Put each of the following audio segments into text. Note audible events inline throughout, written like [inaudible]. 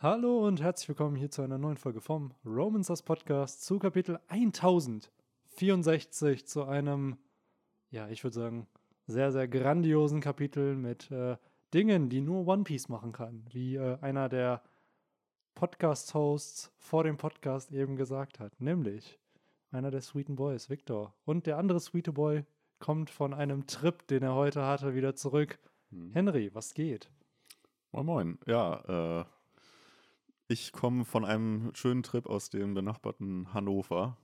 Hallo und herzlich willkommen hier zu einer neuen Folge vom Romancers Podcast zu Kapitel 1064 zu einem, ja, ich würde sagen, sehr, sehr grandiosen Kapitel mit äh, Dingen, die nur One Piece machen kann, wie äh, einer der Podcast-Hosts vor dem Podcast eben gesagt hat, nämlich einer der Sweeten Boys, Victor. Und der andere Sweete Boy kommt von einem Trip, den er heute hatte, wieder zurück. Hm. Henry, was geht? Moin Moin. Ja, äh, ich komme von einem schönen Trip aus dem benachbarten Hannover.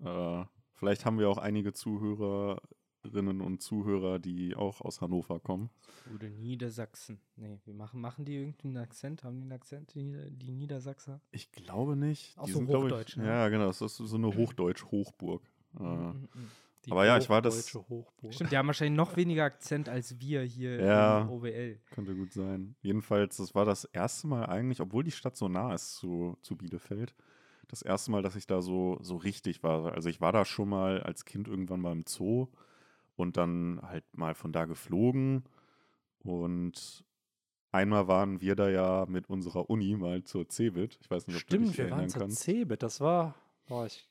Äh, vielleicht haben wir auch einige Zuhörerinnen und Zuhörer, die auch aus Hannover kommen. Oder Niedersachsen. Nee, wir machen, machen die irgendwie einen Akzent? Haben die einen Akzent, die, die Niedersachser? Ich glaube nicht. Auch die so sind, Hochdeutsch, ich, ne? Ja, genau. Das ist so eine [clears throat] Hochdeutsch-Hochburg. Äh, Mhm, mhm. Die Aber ja, ich war das- Hochburg. Stimmt, die haben wahrscheinlich noch weniger Akzent als wir hier Ja. in OWL. Könnte gut sein. Jedenfalls, das war das erste Mal eigentlich, obwohl die Stadt so nah ist zu, zu Bielefeld, das erste Mal, dass ich da so, so richtig war. Also ich war da schon mal als Kind irgendwann mal im Zoo und dann halt mal von da geflogen. Und einmal waren wir da ja mit unserer Uni mal zur CeBIT. Ich weiß nicht, ob du Stimmt, dich wir waren erinnern zur kannst. Cebit. Das war, boah, ich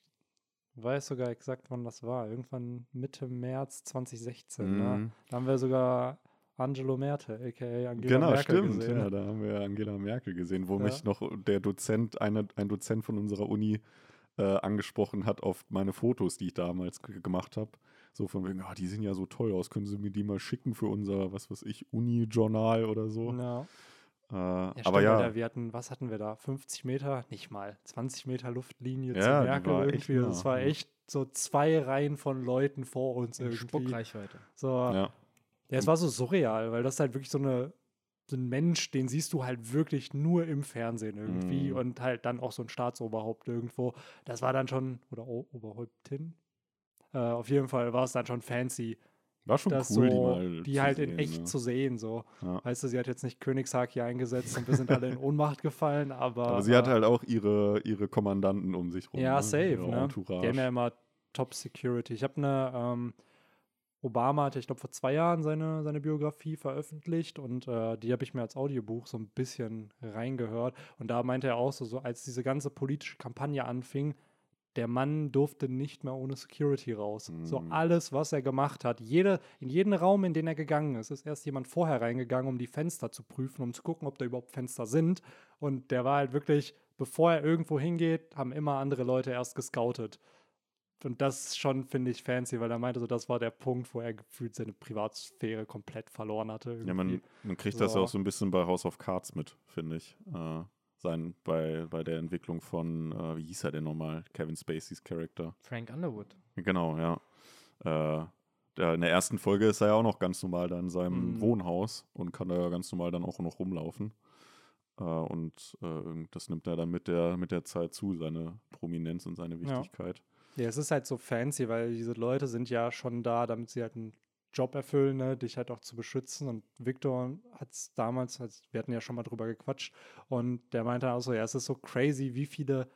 weiß sogar exakt, wann das war. Irgendwann Mitte März 2016. Ne? Mhm. Da haben wir sogar Angelo Merte, a.k.a. Angela Genau, Merkel stimmt. gesehen. ne? Ja, da haben wir Angela Merkel gesehen, wo Ja. mich noch der Dozent, eine, ein Dozent von unserer Uni äh, angesprochen hat auf meine Fotos, die ich damals gemacht habe. So von wegen, ah, die sehen ja so toll aus, können Sie mir die mal schicken für unser, was weiß ich, Uni-Journal oder so. Ja. Äh, Ja, stimmt, aber ja, Alter, wir hatten, was hatten wir da? 50 Meter? Nicht mal. 20 Meter Luftlinie Ja, zu Merkel war echt irgendwie. nah, Das war ja. echt so zwei Reihen von Leuten vor uns In irgendwie. Spuckreichweite. So, ja. ja, es war so surreal, weil das ist halt wirklich so eine so ein Mensch, den siehst du halt wirklich nur im Fernsehen irgendwie Mhm. und halt dann auch so ein Staatsoberhaupt irgendwo. Das war dann schon, oder o Oberhäuptin? Äh, auf jeden Fall war es dann schon fancy, war schon das cool, so, die die halt in sehen, echt ne? zu sehen. So. Ja. Weißt du, sie hat jetzt nicht Königshaki eingesetzt und wir sind alle in Ohnmacht gefallen, aber. Aber sie hat äh, halt auch ihre, ihre Kommandanten um sich rum. Ja, ne? safe, ne? Entourage. Die haben ja immer Top Security. Ich habe eine, ähm, Obama hatte, ich glaube, vor zwei Jahren seine, seine Biografie veröffentlicht und äh, die habe ich mir als Audiobuch so ein bisschen reingehört. Und da meinte er auch so, so, als diese ganze politische Kampagne anfing, der Mann durfte nicht mehr ohne Security raus. So Mhm. alles, was er gemacht hat, jede, in jeden Raum, in den er gegangen ist, ist erst jemand vorher reingegangen, um die Fenster zu prüfen, um zu gucken, ob da überhaupt Fenster sind. Und der war halt wirklich, bevor er irgendwo hingeht, haben immer andere Leute erst gescoutet. Und das schon, finde ich, fancy, weil er meinte, so, das war der Punkt, wo er gefühlt seine Privatsphäre komplett verloren hatte. Ja, man, irgendwie. man kriegt das So. auch so ein bisschen bei House of Cards mit, finde ich. Äh, sein, bei, bei der Entwicklung von, äh, wie hieß er denn nochmal? Kevin Spaceys Charakter. Frank Underwood. Genau, ja. Äh, der, in der ersten Folge ist er ja auch noch ganz normal da in seinem Mhm. Wohnhaus und kann da ja ganz normal dann auch noch rumlaufen. Äh, und äh, das nimmt er dann mit der, mit der Zeit zu, seine Prominenz und seine Wichtigkeit. Ja, es ist halt so fancy, weil diese Leute sind ja schon da, damit sie halt einen Job erfüllen, ne, dich halt auch zu beschützen. Und Victor hat es damals, als- wir hatten ja schon mal drüber gequatscht, und der meinte auch so, ja, es ist so crazy, wie viele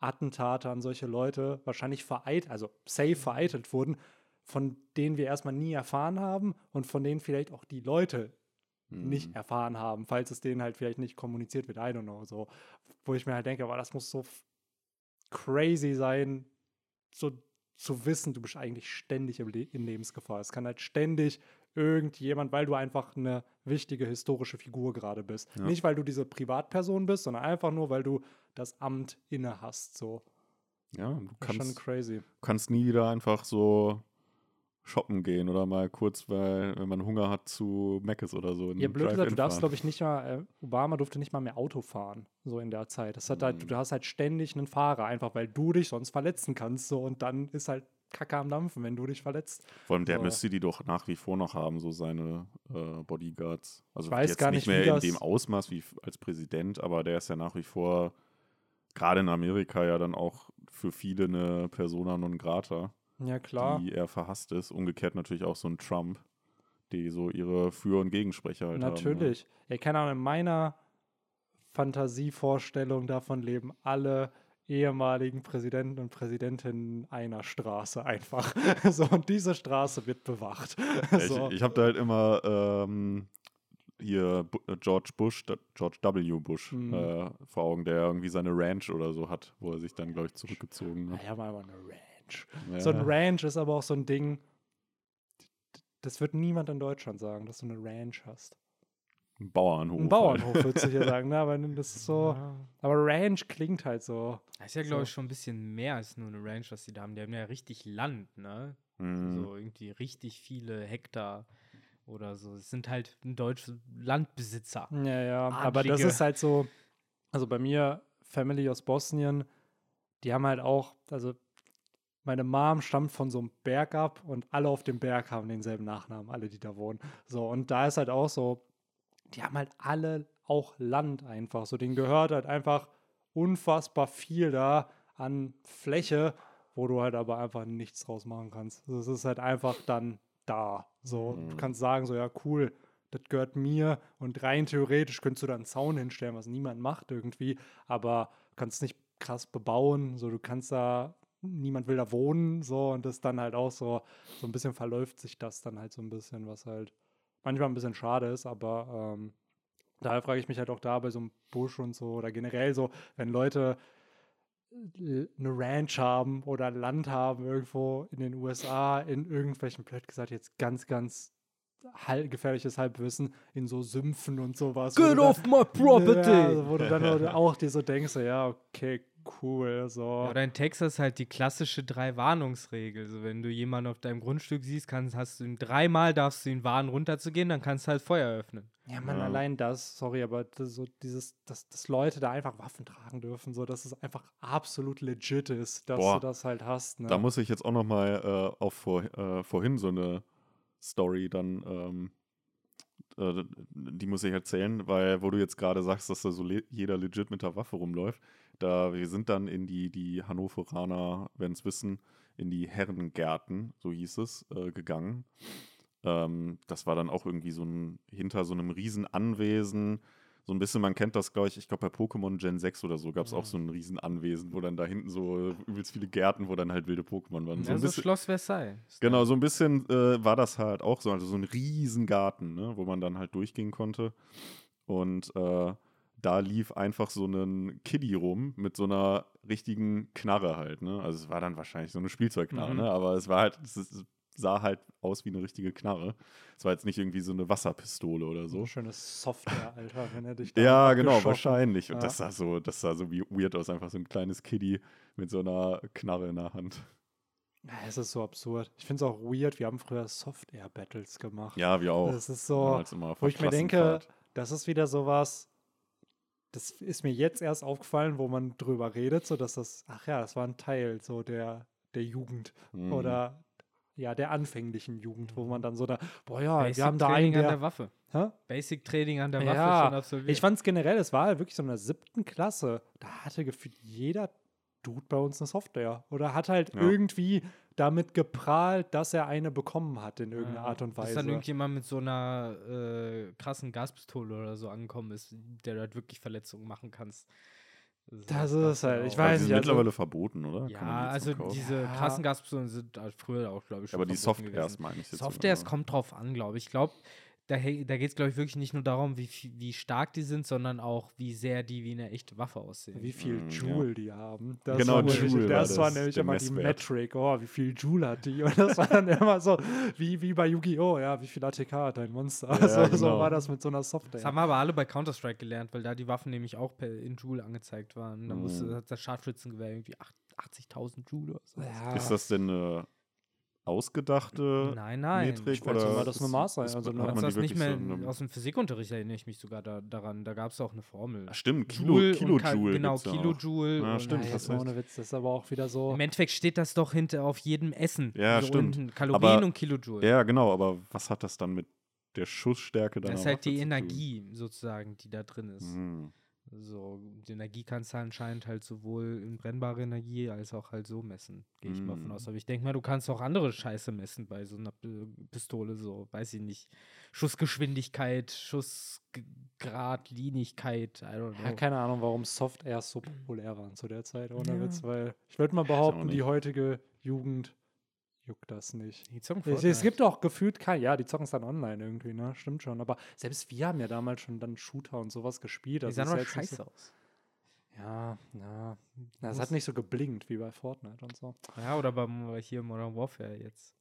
Attentate an solche Leute wahrscheinlich vereitelt, also safe vereitelt wurden, von denen wir erstmal nie erfahren haben und von denen vielleicht auch die Leute nicht Mhm. erfahren haben, falls es denen halt vielleicht nicht kommuniziert wird, I don't know, so. Wo ich mir halt denke, aber das muss so crazy sein, so zu wissen, du bist eigentlich ständig im Le in Lebensgefahr. Es kann halt ständig irgendjemand, weil du einfach eine wichtige historische Figur gerade bist. Ja. Nicht, weil du diese Privatperson bist, sondern einfach nur, weil du das Amt inne hast. So. Ja, du Das ist schon kannst, kannst nie wieder einfach so shoppen gehen oder mal kurz, weil, wenn man Hunger hat, zu Mc's oder so. in Ja, blöd gesagt, du darfst, glaube ich, nicht mal, äh, Obama durfte nicht mal mehr Auto fahren, so in der Zeit. Das hat halt, Mhm. du hast halt ständig einen Fahrer, einfach weil du dich sonst verletzen kannst. So, und dann ist halt Kacke am Dampfen, wenn du dich verletzt. Vor allem, der So. müsste die doch nach wie vor noch haben, so seine äh, Bodyguards. Also Ich weiß jetzt gar nicht nicht, wie mehr in dem Ausmaß wie als Präsident, aber der ist ja nach wie vor, gerade in Amerika ja dann auch für viele eine Persona non grata, Ja, klar. die eher verhasst ist. Umgekehrt natürlich auch so ein Trump, die so ihre Für- und Gegensprecher halt haben. Natürlich. Ja, keine Ahnung, in meiner Fantasievorstellung davon leben alle ehemaligen Präsidenten und Präsidentinnen einer Straße einfach. [laughs] so, und diese Straße wird bewacht. Ja, so. Ich, ich habe da halt immer ähm, hier äh, George Bush, George W. Bush Mhm. äh, vor Augen, der irgendwie seine Ranch oder so hat, wo er sich dann, glaube ich, zurückgezogen hat. Ja, mal eine Ranch. Ja. So ein Ranch ist aber auch so ein Ding, das wird niemand in Deutschland sagen, dass du eine Ranch hast. Ein Bauernhof. Ein halt. Bauernhof würde ich ja sagen, ne? aber das ist so. Ja. Aber Ranch klingt halt so. Das ist ja, glaube ich, So. schon ein bisschen mehr als nur eine Ranch, was die da haben. Die haben ja richtig Land, ne? Mhm. So irgendwie richtig viele Hektar oder so. Es sind halt deutsche Landbesitzer. Ja, ja. Aber das Adlige. ist halt so. Also bei mir, Family aus Bosnien, die haben halt auch, also meine Mom stammt von so einem Berg ab und alle auf dem Berg haben denselben Nachnamen, alle, die da wohnen. So, und da ist halt auch so, die haben halt alle auch Land einfach. So, denen gehört halt einfach unfassbar viel da an Fläche, wo du halt aber einfach nichts draus machen kannst. Also es ist halt einfach dann da. So, du Mhm. kannst sagen, so, ja, cool, das gehört mir und rein theoretisch könntest du da einen Zaun hinstellen, was niemand macht irgendwie, aber du kannst nicht krass bebauen, so, du kannst da, niemand will da wohnen, so, und das dann halt auch so, so ein bisschen verläuft sich das dann halt so ein bisschen, was halt manchmal ein bisschen schade ist, aber ähm, daher frage ich mich halt auch da bei so einem Busch und so oder generell so, wenn Leute äh, eine Ranch haben oder Land haben irgendwo in den USA, in irgendwelchen, blöd gesagt, jetzt ganz, ganz gefährliches Halbwissen, in so Sümpfen und sowas. Get da- off my property! Ja, also wo du dann auch [laughs] dir so denkst, ja, okay, cool, so. Ja, Oder in Texas halt die klassische Drei-Warnungsregel. So, wenn du jemanden auf deinem Grundstück siehst, kannst, hast du ihn dreimal darfst du ihn warnen, runterzugehen, dann kannst du halt Feuer öffnen. Ja, man, Ja. allein das, sorry, aber das, so dieses, dass, dass Leute da einfach Waffen tragen dürfen, so dass es einfach absolut legit ist, dass Boah, du das halt hast. Ne? Da muss ich jetzt auch noch mal äh, auf vor, äh, vorhin so eine Story dann, ähm, äh, die muss ich erzählen, weil wo du jetzt gerade sagst, dass da so le jeder legit mit der Waffe rumläuft, da wir sind dann in die, die Hannoveraner, werden es wissen, in die Herrengärten, so hieß es, äh, gegangen. Ähm, das war dann auch irgendwie so ein, hinter so einem riesen Anwesen, so ein bisschen, man kennt das, glaube ich, ich glaube bei Pokémon Gen 6 oder so gab es auch Mhm. so ein riesen Anwesen, wo dann da hinten so übelst viele Gärten, wo dann halt wilde Pokémon waren. So Ja, ein so bisschen, Schloss Versailles. Genau, so ein bisschen äh, war das halt auch so, also so ein Riesengarten, ne, wo man dann halt durchgehen konnte. Und äh, da lief einfach so ein Kiddie rum mit so einer richtigen Knarre halt, ne? Also es war dann wahrscheinlich so eine Spielzeugknarre, Mhm. ne? Aber es war halt, es, es sah halt aus wie eine richtige Knarre. Es war jetzt nicht irgendwie so eine Wasserpistole oder so schönes Software, Alter, wenn er dich [laughs] da Ja, genau, wahrscheinlich. Und Ja. das sah so, das sah so wie weird aus, einfach so ein kleines Kiddie mit so einer Knarre in der Hand. Es ist so absurd. Ich finde es auch weird, wir haben früher Software-Battles gemacht. Ja, wir auch. Das ist so, auf wo ich mir denke, das ist wieder sowas, das ist mir jetzt erst aufgefallen, wo man drüber redet, so dass das, ach ja, das war ein Teil so der, der Jugend Mhm. oder ja, der anfänglichen Jugend, wo man dann so da, boah ja, Basic wir haben da einen, Training an der, der Waffe. hä? Basic Training an der Waffe Ja, schon absolviert. Ich fand es generell, es war halt wirklich so in der siebten Klasse, da hatte gefühlt jeder Dude bei uns eine Software oder hat halt Ja. irgendwie damit geprahlt, dass er eine bekommen hat in irgendeiner Ja, Art und Dass Weise. dann irgendjemand mit so einer äh, krassen Gaspistole oder so angekommen ist, der du halt wirklich Verletzungen machen kannst. Das ist halt- ich weiß die nicht, sind also- mittlerweile verboten, oder? Ja, also diese Ja. krassen Gaspistolen sind halt früher auch, glaube ich, schon Aber die Softwares meine ich jetzt. Software, es sogar. kommt drauf an, glaube ich. Ich glaube, da, da geht es, glaube ich, wirklich nicht nur darum, wie, wie stark die sind, sondern auch, wie sehr die wie eine echte Waffe aussehen. wie viel Mm, ja. Joule die haben. Das Genau, war nämlich, Joule war das war das, nämlich der immer die Messwert. Metric. Oh, wie viel Joule hat die? [laughs] Und das war dann immer so, wie, wie bei Yu-Gi-Oh! Ja, wie viel ATK hat dein Monster? [laughs] Ja, so, so genau. war das mit so einer Software. Das haben wir aber alle bei Counter-Strike gelernt, weil da die Waffen nämlich auch per, in Joule angezeigt waren. Da musste Mhm. hat das Scharfschützengewehr irgendwie acht- 80.000 Joule oder so. Ja. Ist das denn eine ausgedachte Nein, nein. Metrik? Ich oder immer, das Maß sein, also man die das nicht mehr so aus dem Physikunterricht erinnere ich mich sogar da, daran. Da gab es auch eine Formel. Ach, stimmt, Kilo, Joule Kilojoule. Genau, ja auch. Kilojoule. Ja, stimmt, recht. ohne Witz, das ist aber auch wieder so. Im Endeffekt steht das doch hinter auf jedem Essen. Ja, stimmt. unten Kalorien Aber- und Kilojoule. Ja, genau, aber was hat das dann mit der Schussstärke deiner das ist halt die? Energie sozusagen, die da drin ist. Mhm. So, die Energie kannst du anscheinend halt sowohl in brennbare Energie als auch halt so messen, gehe ich mal von Mm. aus. Aber ich denke mal, du kannst auch andere Scheiße messen bei so einer Pistole, so, weiß ich nicht. Schussgeschwindigkeit, Schussgradlinigkeit, I don't Ja, know. keine Ahnung, warum Softwares so populär waren zu der Zeit, ohne Ja. Witz, weil ich würde mal behaupten, die heutige Jugend, juckt das nicht. Die zocken Es, es gibt auch gefühlt kein, ja, die zocken es dann online irgendwie, ne? Stimmt schon. Aber selbst wir haben ja damals schon dann Shooter und sowas gespielt. Die Das sahen aber scheiße so, aus. Ja, ja. Das Muss- hat nicht so geblinkt wie bei Fortnite und so. Ja, oder beim hier Modern Warfare jetzt.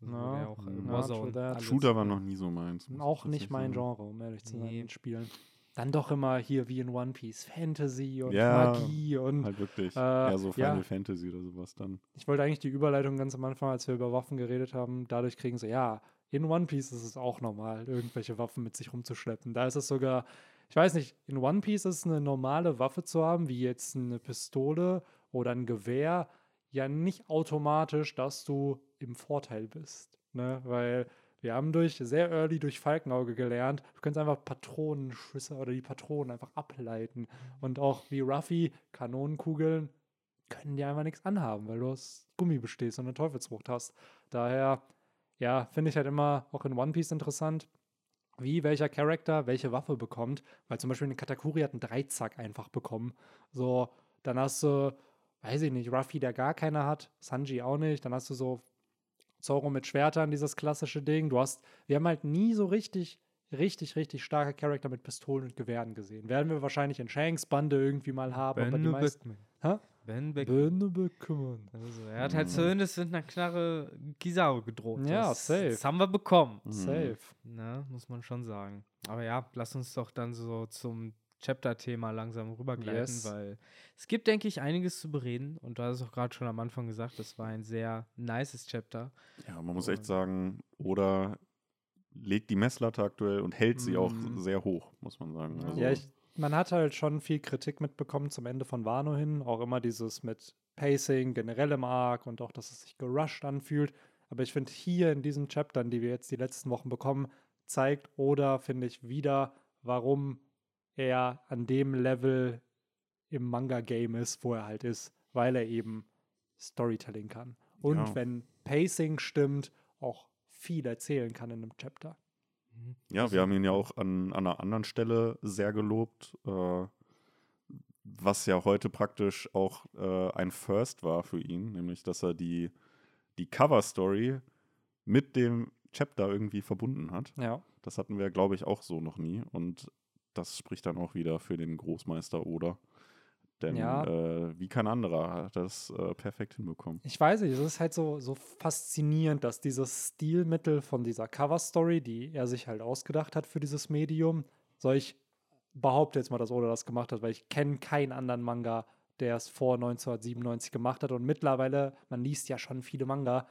Also, wo Ja, auch, äh, Warzone. Shooter war noch nie so meins. Auch nicht mein. Genre, um ehrlich zu sein, Nee. Spielen. Dann doch immer hier wie in One Piece Fantasy und Ja, Magie und Halt wirklich. Äh, eher so ja. Final Fantasy oder sowas dann. ich wollte eigentlich die Überleitung ganz am Anfang, als wir über Waffen geredet haben, dadurch kriegen so, ja, in One Piece ist es auch normal, irgendwelche Waffen mit sich rumzuschleppen. Da ist es sogar, ich weiß nicht, in One Piece ist eine normale Waffe zu haben, wie jetzt eine Pistole oder ein Gewehr, ja nicht automatisch, dass du im Vorteil bist. Ne? Weil wir haben durch sehr early durch Falkenauge gelernt, du kannst einfach Patronenschüsse oder die Patronen einfach ableiten. Und auch wie Ruffy, Kanonenkugeln können dir einfach nichts anhaben, weil du aus Gummi bestehst und eine Teufelsfrucht hast. Daher, ja, finde ich halt immer auch in One Piece interessant, wie welcher Charakter welche Waffe bekommt. Weil zum Beispiel eine Katakuri hat einen Dreizack einfach bekommen. So, dann hast du, weiß ich nicht, Ruffy, der gar keine hat, Sanji auch nicht. Dann hast du so Zoro mit Schwertern, dieses klassische Ding. Du hast, wir haben halt nie so richtig, richtig, richtig starke Charakter mit Pistolen und Gewehren gesehen. Werden wir wahrscheinlich in Shanks Bande irgendwie mal haben, aber die Ben meisten. Beckman. Hä? Ben Beckman. Bände bekommen. Also, er hat halt Mhm. zumindest mit einer Knarre Kizaru gedroht. Ja, das, safe. Das haben wir bekommen. Mhm. Safe. Ne, muss man schon sagen. Aber ja, lass uns doch dann so zum Chapter-Thema langsam rübergleiten, Yes. weil es gibt, denke ich, einiges zu bereden. Und du hast es auch gerade schon am Anfang gesagt, das war ein sehr nices Chapter. Ja, man muss echt Und- sagen, oder legt die Messlatte aktuell und hält sie auch Mhm. sehr hoch, muss man sagen. Ja. Also, Ja, ich, man hat halt schon viel Kritik mitbekommen zum Ende von Wano hin. Auch immer dieses mit Pacing, generell im Arc und auch, dass es sich gerusht anfühlt. Aber ich finde, hier in diesen Chaptern, die wir jetzt die letzten Wochen bekommen, zeigt oder finde ich wieder, warum er an dem Level im Manga-Game ist, wo er halt ist, weil er eben Storytelling kann. Und Ja. wenn Pacing stimmt, auch viel erzählen kann in einem Chapter. Ja, Also wir haben ihn ja auch an, an einer anderen Stelle sehr gelobt, äh, was ja heute praktisch auch äh, ein First war für ihn, nämlich dass er die, die Cover-Story mit dem Chapter irgendwie verbunden hat. Ja. Das hatten wir, glaube ich, auch so noch nie. Und das spricht dann auch wieder für den Großmeister Oda. Denn Ja. äh, wie kein anderer hat das äh, perfekt hinbekommen. Ich weiß nicht, es ist halt so, so faszinierend, dass dieses Stilmittel von dieser Cover-Story, die er sich halt ausgedacht hat für dieses Medium, so ich behaupte jetzt mal, dass Oda das gemacht hat, weil ich kenne keinen anderen Manga, der es vor 1997 gemacht hat. Und mittlerweile, man liest ja schon viele Manga,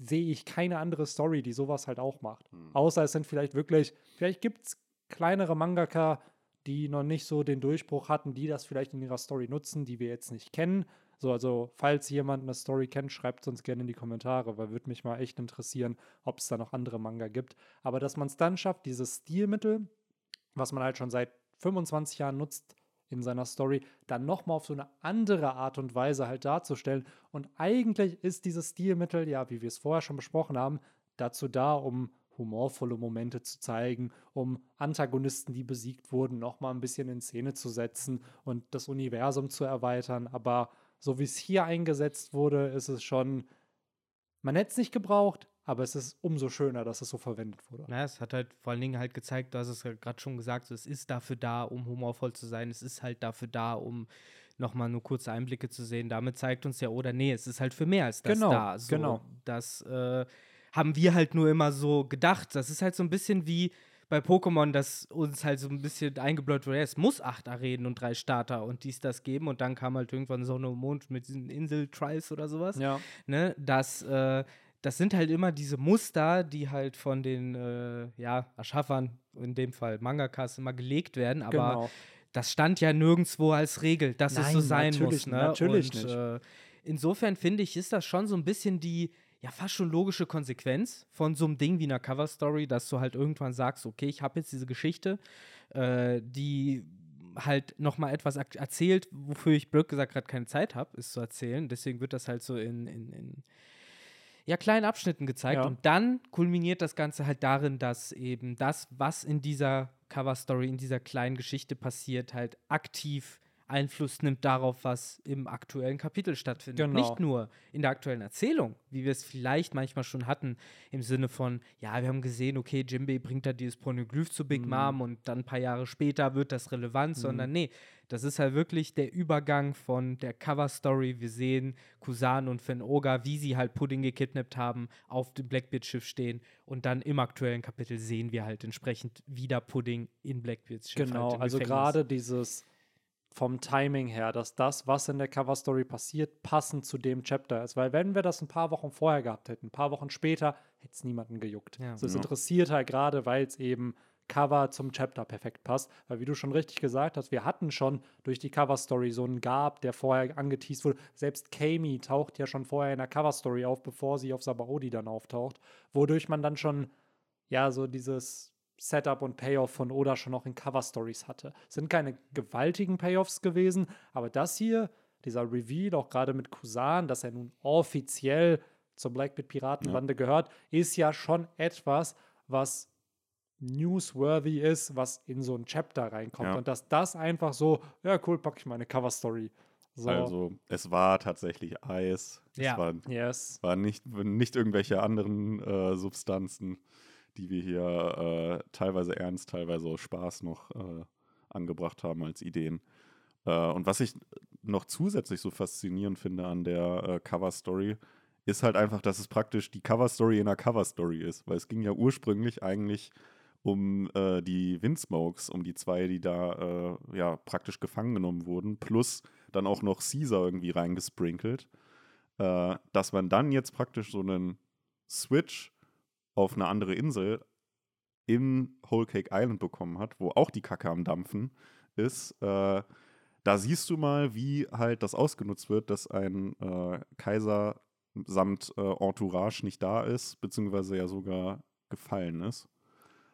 sehe ich keine andere Story, die sowas halt auch macht. Außer es sind vielleicht wirklich, vielleicht gibt es kleinere Mangaka, die noch nicht so den Durchbruch hatten, die das vielleicht in ihrer Story nutzen, die wir jetzt nicht kennen. So, also, falls jemand eine Story kennt, schreibt es uns gerne in die Kommentare, weil würde mich mal echt interessieren, ob es da noch andere Manga gibt. Aber dass man es dann schafft, dieses Stilmittel, was man halt schon seit 25 Jahren nutzt in seiner Story, dann nochmal auf so eine andere Art und Weise halt darzustellen. Und eigentlich ist dieses Stilmittel, ja, wie wir es vorher schon besprochen haben, dazu da, um humorvolle Momente zu zeigen, um Antagonisten, die besiegt wurden, nochmal ein bisschen in Szene zu setzen und das Universum zu erweitern. Aber so wie es hier eingesetzt wurde, ist es schon, man hätte es nicht gebraucht, aber es ist umso schöner, dass es so verwendet wurde. Ja, es hat halt vor allen Dingen halt gezeigt, du hast es ja gerade schon gesagt, so, es ist dafür da, um humorvoll zu sein, es ist halt dafür da, um nochmal nur kurze Einblicke zu sehen. Damit zeigt uns ja, oder nee, es ist halt für mehr als das Genau, da. So, genau. Das äh, haben wir halt nur immer so gedacht. Das ist halt so ein bisschen wie bei Pokémon, dass uns halt so ein bisschen eingebläut wurde, ja, es muss acht Arenen und drei Starter und dies, das geben. Und dann kam halt irgendwann Sonne und Mond mit diesen Insel-Trials oder sowas Ja. ne, dass äh, das sind halt immer diese Muster, die halt von den äh, ja, Erschaffern, in dem Fall Mangakas, immer gelegt werden, aber genau. das stand ja nirgendwo als Regel, dass es so Nein, sein natürlich- muss. Ne? natürlich Und, nicht. Äh, insofern finde ich, ist das schon so ein bisschen die, ja, fast schon logische Konsequenz von so einem Ding wie einer Cover-Story, dass du halt irgendwann sagst, okay, ich habe jetzt diese Geschichte, äh, die halt noch mal etwas erzählt, wofür ich blöd gesagt gerade keine Zeit habe, es zu erzählen. Deswegen wird das halt so in, in, in ja, kleinen Abschnitten gezeigt. Ja. Und dann kulminiert das Ganze halt darin, dass eben das, was in dieser Cover-Story, in dieser kleinen Geschichte passiert, halt aktiv Einfluss nimmt darauf, was im aktuellen Kapitel stattfindet. Genau. Nicht nur in der aktuellen Erzählung, wie wir es vielleicht manchmal schon hatten, im Sinne von, ja, wir haben gesehen, okay, Jimbei bringt da dieses Poneglyph zu Big Mhm. Mom und dann ein paar Jahre später wird das relevant, sondern nee, das ist halt wirklich der Übergang von der Cover-Story. Wir sehen Kusan und Fenoga, wie sie halt Pudding gekidnappt haben, auf dem Blackbeard-Schiff stehen und dann im aktuellen Kapitel sehen wir halt entsprechend wieder Pudding in Blackbeards Schiff. Genau, halt also gerade dieses vom Timing her, dass das, was in der Cover-Story passiert, passend zu dem Chapter ist. Weil wenn wir das ein paar Wochen vorher gehabt hätten, ein paar Wochen später, hätte es niemanden gejuckt. Ja. Also es Ja. interessiert halt gerade, weil es eben Cover zum Chapter perfekt passt. Weil wie du schon richtig gesagt hast, wir hatten schon durch die Cover-Story so einen Gab, der vorher angeteased wurde. Selbst Kami taucht ja schon vorher in der Cover-Story auf, bevor sie auf Sabaody dann auftaucht. Wodurch man dann schon, ja, so dieses Setup und Payoff von Oda schon noch in Cover-Stories hatte. Sind keine gewaltigen Payoffs gewesen, aber das hier, dieser Reveal, auch gerade mit Kusan, dass er nun offiziell zur Blackbeard Piratenbande gehört, ist ja schon etwas, was newsworthy ist, was in so ein Chapter reinkommt. Ja. Und dass das einfach so, ja, cool, packe ich meine Cover-Story. So, Also, es war tatsächlich Eis. Ja. Es war, yes. war nicht, nicht irgendwelche anderen äh, Substanzen, die wir hier äh, teilweise ernst, teilweise aus Spaß noch äh, angebracht haben als Ideen. Äh, und was ich noch zusätzlich so faszinierend finde an der äh, Cover-Story, ist halt einfach, dass es praktisch die Cover-Story in einer Cover-Story ist. Weil es ging ja ursprünglich eigentlich um äh, die Windsmokes, um die zwei, die da äh, ja praktisch gefangen genommen wurden, plus dann auch noch Caesar irgendwie reingesprinkelt, dass man dann jetzt praktisch so einen Switch auf eine andere Insel in Whole Cake Island bekommen hat, wo auch die Kacke am Dampfen ist. Äh, da siehst du mal, wie halt das ausgenutzt wird, dass ein äh, Kaiser samt äh, Entourage nicht da ist, beziehungsweise ja sogar gefallen ist.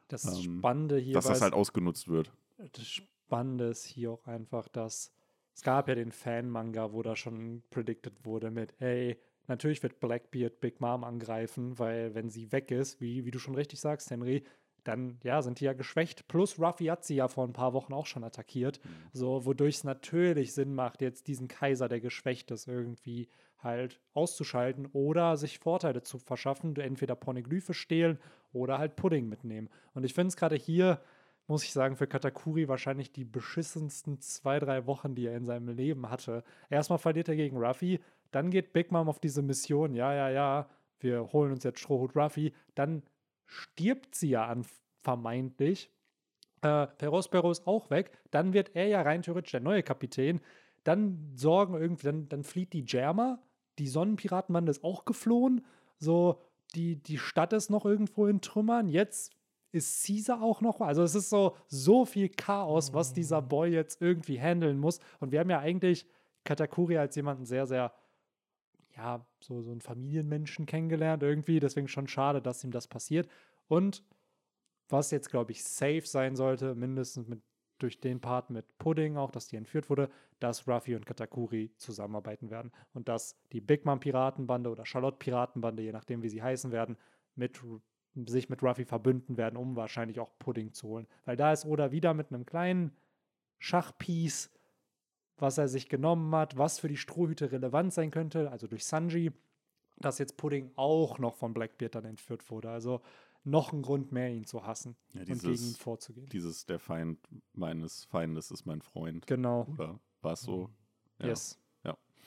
Das Ähm, Spannende hier dass das halt ausgenutzt wird. das Spannende ist hier auch einfach, dass es gab ja den Fan-Manga, wo da schon predicted wurde mit, ey, natürlich wird Blackbeard Big Mom angreifen, weil wenn sie weg ist, wie, wie du schon richtig sagst, Henry, dann ja, sind die ja geschwächt. Plus Ruffy hat sie ja vor ein paar Wochen auch schon attackiert. So, wodurch es natürlich Sinn macht, jetzt diesen Kaiser, der geschwächt ist, irgendwie halt auszuschalten oder sich Vorteile zu verschaffen, entweder Pornoglyphe stehlen oder halt Pudding mitnehmen. Und ich finde es gerade hier, muss ich sagen, für Katakuri wahrscheinlich die beschissensten zwei, drei Wochen, die er in seinem Leben hatte. Erstmal verliert er gegen Ruffy, dann geht Big Mom auf diese Mission, ja, ja, ja, wir holen uns jetzt Strohhut Ruffy, dann stirbt sie ja an, vermeintlich. Äh, Perospero ist auch weg, dann wird er ja rein theoretisch der neue Kapitän. Dann sorgen irgendwie, dann, dann flieht die Germa, die Sonnenpiratenbande ist auch geflohen. So, die, die Stadt ist noch irgendwo in Trümmern. Jetzt ist Caesar auch noch. Also es ist so, so viel Chaos, was dieser Boy jetzt irgendwie handeln muss. Und wir haben ja eigentlich Katakuri als jemanden sehr, sehr, ja, so, so einen Familienmenschen kennengelernt irgendwie. Deswegen schon schade, dass ihm das passiert. Und was jetzt, glaube ich, safe sein sollte, mindestens mit, durch den Part mit Pudding auch, dass die entführt wurde, dass Ruffy und Katakuri zusammenarbeiten werden. Und dass die Big Mom Piratenbande oder Charlotte Piratenbande, je nachdem, wie sie heißen werden, mit, sich mit Ruffy verbünden werden, um wahrscheinlich auch Pudding zu holen. Weil da ist Oda wieder mit einem kleinen Schachpiece, was er sich genommen hat, was für die Strohhüte relevant sein könnte, also durch Sanji, dass jetzt Pudding auch noch von Blackbeard dann entführt wurde. Also noch ein Grund mehr, ihn zu hassen Ja, und gegen ihn dieses, vorzugehen. dieses der Feind meines Feindes ist mein Freund. Genau. Oder war es so? Ja. Yes.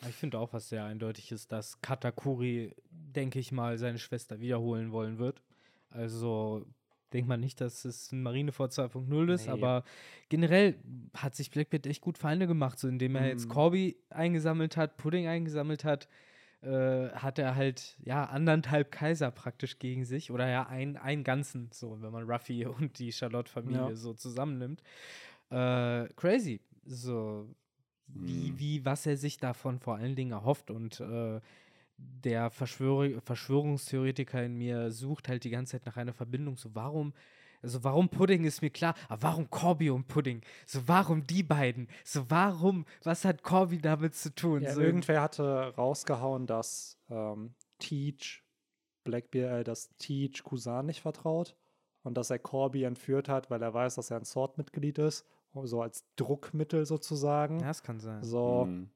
Ich finde auch, was sehr eindeutig ist, dass Katakuri, denke ich mal, seine Schwester wiederholen wollen wird. Also denkt man nicht, dass es ein Marineford 2.0 ist, Nee. aber generell hat sich Blackbeard echt gut Feinde gemacht, so indem er jetzt Mhm. Corby eingesammelt hat, Pudding eingesammelt hat, äh, hat er halt ja anderthalb Kaiser praktisch gegen sich oder ja ein, einen ganzen, so wenn man Ruffy [laughs] und die Charlotte-Familie Ja. so zusammennimmt. Äh, crazy. So, wie, Mhm. wie, was er sich davon vor allen Dingen erhofft. Und äh, der Verschwör Verschwörungstheoretiker in mir sucht halt die ganze Zeit nach einer Verbindung. So, warum, also warum Pudding ist mir klar, aber warum Corby und Pudding? So, warum die beiden? So, warum, was hat Corby damit zu tun? Ja, so, irgendwer hatte rausgehauen, dass ähm, Teach Blackbeard, äh, dass Teach Kusan nicht vertraut und dass er Corby entführt hat, weil er weiß, dass er ein Sword-Mitglied ist so als Druckmittel sozusagen. Ja, das kann sein. So. Mhm.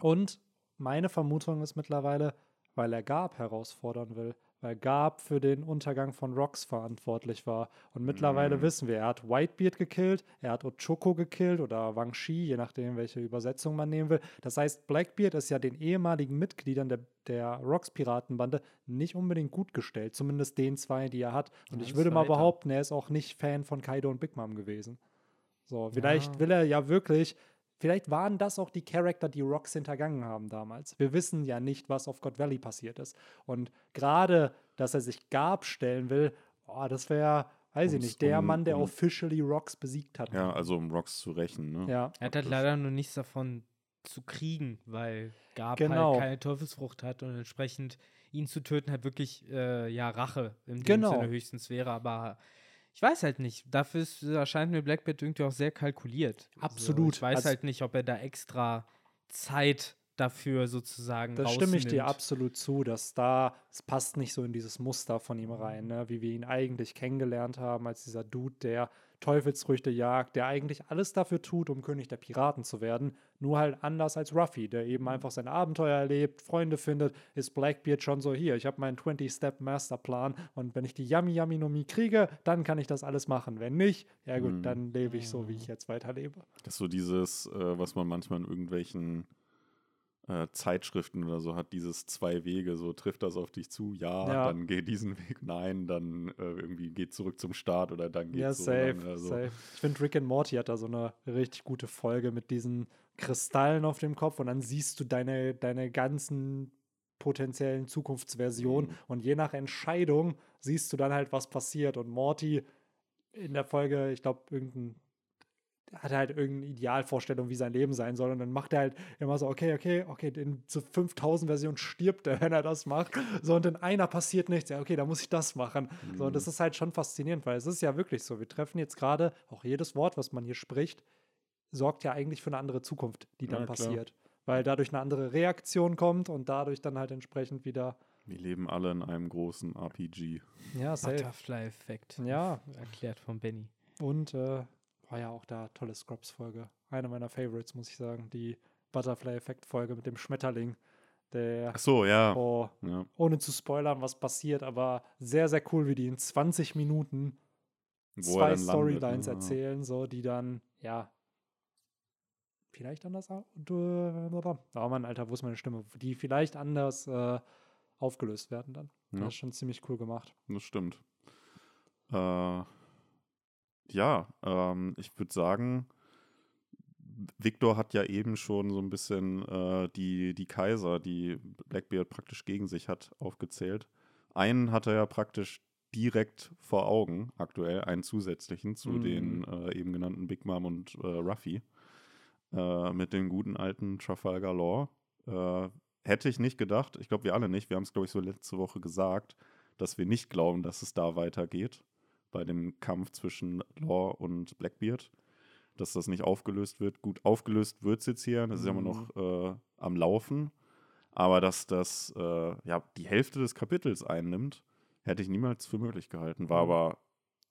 Und meine Vermutung ist mittlerweile, weil er Garb herausfordern will, weil Garb für den Untergang von Rox verantwortlich war. Und mittlerweile Mhm. wissen wir, er hat Whitebeard gekillt, er hat Ochoko gekillt oder Wang Shi, je nachdem, welche Übersetzung man nehmen will. Das heißt, Blackbeard ist ja den ehemaligen Mitgliedern der, der Rox-Piratenbande nicht unbedingt gut gestellt, zumindest den zwei, die er hat. Und ich würde mal weiter. behaupten, er ist auch nicht Fan von Kaido und Big Mom gewesen. So, vielleicht Ja. will er ja wirklich Vielleicht waren das auch die Charakter, die Rocks hintergangen haben damals. Wir wissen ja nicht, was auf God Valley passiert ist. Und gerade, dass er sich Gab stellen will, oh, das wäre, weiß ich nicht, der um- Mann, der um- officially Rocks besiegt hat. Ja, also um Rocks zu rächen, ne? ja. Er hat halt leider nur nichts davon zu kriegen, weil Gab Genau. halt keine Teufelsfrucht hat und entsprechend ihn zu töten halt wirklich äh, ja Rache im Genau. Sinne höchstens wäre, aber ich weiß halt nicht. Dafür ist, erscheint mir Blackbeard irgendwie auch sehr kalkuliert. Absolut. So, ich weiß Also- halt nicht, ob er da extra Zeit dafür sozusagen Das stimme ich dir absolut zu, dass da, es passt nicht so in dieses Muster von ihm rein, ne? wie wir ihn eigentlich kennengelernt haben, als dieser Dude, der Teufelsfrüchte jagt, der eigentlich alles dafür tut, um König der Piraten zu werden, nur halt anders als Ruffy, der eben einfach sein Abenteuer erlebt, Freunde findet, ist Blackbeard schon so hier, ich habe meinen 20-Step-Masterplan und wenn ich die Yummy Yummy Nomi kriege, dann kann ich das alles machen. Wenn nicht, ja gut, Mhm. dann lebe ich so, wie ich jetzt weiterlebe. Das ist so dieses, äh, was man manchmal in irgendwelchen äh, Zeitschriften oder so hat, dieses zwei Wege, so trifft das auf dich zu, ja, Ja. dann geh diesen Weg, nein, dann äh, irgendwie geh zurück zum Start oder dann geht Ja, so safe, lang, also, safe. Ich finde, Rick and Morty hat da so eine richtig gute Folge mit diesen Kristallen auf dem Kopf und dann siehst du deine, deine ganzen potenziellen Zukunftsversionen Mhm. und je nach Entscheidung siehst du dann halt, was passiert. Und Morty in der Folge, ich glaube, irgendein hat halt irgendeine Idealvorstellung, wie sein Leben sein soll. Und dann macht er halt immer so, okay, okay, okay, in so 5000 Versionen stirbt er, [laughs] wenn er das macht. So, und in einer passiert nichts. Ja, okay, da muss ich das machen. So, und das ist halt schon faszinierend, weil es ist ja wirklich so. Wir treffen jetzt gerade, auch jedes Wort, was man hier spricht, sorgt ja eigentlich für eine andere Zukunft, die dann Ja, passiert. Weil dadurch eine andere Reaktion kommt und dadurch dann halt entsprechend wieder, Wir leben alle in einem großen RPG. ja. Butterfly-Effekt. Ja. Erklärt von Benny. Und äh, war ja auch da tolle Scrubs-Folge. Eine meiner Favorites, muss ich sagen. Die Butterfly-Effekt-Folge mit dem Schmetterling. Der, Ach so, ja. oh, ja. ohne zu spoilern, was passiert, aber sehr, sehr cool, wie die in 20 Minuten Wo zwei Storylines ne? erzählen, so die dann, ja, vielleicht anders. Oh Mann, Alter, wo ist meine Stimme? Die vielleicht anders äh, aufgelöst werden dann. Ja. Das ist schon ziemlich cool gemacht. Das stimmt. Äh, ja, ähm, ich würde sagen, Victor hat ja eben schon so ein bisschen äh, die, die Kaiser, die Blackbeard praktisch gegen sich hat, aufgezählt. Einen hat er ja praktisch direkt vor Augen, aktuell, einen zusätzlichen zu Mhm. den äh, eben genannten Big Mom und äh, Ruffy. Äh, mit dem guten alten Trafalgar Law. Äh, hätte ich nicht gedacht, ich glaube, wir alle nicht. Wir haben es, glaube ich, so letzte Woche gesagt, dass wir nicht glauben, dass es da weitergeht bei dem Kampf zwischen Law und Blackbeard. Dass das nicht aufgelöst wird. Gut, aufgelöst wird es jetzt hier. Das ist ja immer noch äh, am Laufen. Aber dass das äh, ja, die Hälfte des Kapitels einnimmt, hätte ich niemals für möglich gehalten. War Mhm. aber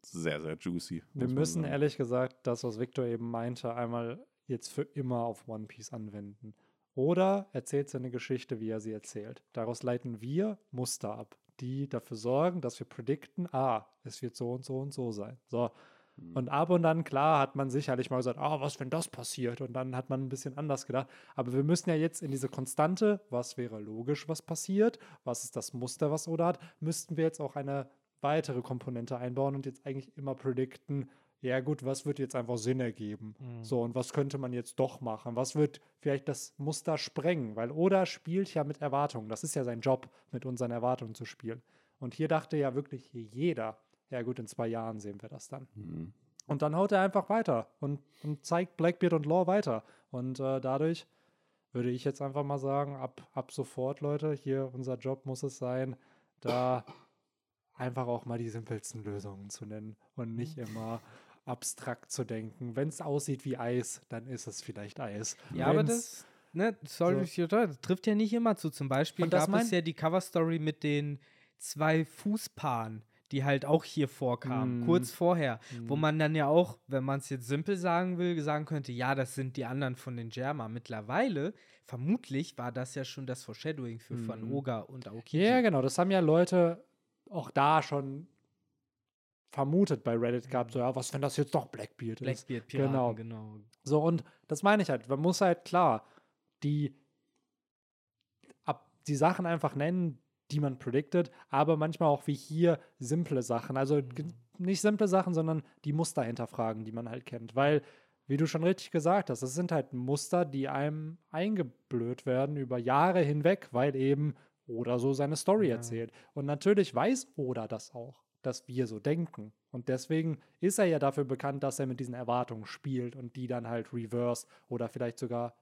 sehr, sehr juicy. Wir müssen ehrlich gesagt das, was Victor eben meinte, einmal jetzt für immer auf One Piece anwenden. Oder erzählt seine Geschichte, wie er sie erzählt. Daraus leiten wir Muster ab, die dafür sorgen, dass wir predikten, ah, es wird so und so und so sein. So. Mhm. Und ab und dann, klar, hat man sicherlich mal gesagt, ah, was, wenn das passiert? Und dann hat man ein bisschen anders gedacht. Aber wir müssen ja jetzt in diese Konstante, was wäre logisch, was passiert, was ist das Muster, was Oda hat, müssten wir jetzt auch eine weitere Komponente einbauen und jetzt eigentlich immer predikten, ja gut, was wird jetzt einfach Sinn ergeben? Mhm. So, und was könnte man jetzt doch machen? Was wird vielleicht das Muster sprengen? Weil Oda spielt ja mit Erwartungen. Das ist ja sein Job, mit unseren Erwartungen zu spielen. Und hier dachte ja wirklich jeder, ja gut, in zwei Jahren sehen wir das dann. Mhm. Und dann haut er einfach weiter und, und zeigt Blackbeard und Law weiter. Und äh, dadurch würde ich jetzt einfach mal sagen, ab, ab sofort, Leute, hier unser Job muss es sein, da einfach auch mal die simpelsten Lösungen zu nennen und nicht immer abstrakt zu denken. Wenn es aussieht wie Eis, dann ist es vielleicht Eis. Ja, aber Wenn's- das, ne, sorry, so- das trifft ja nicht immer zu. Zum Beispiel gab es ja die Cover-Story mit den zwei Fußpaaren, die halt auch hier vorkamen, Mhm. kurz vorher, wo Mhm. man dann ja auch, wenn man es jetzt simpel sagen will, sagen könnte, ja, das sind die anderen von den Germa. Mittlerweile, vermutlich war das ja schon das Foreshadowing für Van Mhm. Oga und Aokiji. Ja, genau. Das haben ja Leute auch da schon vermutet bei Reddit gehabt. So, ja, was, wenn das jetzt doch Blackbeard ist? Blackbeard Piraten, Genau. genau. So, und das meine ich halt. Man muss halt klar die, ab, die Sachen einfach nennen, die man predicted, aber manchmal auch wie hier simple Sachen. Also ge- nicht simple Sachen, sondern die Muster hinterfragen, die man halt kennt. Weil, wie du schon richtig gesagt hast, das sind halt Muster, die einem eingeblöd werden über Jahre hinweg, weil eben Oda so seine Story Ja. erzählt. Und natürlich weiß Oda das auch, dass wir so denken. Und deswegen ist er ja dafür bekannt, dass er mit diesen Erwartungen spielt und die dann halt reverse oder vielleicht sogar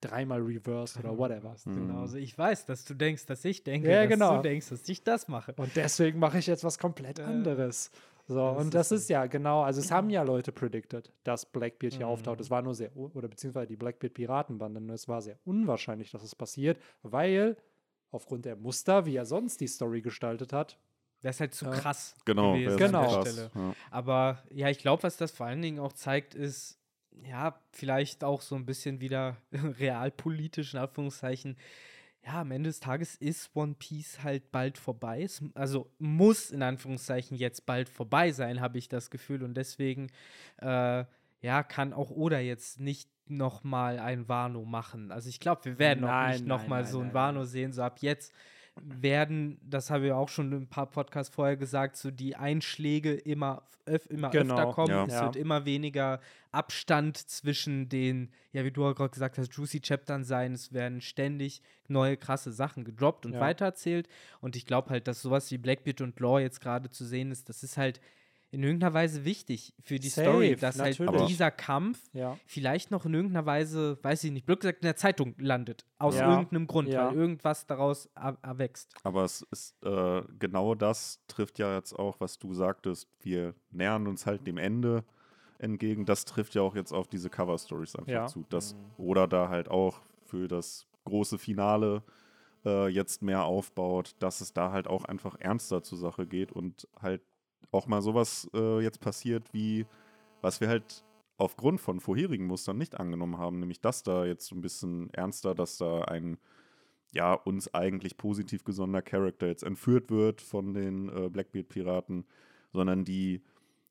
dreimal reverse oder whatever. Genau, also ich weiß, dass du denkst, dass ich denke, Ja, dass genau. du denkst, dass ich das mache. Und deswegen mache ich jetzt was komplett anderes. So, das und ist das so. ist ja genau, also es haben ja Leute predicted, dass Blackbeard hier auftaucht. Mhm. Es war nur sehr, oder beziehungsweise die Blackbeard Piratenbande, nur es war sehr unwahrscheinlich, dass es passiert, weil aufgrund der Muster, wie er sonst die Story gestaltet hat, Das ist halt zu Ja. krass. Genau, gewesen wär an Genau. der krass, Stelle. Ja. Aber ja, ich glaube, was das vor allen Dingen auch zeigt, ist, ja, vielleicht auch so ein bisschen wieder [laughs] realpolitisch, in Anführungszeichen. Ja, am Ende des Tages ist One Piece halt bald vorbei. Es, also muss in Anführungszeichen jetzt bald vorbei sein, habe ich das Gefühl. Und deswegen, äh, ja, kann auch Oda jetzt nicht noch mal ein Wano machen. Also ich glaube, wir werden auch Nein, nicht noch nein, mal nein, so ein Wano sehen. So ab jetzt werden, das habe ich auch schon in ein paar Podcasts vorher gesagt, so die Einschläge immer, öf immer öfter Genau, kommen. ja. Es Ja. wird immer weniger Abstand zwischen den, ja, wie du auch gerade gesagt hast, Juicy Chaptern sein. Es werden ständig neue krasse Sachen gedroppt und Ja. weitererzählt. Und ich glaube halt, dass sowas wie Blackbeard und Law jetzt gerade zu sehen ist, das ist halt in irgendeiner Weise wichtig für die Safe, Story, dass halt natürlich. dieser Kampf ja. vielleicht noch in irgendeiner Weise, weiß ich nicht, blöd gesagt, in der Zeitung landet. Aus Ja, irgendeinem Grund, ja. weil irgendwas daraus er erwächst. Aber es ist äh, genau das trifft ja jetzt auch, was du sagtest. Wir nähern uns halt dem Ende entgegen. Das trifft ja auch jetzt auf diese Cover Stories einfach Ja. zu, dass oder da halt auch für das große Finale äh, jetzt mehr aufbaut, dass es da halt auch einfach ernster zur Sache geht und halt auch mal sowas äh, jetzt passiert wie was wir halt aufgrund von vorherigen Mustern nicht angenommen haben, nämlich dass da jetzt so ein bisschen ernster, dass da ein ja, uns eigentlich positiv gesonnener Charakter jetzt entführt wird von den äh, Blackbeard-Piraten, sondern die,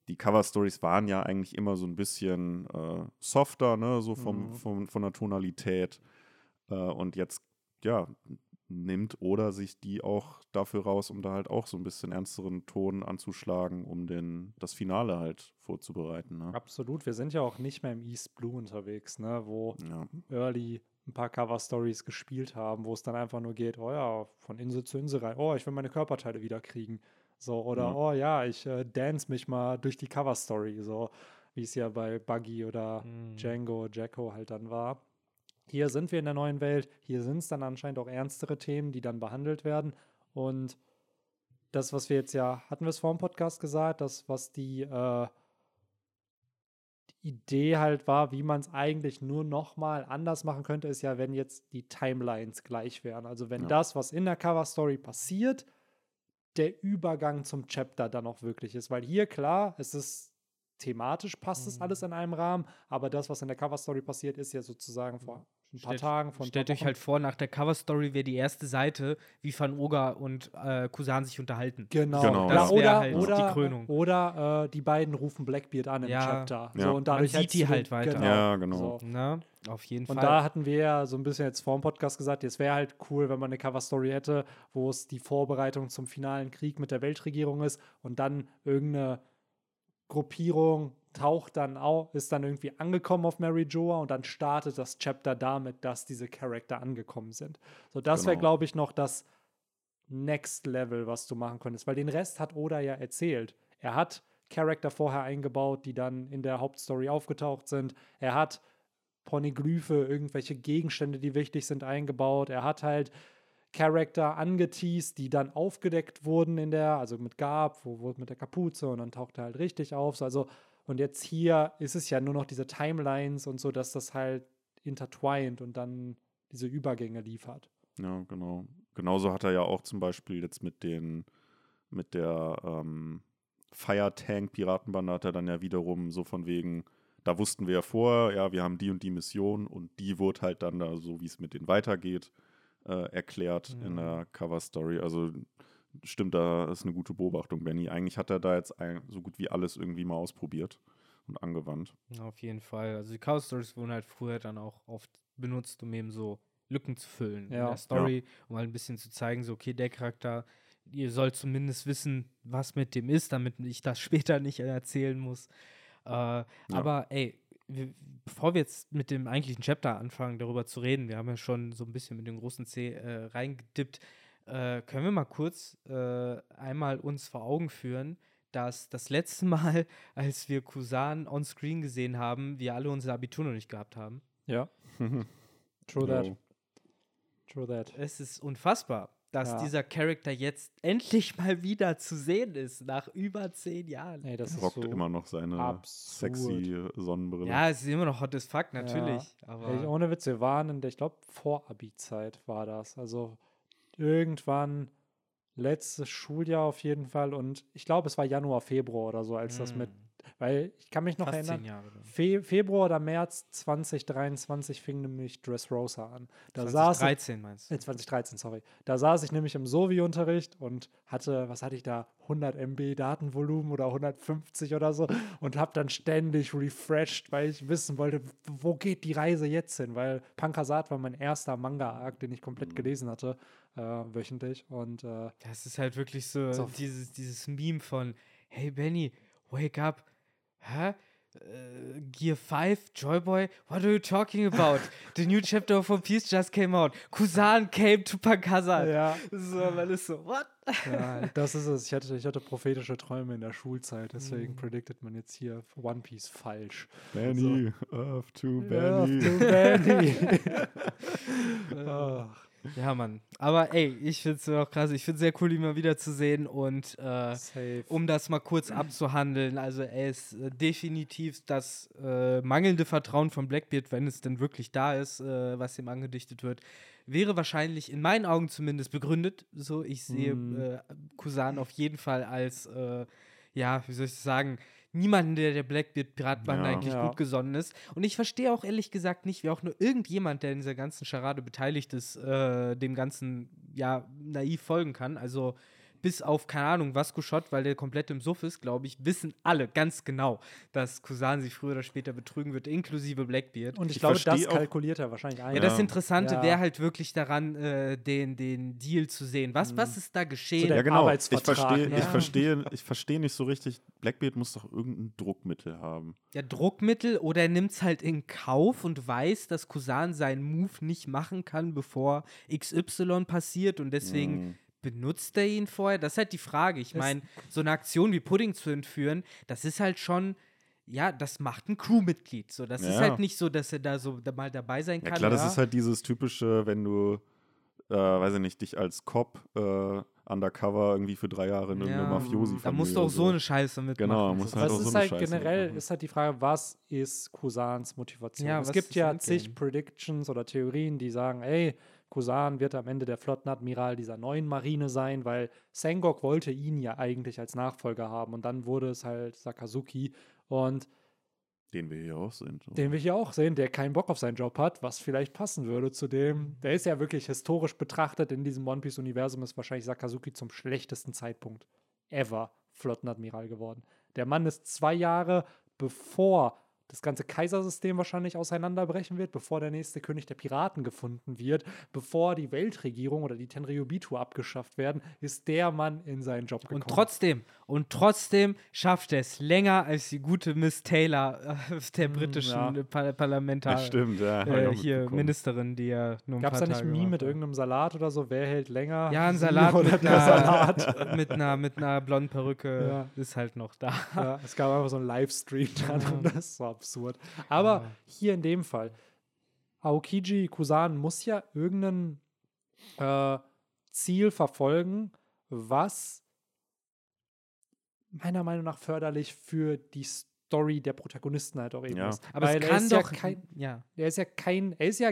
die Cover-Stories waren ja eigentlich immer so ein bisschen äh, softer, ne, so vom, Mhm. vom, von der Tonalität. Äh, und jetzt, ja, nimmt oder sich die auch dafür raus, um da halt auch so ein bisschen ernsteren Ton anzuschlagen, um den, das Finale halt vorzubereiten. Ne? Absolut. Wir sind ja auch nicht mehr im East Blue unterwegs, ne, wo Ja. Early ein paar Cover-Stories gespielt haben, wo es dann einfach nur geht, oh ja, von Insel zu Insel rein, oh, ich will meine Körperteile wieder kriegen. So, oder Ja. oh ja, ich äh, dance mich mal durch die Cover-Story, so wie es ja bei Buggy oder Mhm. Django, Jacko halt dann war. Hier sind wir in der neuen Welt, hier sind es dann anscheinend auch ernstere Themen, die dann behandelt werden. Und das, was wir jetzt ja, hatten wir es vor dem Podcast gesagt, das, was die, äh, die Idee halt war, wie man es eigentlich nur noch mal anders machen könnte, ist ja, wenn jetzt die Timelines gleich wären. Also wenn Ja. das, was in der Cover-Story passiert, der Übergang zum Chapter dann auch wirklich ist. Weil hier, klar, es ist thematisch passt es Mhm. alles in einem Rahmen, aber das, was in der Cover-Story passiert, ist ja sozusagen vor ein paar Stellt- Tagen, vor ein Stellt euch halt vor, nach der Cover-Story wäre die erste Seite, wie Van Oga und äh, Kusan sich unterhalten. Genau, Genau, Ja, das wär oder, halt die oder, Krönung. Oder äh, die beiden rufen Blackbeard an im Ja. Chapter. Ja. So, und dadurch sieht hättest die halt weiter. Ja, genau. So. Na, auf jeden Und Fall. da hatten wir ja so ein bisschen jetzt vor dem Podcast gesagt, es wäre halt cool, wenn man eine Cover-Story hätte, wo es die Vorbereitung zum finalen Krieg mit der Weltregierung ist und dann irgendeine Gruppierung taucht dann auch, ist dann irgendwie angekommen auf Mary Joa und dann startet das Chapter damit, dass diese Charakter angekommen sind. So, das wäre, Genau. glaube ich, noch das Next Level, was du machen könntest, weil den Rest hat Oda ja erzählt. Er hat Charakter vorher eingebaut, die dann in der Hauptstory aufgetaucht sind. Er hat Poneglyphe, irgendwelche Gegenstände, die wichtig sind, eingebaut. Er hat halt Charakter angeteased, die dann aufgedeckt wurden in der, also mit Gab, wo wurde mit der Kapuze und dann taucht er halt richtig auf. So, Also, und jetzt hier ist es ja nur noch diese Timelines und so, dass das halt intertwined und dann diese Übergänge liefert. Ja, genau. Genauso hat er ja auch zum Beispiel jetzt mit den mit der ähm, Fire Tank Piratenbande hat er dann ja wiederum so von wegen, da wussten wir ja vorher, ja, wir haben die und die Mission und die wurde halt dann da so, wie es mit denen weitergeht, äh, erklärt Mhm. in der Cover Story. Also stimmt, da ist eine gute Beobachtung, Benny. Eigentlich hat er da jetzt ein, so gut wie alles irgendwie mal ausprobiert und angewandt. Auf jeden Fall. Also die Cover Stories wurden halt früher dann auch oft benutzt, um eben so Lücken zu füllen in Ja. der Story, um halt ein bisschen zu zeigen, so okay, der Charakter, ihr sollt zumindest wissen, was mit dem ist, damit ich das [laughs] später nicht erzählen muss. Äh, Aber ey, wir, bevor wir jetzt mit dem eigentlichen Chapter anfangen, darüber zu reden, wir haben ja schon so ein bisschen mit dem großen C äh, reingedippt, äh, können wir mal kurz äh, einmal uns vor Augen führen, dass das letzte [laughs] Mal, als wir Kusan on Screen gesehen haben, wir alle unser Abitur noch nicht gehabt haben. Ja, [laughs] true that. True that. Es ist unfassbar, dass Ja. dieser Charakter jetzt endlich mal wieder zu sehen ist, nach über zehn Jahren. Ey, das ist Rockt so immer noch seine absurd. sexy Sonnenbrille. Ja, es ist immer noch hot as fuck, natürlich. Ey, Aber ohne Witz, wir waren in der, ich glaube, vor Abi-Zeit war das. Also irgendwann letztes Schuljahr auf jeden Fall. Und ich glaube, es war Januar, Februar oder so, als das mit, weil ich kann mich noch fast erinnern. Fe Februar oder März 2023 fing nämlich Dressrosa an. Da saß ich, 2013 meinst du? äh, 2013, sorry. Da saß ich nämlich im Sovi-Unterricht und hatte, was hatte ich da, 100 MB Datenvolumen oder 150 oder so und habe dann ständig refreshed, weil ich wissen wollte, wo geht die Reise jetzt hin? Weil Pankasat war mein erster Manga-Arc, den ich komplett gelesen hatte, äh, wöchentlich. Und äh, Das ist halt wirklich so, So. dieses, dieses Meme von, hey Benny, wake up. Hä? Äh, Gear 5, Joyboy, what are you talking about? [laughs] The new chapter of One Piece just came out. Kusan came to Pankazat. ja, So, man ist so, what? ja, das ist es. Ich hatte, ich hatte prophetische Träume in der Schulzeit, deswegen Mhm. predicted man jetzt hier One Piece falsch. Benny, off to Benny. du [laughs] Benny. Ach, Ja, Mann. Aber ey, ich finde es auch krass. Ich finde es sehr cool, ihn mal wieder zu sehen. Und äh, um das mal kurz abzuhandeln, also er ist äh, definitiv das äh, mangelnde Vertrauen von Blackbeard, wenn es denn wirklich da ist, äh, was ihm angedichtet wird, wäre wahrscheinlich in meinen Augen zumindest begründet. So, ich sehe Mhm. äh, Kusan auf jeden Fall als, äh, ja, wie soll ich das sagen, niemanden, der der Blackbeard-Piratbande Ja. eigentlich Ja. gut gesonnen ist. Und ich verstehe auch ehrlich gesagt nicht, wie auch nur irgendjemand, der in dieser ganzen Charade beteiligt ist, äh, dem Ganzen ja naiv folgen kann. Also bis auf, keine Ahnung, Vasco Schott, weil der komplett im Suff ist, glaube ich, wissen alle ganz genau, dass Kusan sich früher oder später betrügen wird, inklusive Blackbeard. Und ich, Ich glaube, das kalkuliert er wahrscheinlich ein. ja, das Ja. Interessante Ja. wäre halt wirklich daran, äh, den, den Deal zu sehen. Was, was ist da geschehen? Ja, genau. Ich Arbeitsvertrag, verstehe ne? ich Ja. verstehe, ich verstehe nicht so richtig. Blackbeard muss doch irgendein Druckmittel haben. ja, Druckmittel oder er nimmt es halt in Kauf und weiß, dass Kusan seinen Move nicht machen kann, bevor XY passiert und deswegen Mhm. Benutzt er ihn vorher? Das ist halt die Frage. Ich meine, so eine Aktion wie Pudding zu entführen, das ist halt schon, ja, das macht ein Crewmitglied. So, das ist Ja. halt nicht so, dass er da so da mal dabei sein Ja kann. klar, das ist halt dieses typische, wenn du, äh, weiß ich nicht, dich als Cop äh, undercover irgendwie für drei Jahre in irgendeine Ja, mafiosi Da musst du auch so eine Scheiße mitmachen. Genau, So, musst das- halt Das auch so ist eine halt Scheiße generell, mitmachen. ist halt die Frage, was ist Kusans Motivation? Ja, es gibt ist ja zig? Predictions oder Theorien, die sagen, ey, Kusan wird am Ende der Flottenadmiral dieser neuen Marine sein, weil Sengok wollte ihn ja eigentlich als Nachfolger haben und dann wurde es halt Sakazuki und Den wir hier auch sind. so. den wir hier auch sehen, der keinen Bock auf seinen Job hat, was vielleicht passen würde zu dem. Der ist ja wirklich historisch betrachtet in diesem One Piece-Universum, ist wahrscheinlich Sakazuki zum schlechtesten Zeitpunkt ever Flottenadmiral geworden. Der Mann ist zwei Jahre bevor das ganze Kaisersystem wahrscheinlich auseinanderbrechen wird, bevor der nächste König der Piraten gefunden wird, bevor die Weltregierung oder die Tenryubitu abgeschafft werden, ist der Mann in seinen Job gekommen. Und trotzdem, und trotzdem schafft er es länger als die gute Miss Taylor, äh, der Mm, britischen ja. Par Parlamentar stimmt, ja. äh, hier. Ministerin, die ja nur ein Gab es da nicht Tage Meme war. mit irgendeinem Salat oder so? Wer hält länger? Ja, ein [laughs] Salat oder mit der einer, Salat? [laughs] mit einer mit einer blonden Perücke Ja. ist halt noch da. Ja, es gab einfach so einen Livestream [laughs] dann Ja. und das so absurd. Aber Ja. hier in dem Fall, Aokiji Kusan muss ja irgendein äh, Ziel verfolgen, was meiner Meinung nach förderlich für die Story der Protagonisten halt auch eben Ja. ist. Aber Weil es er kann ist doch Ja kein, ja. er ist ja kein, er ist ja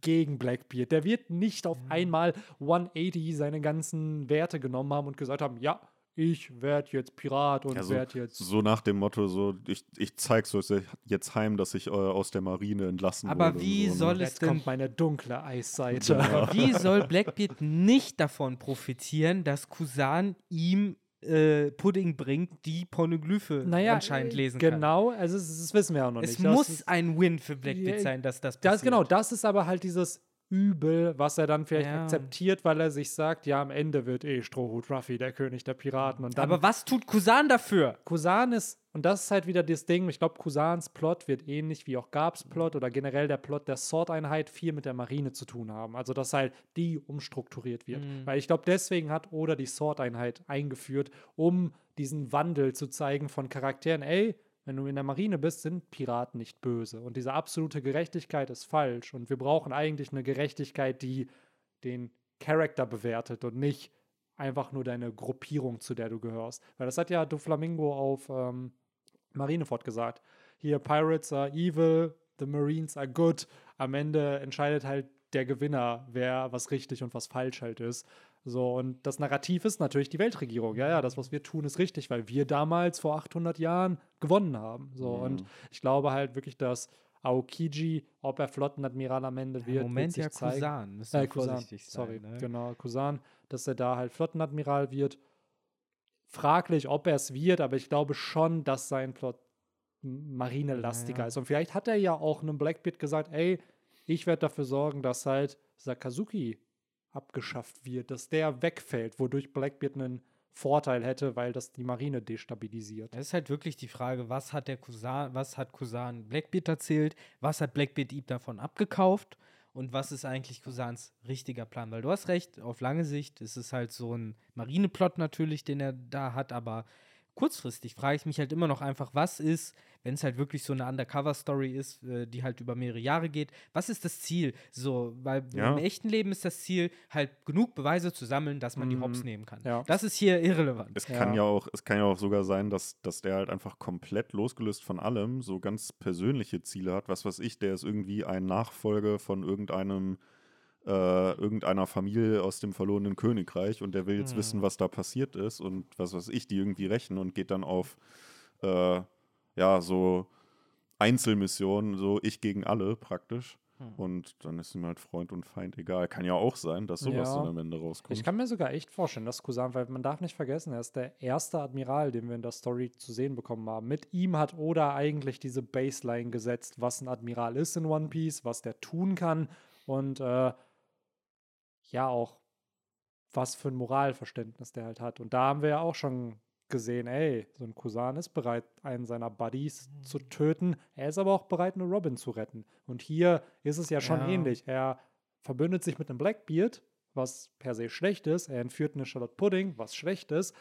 gegen Blackbeard. Der wird nicht auf einmal 180 seine ganzen Werte genommen haben und gesagt haben, ja, ich werde jetzt Pirat und Ja, so- werde jetzt. So nach dem Motto, so, ich, ich zeig's euch jetzt heim, dass ich äh, aus der Marine entlassen Aber wurde. wie und so, soll ne? es Jetzt denn kommt meine dunkle Eisseite. Aber wie soll Blackbeard nicht davon profitieren, dass Kusan ihm äh, Pudding bringt, die Pornoglyphe anscheinend lesen kann? genau, also das, das wissen wir auch noch Es nicht. Das muss ein Win für Blackbeard Ja, sein, dass das passiert. Das genau, das ist aber halt dieses Übel, was er dann vielleicht Ja. akzeptiert, weil er sich sagt, ja, am Ende wird eh Strohhut Ruffy der König der Piraten. Und dann Aber was tut Kusan dafür? Kusan ist, und das ist halt wieder das Ding, ich glaube, Kusans Plot wird ähnlich wie auch Gabs Plot oder generell der Plot der Sword-Einheit viel mit der Marine zu tun haben. Also, dass halt die umstrukturiert wird. Mhm. Weil ich glaube, deswegen hat Oda die Sword-Einheit eingeführt, um diesen Wandel zu zeigen von Charakteren. Ey, wenn du in der Marine bist, sind Piraten nicht böse. Und diese absolute Gerechtigkeit ist falsch. Und wir brauchen eigentlich eine Gerechtigkeit, die den Charakter bewertet und nicht einfach nur deine Gruppierung, zu der du gehörst. Weil das hat ja Doflamingo auf ähm, Marineford gesagt. Hier, Pirates are evil, the Marines are good. Am Ende entscheidet halt der Gewinner, wer was richtig und was falsch halt ist. So, und das Narrativ ist natürlich die Weltregierung. Ja, ja, das, was wir tun, ist richtig, weil wir damals vor 800 Jahren gewonnen haben. So, und ich glaube halt wirklich, dass Aokiji, ob er Flottenadmiral am Ende wird, Im Moment wird ja zeigen. Kusan. Müssen Äh, wir Kusan, vorsichtig sein. sorry, ne? genau, Kusan, dass er da halt Flottenadmiral wird. Fraglich, ob er es wird, aber ich glaube schon, dass sein Plot marinelastiger Ja, ja. ist. Und vielleicht hat er ja auch einem Blackbeard gesagt, ey, ich werde dafür sorgen, dass halt Sakazuki abgeschafft wird, dass der wegfällt, wodurch Blackbeard einen Vorteil hätte, weil das die Marine destabilisiert. Es ist halt wirklich die Frage, was hat der Kusan, was hat Kusan Blackbeard erzählt, was hat Blackbeard ihm davon abgekauft und was ist eigentlich Kusans richtiger Plan? Weil du hast recht, auf lange Sicht ist es halt so ein Marineplot natürlich, den er da hat, aber kurzfristig frage ich mich halt immer noch einfach, was ist, wenn es halt wirklich so eine Undercover-Story ist, äh, die halt über mehrere Jahre geht, was ist das Ziel? So, weil Ja. im echten Leben ist das Ziel, halt genug Beweise zu sammeln, dass man die Mhm. Hops nehmen kann. Ja. Das ist hier irrelevant. Es kann Ja. ja auch, es kann ja auch sogar sein, dass, dass der halt einfach komplett losgelöst von allem so ganz persönliche Ziele hat. Was weiß ich, der ist irgendwie ein Nachfolger von irgendeinem, äh, irgendeiner Familie aus dem verlorenen Königreich und der will jetzt Mhm. wissen, was da passiert ist und was weiß ich, die irgendwie rächen und geht dann auf äh, ja, so Einzelmissionen, so ich gegen alle praktisch. Hm. Und dann ist ihm halt Freund und Feind egal. Kann ja auch sein, dass sowas Ja. dann am Ende rauskommt. Ich kann mir sogar echt vorstellen, dass Kusan, weil man darf nicht vergessen, er ist der erste Admiral, den wir in der Story zu sehen bekommen haben. Mit ihm hat Oda eigentlich diese Baseline gesetzt, was ein Admiral ist in One Piece, was der tun kann und äh, ja auch was für ein Moralverständnis der halt hat. Und da haben wir ja auch schon gesehen, ey, so ein Kusan ist bereit, einen seiner Buddies zu töten. Er ist aber auch bereit, eine Robin zu retten. Und hier ist es ja schon Ja. ähnlich. Er verbündet sich mit einem Blackbeard, was per se schlecht ist. Er entführt eine Charlotte Pudding, was schlecht ist.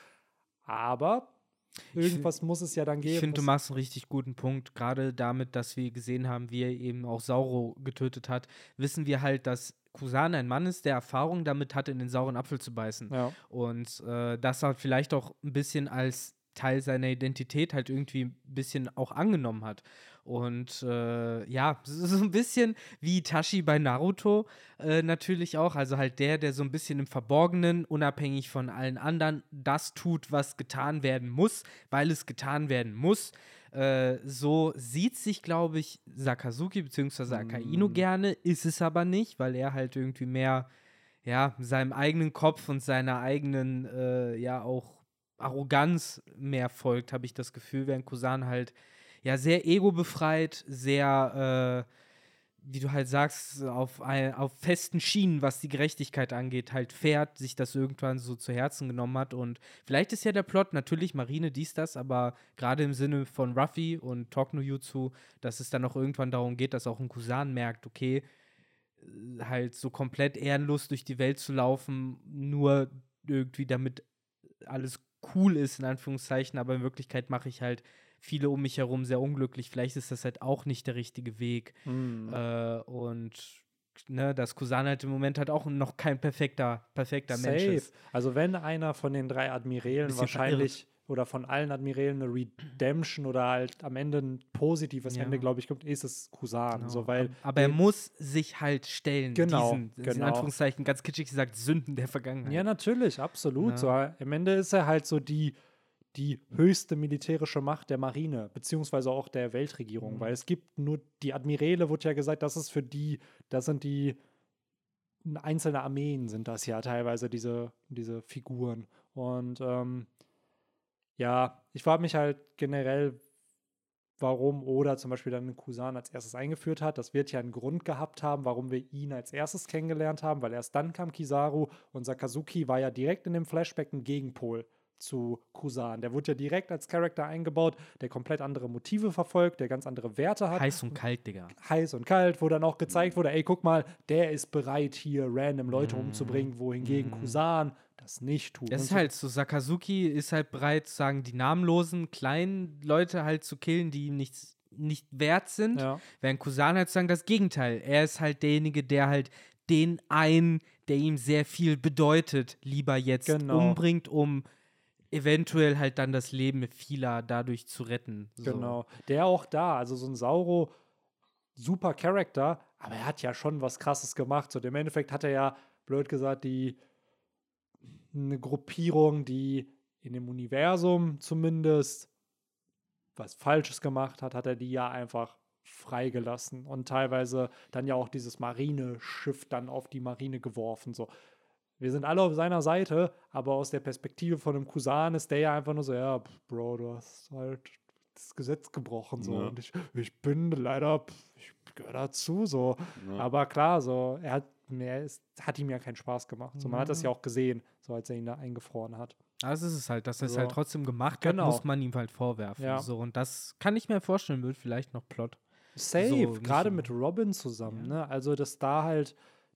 Aber find- irgendwas muss es ja dann geben. Ich finde, du machst einen richtig guten Punkt. Gerade damit, dass wir gesehen haben, wie er eben auch Sauro getötet hat, wissen wir halt, dass Kusan ein Mann ist, der Erfahrung damit hat, in den sauren Apfel zu beißen. ja. Und äh, das halt vielleicht auch ein bisschen als Teil seiner Identität halt irgendwie ein bisschen auch angenommen hat. Und äh, ja, so ein bisschen wie Tashi bei Naruto äh, natürlich auch. Also halt der, der so ein bisschen im Verborgenen, unabhängig von allen anderen, das tut, was getan werden muss, weil es getan werden muss. Äh, so sieht sich, glaube ich, Sakazuki bzw. Akainu Mm. gerne, ist es aber nicht, weil er halt irgendwie mehr ja, seinem eigenen Kopf und seiner eigenen, äh, ja, auch Arroganz mehr folgt, habe ich das Gefühl, während Kusan halt, ja, sehr ego-befreit, sehr, äh, wie du halt sagst, auf, auf festen Schienen, was die Gerechtigkeit angeht, halt fährt, sich das irgendwann so zu Herzen genommen hat. Und vielleicht ist ja der Plot natürlich Marine dies, das, aber gerade im Sinne von Ruffy und Talk no Jutsu, dass es dann auch irgendwann darum geht, dass auch ein Kusan merkt, okay, äh, halt so komplett ehrenlos durch die Welt zu laufen, nur irgendwie damit alles cool ist, in Anführungszeichen, aber in Wirklichkeit mache ich halt viele um mich herum sehr unglücklich. Vielleicht ist das halt auch nicht der richtige Weg. Mm. Äh, und ne, dass Kusan halt im Moment halt auch noch kein perfekter, perfekter Mensch Safe. ist. Also wenn einer von den drei Admirälen wahrscheinlich oder von allen Admirälen eine Redemption oder halt am Ende ein positives Ja. Ende, glaube ich, kommt, ist es Kusan. Genau. So, weil aber er muss sich halt stellen, Genau, diesen, in genau. Anführungszeichen ganz kitschig gesagt, Sünden der Vergangenheit. Ja, natürlich, absolut. Ja. So, am Ende ist er halt so die, die höchste militärische Macht der Marine, beziehungsweise auch der Weltregierung, Mhm. weil es gibt nur die Admiräle, wurde ja gesagt, das ist für die, das sind die einzelne Armeen sind das ja teilweise, diese, diese Figuren. Und ähm, ja, ich frage mich halt generell, warum Oda zum Beispiel dann den Kusan als erstes eingeführt hat. Das wird ja einen Grund gehabt haben, warum wir ihn als erstes kennengelernt haben, weil erst dann kam Kizaru und Sakazuki war ja direkt in dem Flashback ein Gegenpol zu Kusan. Der wurde ja direkt als Charakter eingebaut, der komplett andere Motive verfolgt, der ganz andere Werte hat Heiß und kalt, Digga. heiß und kalt, wo dann auch gezeigt wurde, ey, guck mal, der ist bereit, hier random Leute umzubringen, wohingegen Kusan das nicht tut. Das ist so- halt so, Sakazuki ist halt bereit zu sagen, die namenlosen, kleinen Leute halt zu killen, die ihm nichts nicht wert sind. Ja. Während Kusan halt sagen das Gegenteil. Er ist halt derjenige, der halt den einen, der ihm sehr viel bedeutet, lieber jetzt Genau. umbringt, um eventuell halt dann das Leben vieler dadurch zu retten. So. Genau. Der auch da, also so ein Sauro, super Charakter, aber er hat ja schon was krasses gemacht. So, im Endeffekt hat er ja, blöd gesagt, die eine Gruppierung, die in dem Universum zumindest was Falsches gemacht hat, hat er die ja einfach freigelassen und teilweise dann ja auch dieses Marineschiff dann auf die Marine geworfen. So. Wir sind alle auf seiner Seite, aber aus der Perspektive von einem Kusan ist der ja einfach nur so, ja, Bro, du hast halt das Gesetz gebrochen so Ja. und ich, ich bin leider, ich gehöre dazu so. Ja. Aber klar, so, er hat, er ist, hat ihm ja keinen Spaß gemacht. So, man hat das ja auch gesehen, so als er ihn da eingefroren hat. Also ist es halt, dass er es So. halt trotzdem gemacht Genau. hat, muss man ihm halt vorwerfen. Ja. So, und das kann ich mir vorstellen, wird vielleicht noch Plot. Safe, So, gerade so- mit Robin zusammen, Ja. ne? Also, dass da halt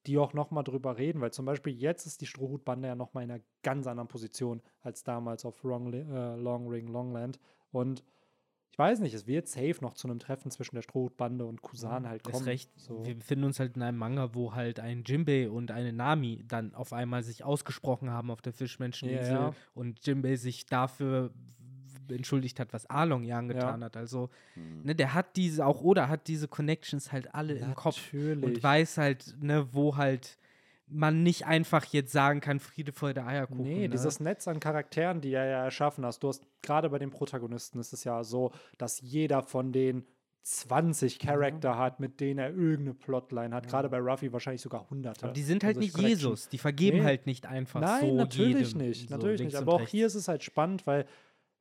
die auch noch mal drüber reden, weil zum Beispiel jetzt ist die Strohhutbande ja noch mal in einer ganz anderen Position als damals auf Wrong, äh, Long Ring Longland und ich weiß nicht, es wird safe noch zu einem Treffen zwischen der Strohhutbande und Kusan halt Ist kommen. recht. So. Wir befinden uns halt in einem Manga, wo halt ein Jinbei und eine Nami dann auf einmal sich ausgesprochen haben auf der Fischmenscheninsel Ja. und Jinbei sich dafür entschuldigt hat, was Arlong ihr angetan hat. Also, Hm. ne, der hat diese, auch Oda hat diese Connections halt alle im Kopf Natürlich. und weiß halt, ne, wo halt man nicht einfach jetzt sagen kann, Friede vor der Eierkuchen. Nee, ne? dieses Netz an Charakteren, die er ja erschaffen hast. Du hast gerade bei den Protagonisten ist es ja so, dass jeder von den 20 Charakter hat, mit denen er irgendeine Plotline hat. Gerade bei Ruffy wahrscheinlich sogar hunderte. Aber die sind halt Also nicht. Jesus. Die vergeben Nee. halt nicht einfach Nein, so natürlich jedem, nicht. so Natürlich nicht. Aber auch rechts. hier ist es halt spannend, weil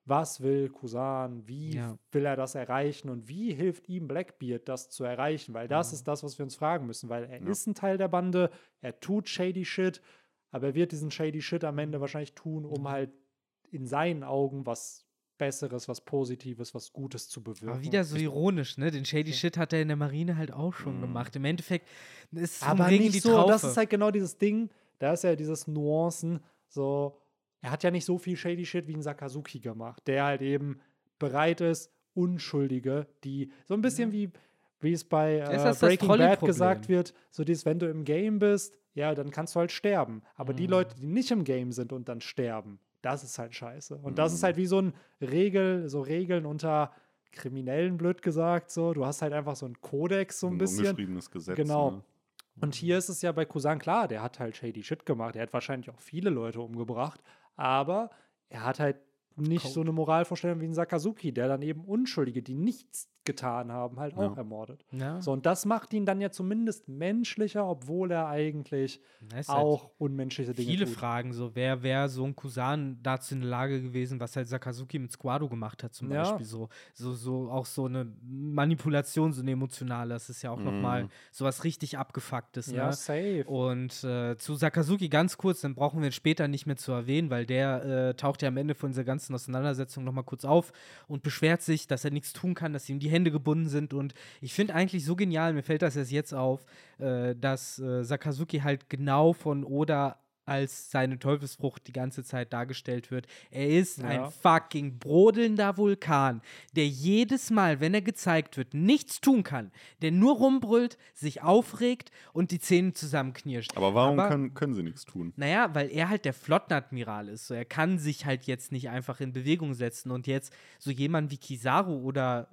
was will Kusan? Wie Ja. will er das erreichen? Und wie hilft ihm Blackbeard, das zu erreichen? Weil das ist das, was wir uns fragen müssen. Weil er Ja. ist ein Teil der Bande, er tut shady Shit, aber er wird diesen shady Shit am Ende wahrscheinlich tun, um halt in seinen Augen was Besseres, was Positives, was Gutes zu bewirken. Aber wieder so ironisch, ne? Den Shady Shit hat er in der Marine halt auch schon Mhm. gemacht. Im Endeffekt ist es aber Ring in nicht so, das ist halt genau dieses Ding, da ist ja dieses Nuancen, so, er hat ja nicht so viel shady Shit wie ein Sakazuki gemacht, der halt eben bereit ist, Unschuldige, die, so ein bisschen wie, wie es bei äh, Breaking Bad gesagt wird, so dieses, wenn du im Game bist, ja, dann kannst du halt sterben, aber die Mhm. Leute, die nicht im Game sind und dann sterben, das ist halt scheiße. Und das ist Mhm. halt wie so ein Regel, so Regeln unter Kriminellen, blöd gesagt, so, du hast halt einfach so einen Kodex, so ein bisschen. ungeschriebenes Gesetz. Genau. Ne? Und hier ist es ja bei Kusan klar, der hat halt shady Shit gemacht. Er hat wahrscheinlich auch viele Leute umgebracht, aber er hat halt nicht Code. so eine Moralvorstellung wie ein Sakazuki, der dann eben Unschuldige, die nichts getan haben, halt Ja. auch ermordet. ja. So, und das macht ihn dann ja zumindest menschlicher, obwohl er eigentlich halt auch unmenschliche Dinge viele tut. Fragen. So, wer wäre so ein Kusan dazu in der Lage gewesen, was halt Sakazuki mit Squado gemacht hat, zum Ja. Beispiel. So, so, so auch so eine Manipulation, so eine emotionale. Das ist ja auch Mhm. so was richtig abgefucktes. Ja, ne? safe. Und äh, zu Sakazuki ganz kurz, dann brauchen wir ihn später nicht mehr zu erwähnen, weil der äh, taucht ja am Ende von dieser ganzen Auseinandersetzung nochmal kurz auf und beschwert sich, dass er nichts tun kann, dass ihm die Hände gebunden sind. Und ich finde eigentlich so genial, mir fällt das erst jetzt auf, äh, dass äh, Sakazuki halt genau von Oda als seine Teufelsfrucht die ganze Zeit dargestellt wird. Er ist ein Ja. fucking brodelnder Vulkan, der jedes Mal, wenn er gezeigt wird, nichts tun kann, der nur rumbrüllt, sich aufregt und die Zähne zusammenknirscht. Aber warum Aber- können, können sie nichts tun? Naja, weil er halt der Flottenadmiral ist. So, er kann sich halt jetzt nicht einfach in Bewegung setzen und jetzt so jemanden wie Kizaru oder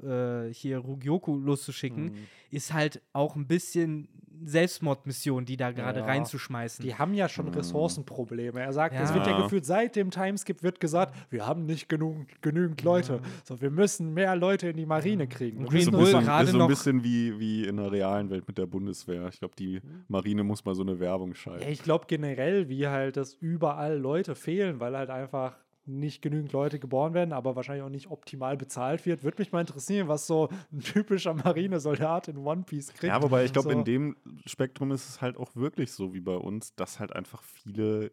äh, hier Rugyoku loszuschicken, Mhm. ist halt auch ein bisschen Selbstmordmission, die da gerade Ja. reinzuschmeißen. Die haben ja schon Ressourcenprobleme. Er sagt, es Ja. wird ja gefühlt seit dem Timeskip wird gesagt, wir haben nicht genug, genügend Leute. So, wir müssen mehr Leute in die Marine kriegen. Wir Green Ist so Bull gerade ist so ein bisschen wie, wie in der realen Welt mit der Bundeswehr. Ich glaube, die Marine muss mal so eine Werbung schalten. Ja, ich glaube generell, wie halt, dass überall Leute fehlen, weil halt einfach nicht genügend Leute geboren werden, aber wahrscheinlich auch nicht optimal bezahlt wird. Würde mich mal interessieren, was so ein typischer Marinesoldat in One Piece kriegt. Ja, wobei ich glaube, So. in dem Spektrum ist es halt auch wirklich so wie bei uns, dass halt einfach viele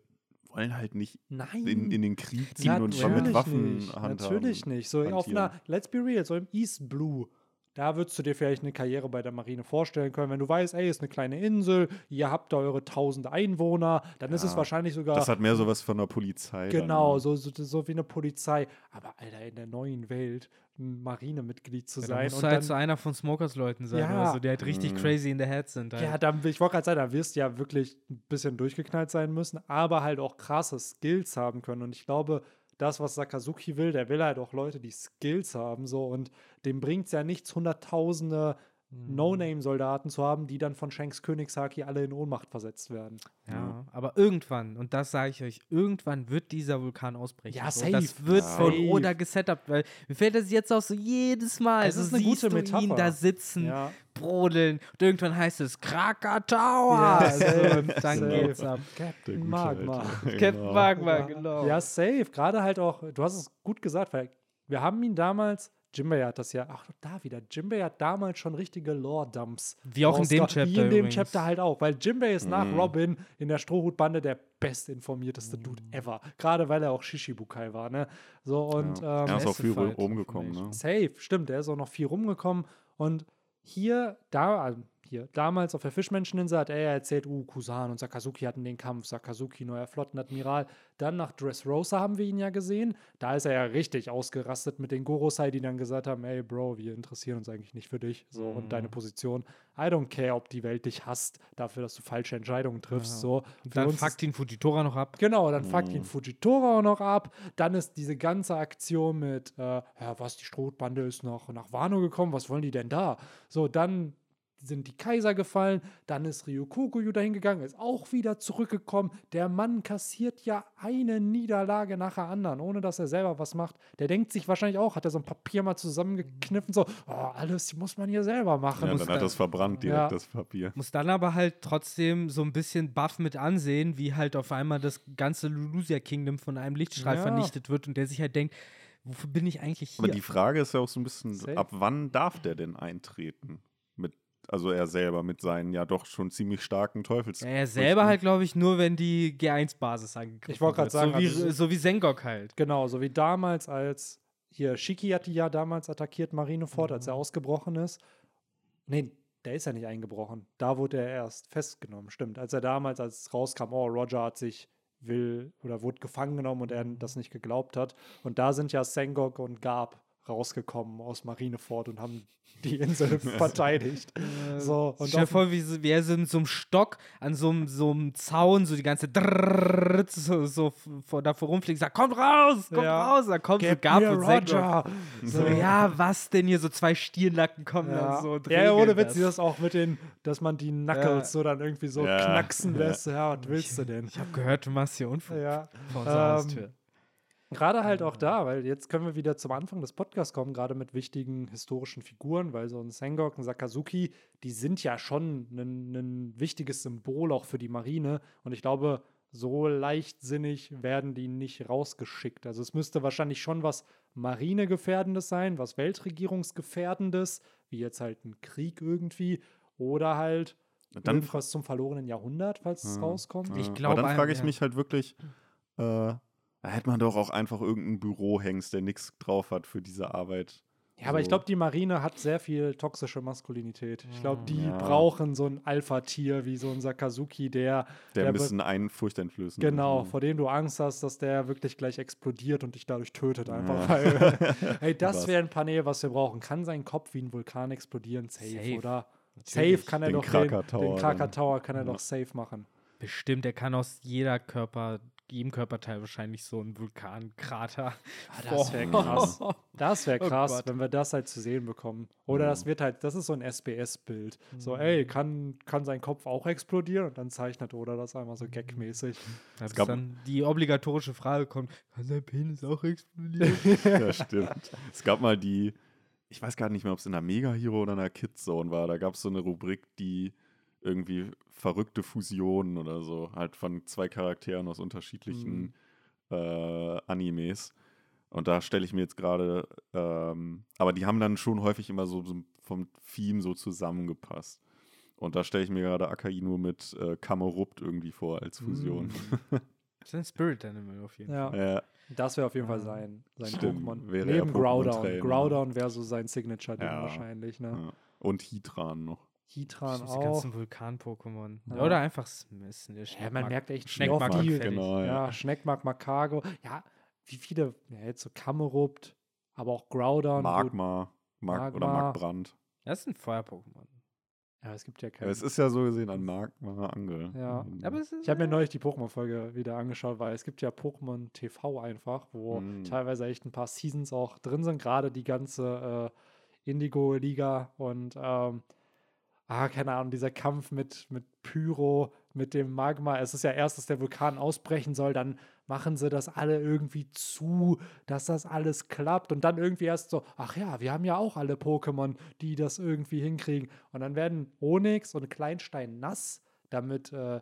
wollen halt nicht in, in den Krieg ziehen und schon Natürlich mit Waffen nicht. handhaben. Natürlich nicht. So auf einer, let's be real, so im East Blue, da würdest du dir vielleicht eine Karriere bei der Marine vorstellen können. Wenn du weißt, ey, ist eine kleine Insel, ihr habt da eure tausend Einwohner, dann ist es Ja, wahrscheinlich sogar Das hat mehr sowas von der Polizei. genau, ne? so, so, so wie eine Polizei. Aber Alter, in der neuen Welt ein Marinemitglied zu Ja, sein musst und du halt dann, so einer von Smokers Leuten sein, Ja. oder so, die halt richtig Mhm. crazy in the head sind. Halt. Ja, dann, ich wollte gerade sagen, da wirst du ja wirklich ein bisschen durchgeknallt sein müssen, aber halt auch krasse Skills haben können. Und ich glaube, das, was Sakazuki will, der will halt auch Leute, die Skills haben. So, und dem bringt es ja nichts, hunderttausende. No-Name-Soldaten zu haben, die dann von Shanks Königshaki alle in Ohnmacht versetzt werden. Ja, aber irgendwann, und das sage ich euch, irgendwann wird dieser Vulkan ausbrechen. Ja, so. Das safe. wird Ja. von Safe. Oda gesetupt, weil mir fällt das jetzt auch so jedes Mal. Es so ist eine siehst gute du ihn Metapher. da sitzen, Ja. brodeln und irgendwann heißt es Krakatoa. Ja, so, safe, und dann safe. geht's ab. Captain Magma. Alte. [laughs] Captain Genau. Magma, Ja. genau. Ja, safe. Gerade halt auch, du hast es gut gesagt, weil wir haben ihn damals, Jimbei hat das ja, ach, da wieder, Jimbei hat damals schon richtige Lore-Dumps. Wie auch in dem. Chapter Wie in dem übrigens. Chapter halt auch, weil Jimbei ist nach Mhm. Robin in der Strohhutbande der bestinformierteste Mhm. Dude ever. Gerade weil er auch Shishibukai war, ne? So und Ja. ähm, er ist auch viel rumgekommen. Ne? Safe, stimmt, er ist auch noch viel rumgekommen. Und hier, da, also hier, damals auf der Fischmenscheninsel hat er ja erzählt, uh, Kusan und Sakazuki hatten den Kampf, Sakazuki, neuer Flottenadmiral. Dann nach Dressrosa haben wir ihn ja gesehen. Da ist er ja richtig ausgerastet mit den Gorosei, die dann gesagt haben, ey Bro, wir interessieren uns eigentlich nicht für dich so und deine Position. I don't care, ob die Welt dich hasst, dafür, dass du falsche Entscheidungen triffst. Ja. So. Und dann fuckt ihn Fujitora noch ab. Genau, dann fuckt ihn Mhm. Fujitora auch noch ab. Dann ist diese ganze Aktion mit, äh, ja, was, die Strohbande ist noch nach Wano gekommen, was wollen die denn da? So, dann sind die Kaiser gefallen, dann ist Ryukokuyu dahin gegangen, ist auch wieder zurückgekommen. Der Mann kassiert ja eine Niederlage nach der anderen, ohne dass er selber was macht. Der denkt sich wahrscheinlich auch, hat er so ein Papier mal zusammengekniffen, so, oh, alles muss man hier selber machen. Ja, dann da- hat das verbrannt direkt, Ja. das Papier. Muss dann aber halt trotzdem so ein bisschen buff mit ansehen, wie halt auf einmal das ganze Lulusia Kingdom von einem Lichtstrahl Ja. vernichtet wird und der sich halt denkt, wofür bin ich eigentlich hier? Aber die Frage ist ja auch so ein bisschen, Safe. ab wann darf der denn eintreten? Also er selber mit seinen ja doch schon ziemlich starken Teufels. ja, er selber halt, glaube ich, nur wenn die G1-Basis angegriffen Ich wollte wird. sagen, so wie, also so- wie Sengok halt. Genau, so wie damals, als hier Shiki hat die ja damals attackiert, Marineford, als Mhm. er ausgebrochen ist. Nee, der ist ja nicht eingebrochen. Da wurde er erst festgenommen, stimmt. Als er damals, als es rauskam, oh, Roger hat sich will oder wurde gefangen genommen und er das nicht geglaubt hat. Und da sind ja Sengok und Garb rausgekommen aus Marineford und haben die [laughs] Insel verteidigt. So, und Stell vor, wie, so- wie er so in so einem Stock an so einem, so einem Zaun so die ganze Drrrr, so, so vor, davor rumfliegt, sagt, kommt raus, kommt Ja. raus. Da kommt so Gab und. Roger. So, ja, was denn hier? So zwei Stiernacken kommen Ja, dann so. und ja ohne Witz, das. auch mit den, dass man die Knuckles Ja. so dann irgendwie so Ja, knacksen ja. lässt. Ja, was willst du denn? Ich habe gehört, du machst hier Unfug Ja. vor unserer Ähm, Haustür. Gerade halt auch da, weil jetzt können wir wieder zum Anfang des Podcasts kommen, gerade mit wichtigen historischen Figuren, weil so ein Sengok, ein Sakazuki, die sind ja schon ein, ein wichtiges Symbol auch für die Marine. Und ich glaube, so leichtsinnig werden die nicht rausgeschickt. Also es müsste wahrscheinlich schon was Marinegefährdendes sein, was Weltregierungsgefährdendes, wie jetzt halt ein Krieg irgendwie, oder halt Dann irgendwas zum verlorenen Jahrhundert, falls es Ja. rauskommt. Ich Ja. glaub Aber dann frage ich ja. mich halt wirklich, äh, da hätte man doch auch einfach irgendeinen Bürohengst, der nichts drauf hat für diese Arbeit. Ja, aber ich So. glaube, die Marine hat sehr viel toxische Maskulinität. Ich glaube, die Ja. brauchen so ein Alpha-Tier wie so ein Sakazuki, der, Der der ein bisschen einen furchteinflößend genau, ist. vor dem du Angst hast, dass der wirklich gleich explodiert und dich dadurch tötet einfach. Ja. Weil, [laughs] hey, das wäre ein Panel, was wir brauchen. Kann sein Kopf wie ein Vulkan explodieren? Safe, Safe. oder? Natürlich. Safe kann er Den doch Krakatoa den, den. Krakatoa kann er Ja. doch safe machen. Bestimmt, er kann aus jeder Körper, jedem Körperteil wahrscheinlich so einen Vulkankrater. das wär formen. krass. [laughs] Das wäre Oh krass, Gott. wenn wir das halt zu sehen bekommen. Oder Ja. das wird halt, das ist so ein SBS-Bild. So, Mhm. ey, kann, kann sein Kopf auch explodieren? Und dann zeichnet Oda das einmal so gagmäßig. Als gab- dann die obligatorische Frage kommt, kann sein Penis auch explodieren? [laughs] ja, stimmt. Es gab mal die, ich weiß gar nicht mehr, ob es in der Mega Hero oder in der Kids Zone war. Da gab es so eine Rubrik, die irgendwie verrückte Fusionen oder so, halt von zwei Charakteren aus unterschiedlichen äh, Animes. Und da stelle ich mir jetzt gerade, ähm, aber die haben dann schon häufig immer so, so vom Theme so zusammengepasst. Und da stelle ich mir gerade Akainu mit äh, Kamerupt irgendwie vor als Fusion. Mm. [laughs] Das ist ein Spirit Animal auf jeden Ja. Fall. Ja, Das wäre auf jeden Fall sein, sein Stimmt, Pokémon. wäre er Neben Pokémon Groudon. Trainer. Groudon wäre so sein Signature-Ding Ja. wahrscheinlich. Ne? ja. Und Hitran noch. Hitran auch. ganzen Vulkan-Pokémon. Ja. Oder einfach Smith. Der Ja, man merkt echt, wie Schneckmark die, genau, ja. ja, Schneckmark, Makago. Ja, wie viele, ja, jetzt so Kamerupt, aber auch Groudon. Magma, Mag oder Magma. Magbrand. Das ist ein Feuer-Pokémon. Ja, es gibt ja Ja, keine. es ist ja so gesehen ein Magma Angel. Ja. Aber es ist, Ich habe mir neulich die Pokémon-Folge wieder angeschaut, weil es gibt ja Pokémon TV einfach, wo Mm. teilweise echt ein paar Seasons auch drin sind, gerade die ganze äh, Indigo-Liga und ähm, ah, keine Ahnung, dieser Kampf mit, mit Pyro, mit dem Magma. Es ist ja erst, dass der Vulkan ausbrechen soll, dann machen sie das alle irgendwie zu, dass das alles klappt und dann irgendwie erst so, ach ja, wir haben ja auch alle Pokémon, die das irgendwie hinkriegen. Und dann werden Onyx und Kleinstein nass, damit äh,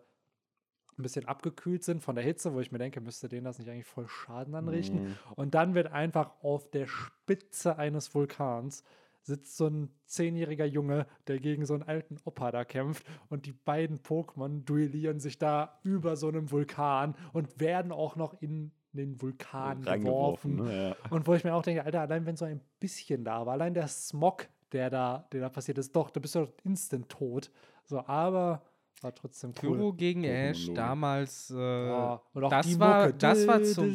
ein bisschen abgekühlt sind von der Hitze, wo ich mir denke, müsste denen das nicht eigentlich voll Schaden anrichten. Mhm. Und dann wird einfach auf der Spitze eines Vulkans sitzt so ein zehnjähriger Junge, der gegen so einen alten Opa da kämpft und die beiden Pokémon duellieren sich da über so einem Vulkan und werden auch noch in den Vulkan geworfen. Ne? Ja. Und wo ich mir auch denke, Alter, allein wenn so ein bisschen da war, allein der Smog, der da, der da passiert ist, doch, da bist du doch instant tot. So, aber war trotzdem cool. Pyro gegen Ash Logo. damals. Äh, Ja, und auch das die war- Mucke, das war zum-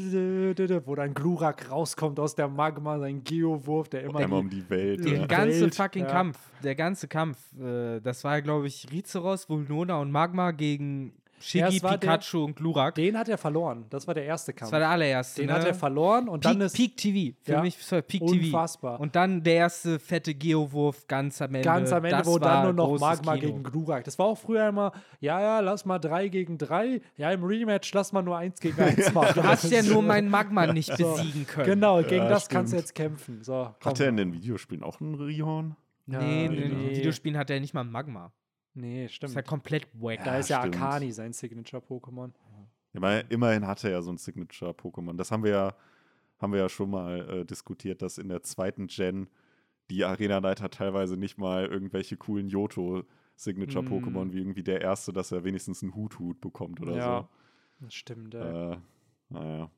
wo dann Glurak rauskommt aus der Magma, sein Geowurf, der immer Einmal die, um die Welt. Der ja. ganze Welt, fucking ja. Kampf, der ganze Kampf, äh, das war, glaube ich, Rizeros, Vulnona und Magma gegen Shiggy, es war der- Pikachu und Glurak. den hat er verloren. Das war der erste Kampf. Das war der allererste. den ne? hat er verloren und dann Peak, ist Peak TV. Für Ja, mich ist das Peak TV. unfassbar. Und dann der erste fette Geowurf ganz am Ende. ganz am Ende, das wo dann nur noch Magma Kino. gegen Glurak. Das war auch früher immer, ja, ja, lass mal drei gegen drei. Ja, im Rematch lass mal nur eins gegen eins [laughs] machen. Du hast ja nur mein Magma [laughs] nicht besiegen können. Genau, gegen Ja, das kannst du stimmt. jetzt kämpfen. So. Hat er in den Videospielen auch einen Rihorn? Nee, Ja, nee, nee, nee. nee. Videospielen hat er nicht mal Magma. Nee, Das stimmt. ist ja komplett wack. da Ja, ist ja stimmt. Akani sein Signature-Pokémon. Ja, immerhin hatte er ja so ein Signature-Pokémon. Das haben wir ja, haben wir ja schon mal äh, diskutiert, dass in der zweiten Gen die Arena-Leiter teilweise nicht mal irgendwelche coolen Yoto-Signature-Pokémon, Mm. wie irgendwie der erste, dass er wenigstens einen Hut-Hut bekommt oder Ja, das stimmt. so. Ey. Äh, naja.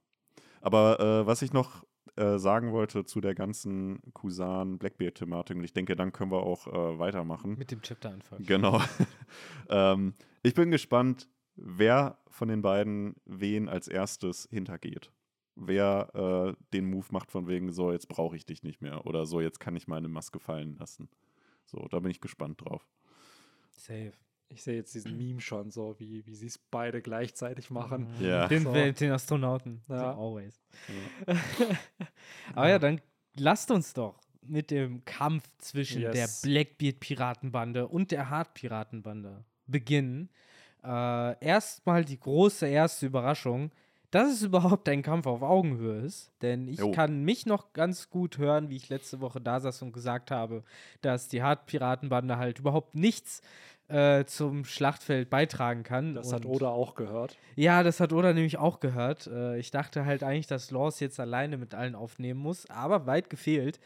Aber äh, was ich noch äh, sagen wollte zu der ganzen Kusan-Blackbeard-Thematik, und ich denke, dann können wir auch äh, weitermachen. Mit dem Chapter anfangen. Genau. [laughs] ähm, ich bin gespannt, wer von den beiden wen als erstes hintergeht. Wer äh, den Move macht von wegen, so, jetzt brauche ich dich nicht mehr oder so, jetzt kann ich meine Maske fallen lassen. So, da bin ich gespannt drauf. Safe. Ich sehe jetzt diesen Meme schon so, wie, wie sie es beide gleichzeitig machen. Ja. Den, So. den Astronauten. Ja. So always. [laughs] Aber ja, dann lasst uns doch mit dem Kampf zwischen Yes. der Blackbeard-Piratenbande und der Hard-Piratenbande beginnen. Äh, Erstmal die große erste Überraschung, dass es [laughs] überhaupt ein Kampf auf Augenhöhe ist. Denn ich Jo. kann mich noch ganz gut hören, wie ich letzte Woche da saß und gesagt habe, dass die Hard-Piratenbande halt überhaupt nichts äh, zum Schlachtfeld beitragen kann. Das hat Und- Oda auch gehört. ja, das hat Oda nämlich auch gehört. Äh, ich dachte halt eigentlich, dass Laws jetzt alleine mit allen aufnehmen muss, aber weit gefehlt.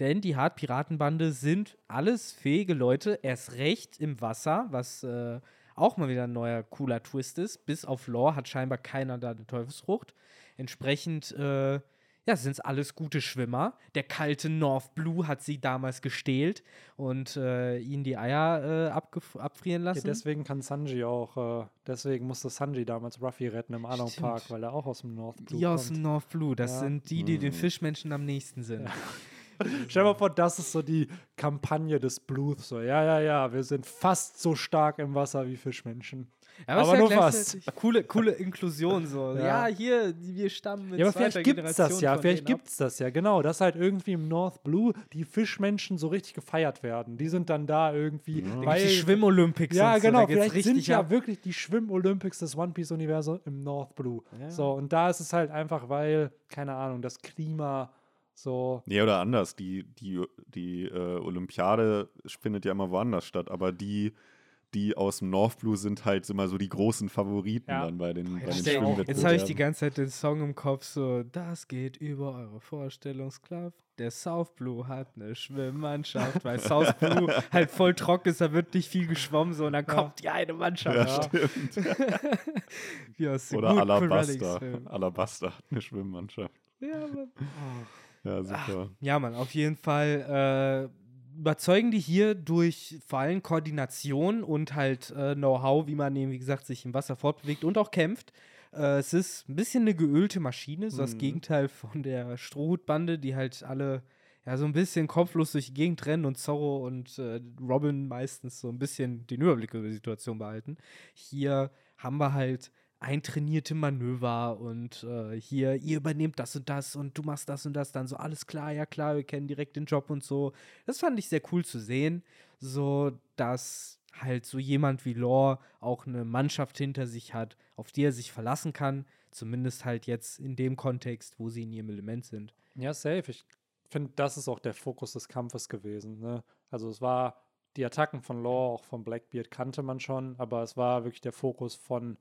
Denn die Hart-Piratenbande sind alles fähige Leute, erst recht im Wasser, was äh, auch mal wieder ein neuer cooler Twist ist. Bis auf Law hat scheinbar keiner da eine Teufelsfrucht. Entsprechend, äh, ja, sind es alles gute Schwimmer. Der kalte North Blue hat sie damals gestählt und äh, ihnen die Eier äh, abfrieren lassen. Ja, deswegen kann Sanji auch, äh, deswegen musste Sanji damals Ruffy retten im Along Park, weil er auch aus dem North Blue Die kommt. aus dem North Blue, das Ja. sind die, die den Mhm. Fischmenschen am nächsten sind. Ja. [laughs] Stell dir mal vor, das ist so die Kampagne des Blues. So, ja, ja, ja, wir sind fast so stark im Wasser wie Fischmenschen. Aber, Aber ja nur gleichzeitig [laughs] Coole, coole Inklusion so. Ja. ja. hier, wir stammen mit Ja, aber vielleicht gibt es das ja, vielleicht gibt es das ja, genau, dass halt irgendwie im North Blue die Fischmenschen so richtig gefeiert werden. Die sind dann da irgendwie, Ja. weil die Schwimm-Olympics Ja, so, genau. geht's Vielleicht sind ja ab. wirklich die Schwimm-Olympics des One Piece-Universums im North Blue. Ja. So, und da ist es halt einfach, weil, keine Ahnung, das Klima so. Nee, oder anders. Die, die, die äh, Olympiade findet ja immer woanders statt, aber die, die aus dem North Blue sind halt immer so die großen Favoriten Ja. dann bei den, bei den Schwimmwettbewerben. Jetzt habe ich die ganze Zeit den Song im Kopf, so, das geht über eure Vorstellungskraft. Der South Blue hat eine Schwimmmannschaft, weil South [laughs] Blue halt voll trocken ist, da wird nicht viel geschwommen, so, und dann Ja. kommt die eine Mannschaft. Ja, [laughs] Ja. stimmt. Oder Alabaster. Alabaster hat eine Schwimmmannschaft. Ja, Mann. Ja, super. Ja, Mann, auf jeden Fall äh, überzeugen die hier durch vor allem Koordination und halt äh, Know-how, wie man eben, wie gesagt, sich im Wasser fortbewegt und auch kämpft. Äh, es ist ein bisschen eine geölte Maschine, so das Mhm. Gegenteil von der Strohhutbande, die halt alle ja so ein bisschen kopflos durch die Gegend rennen und Zorro und äh, Robin meistens so ein bisschen den Überblick über die Situation behalten. Hier haben wir halt eintrainierte Manöver und äh, hier, ihr übernehmt das und das und du machst das und das, dann so alles klar, ja klar, wir kennen direkt den Job und so. Das fand ich sehr cool zu sehen, so dass halt so jemand wie Lore auch eine Mannschaft hinter sich hat, auf die er sich verlassen kann, zumindest halt jetzt in dem Kontext, wo sie in ihrem Element sind. Ja, safe. Ich finde, das ist auch der Fokus des Kampfes gewesen. Ne? Also, es war die Attacken von Law, auch von Blackbeard kannte man schon, aber es war wirklich der Fokus von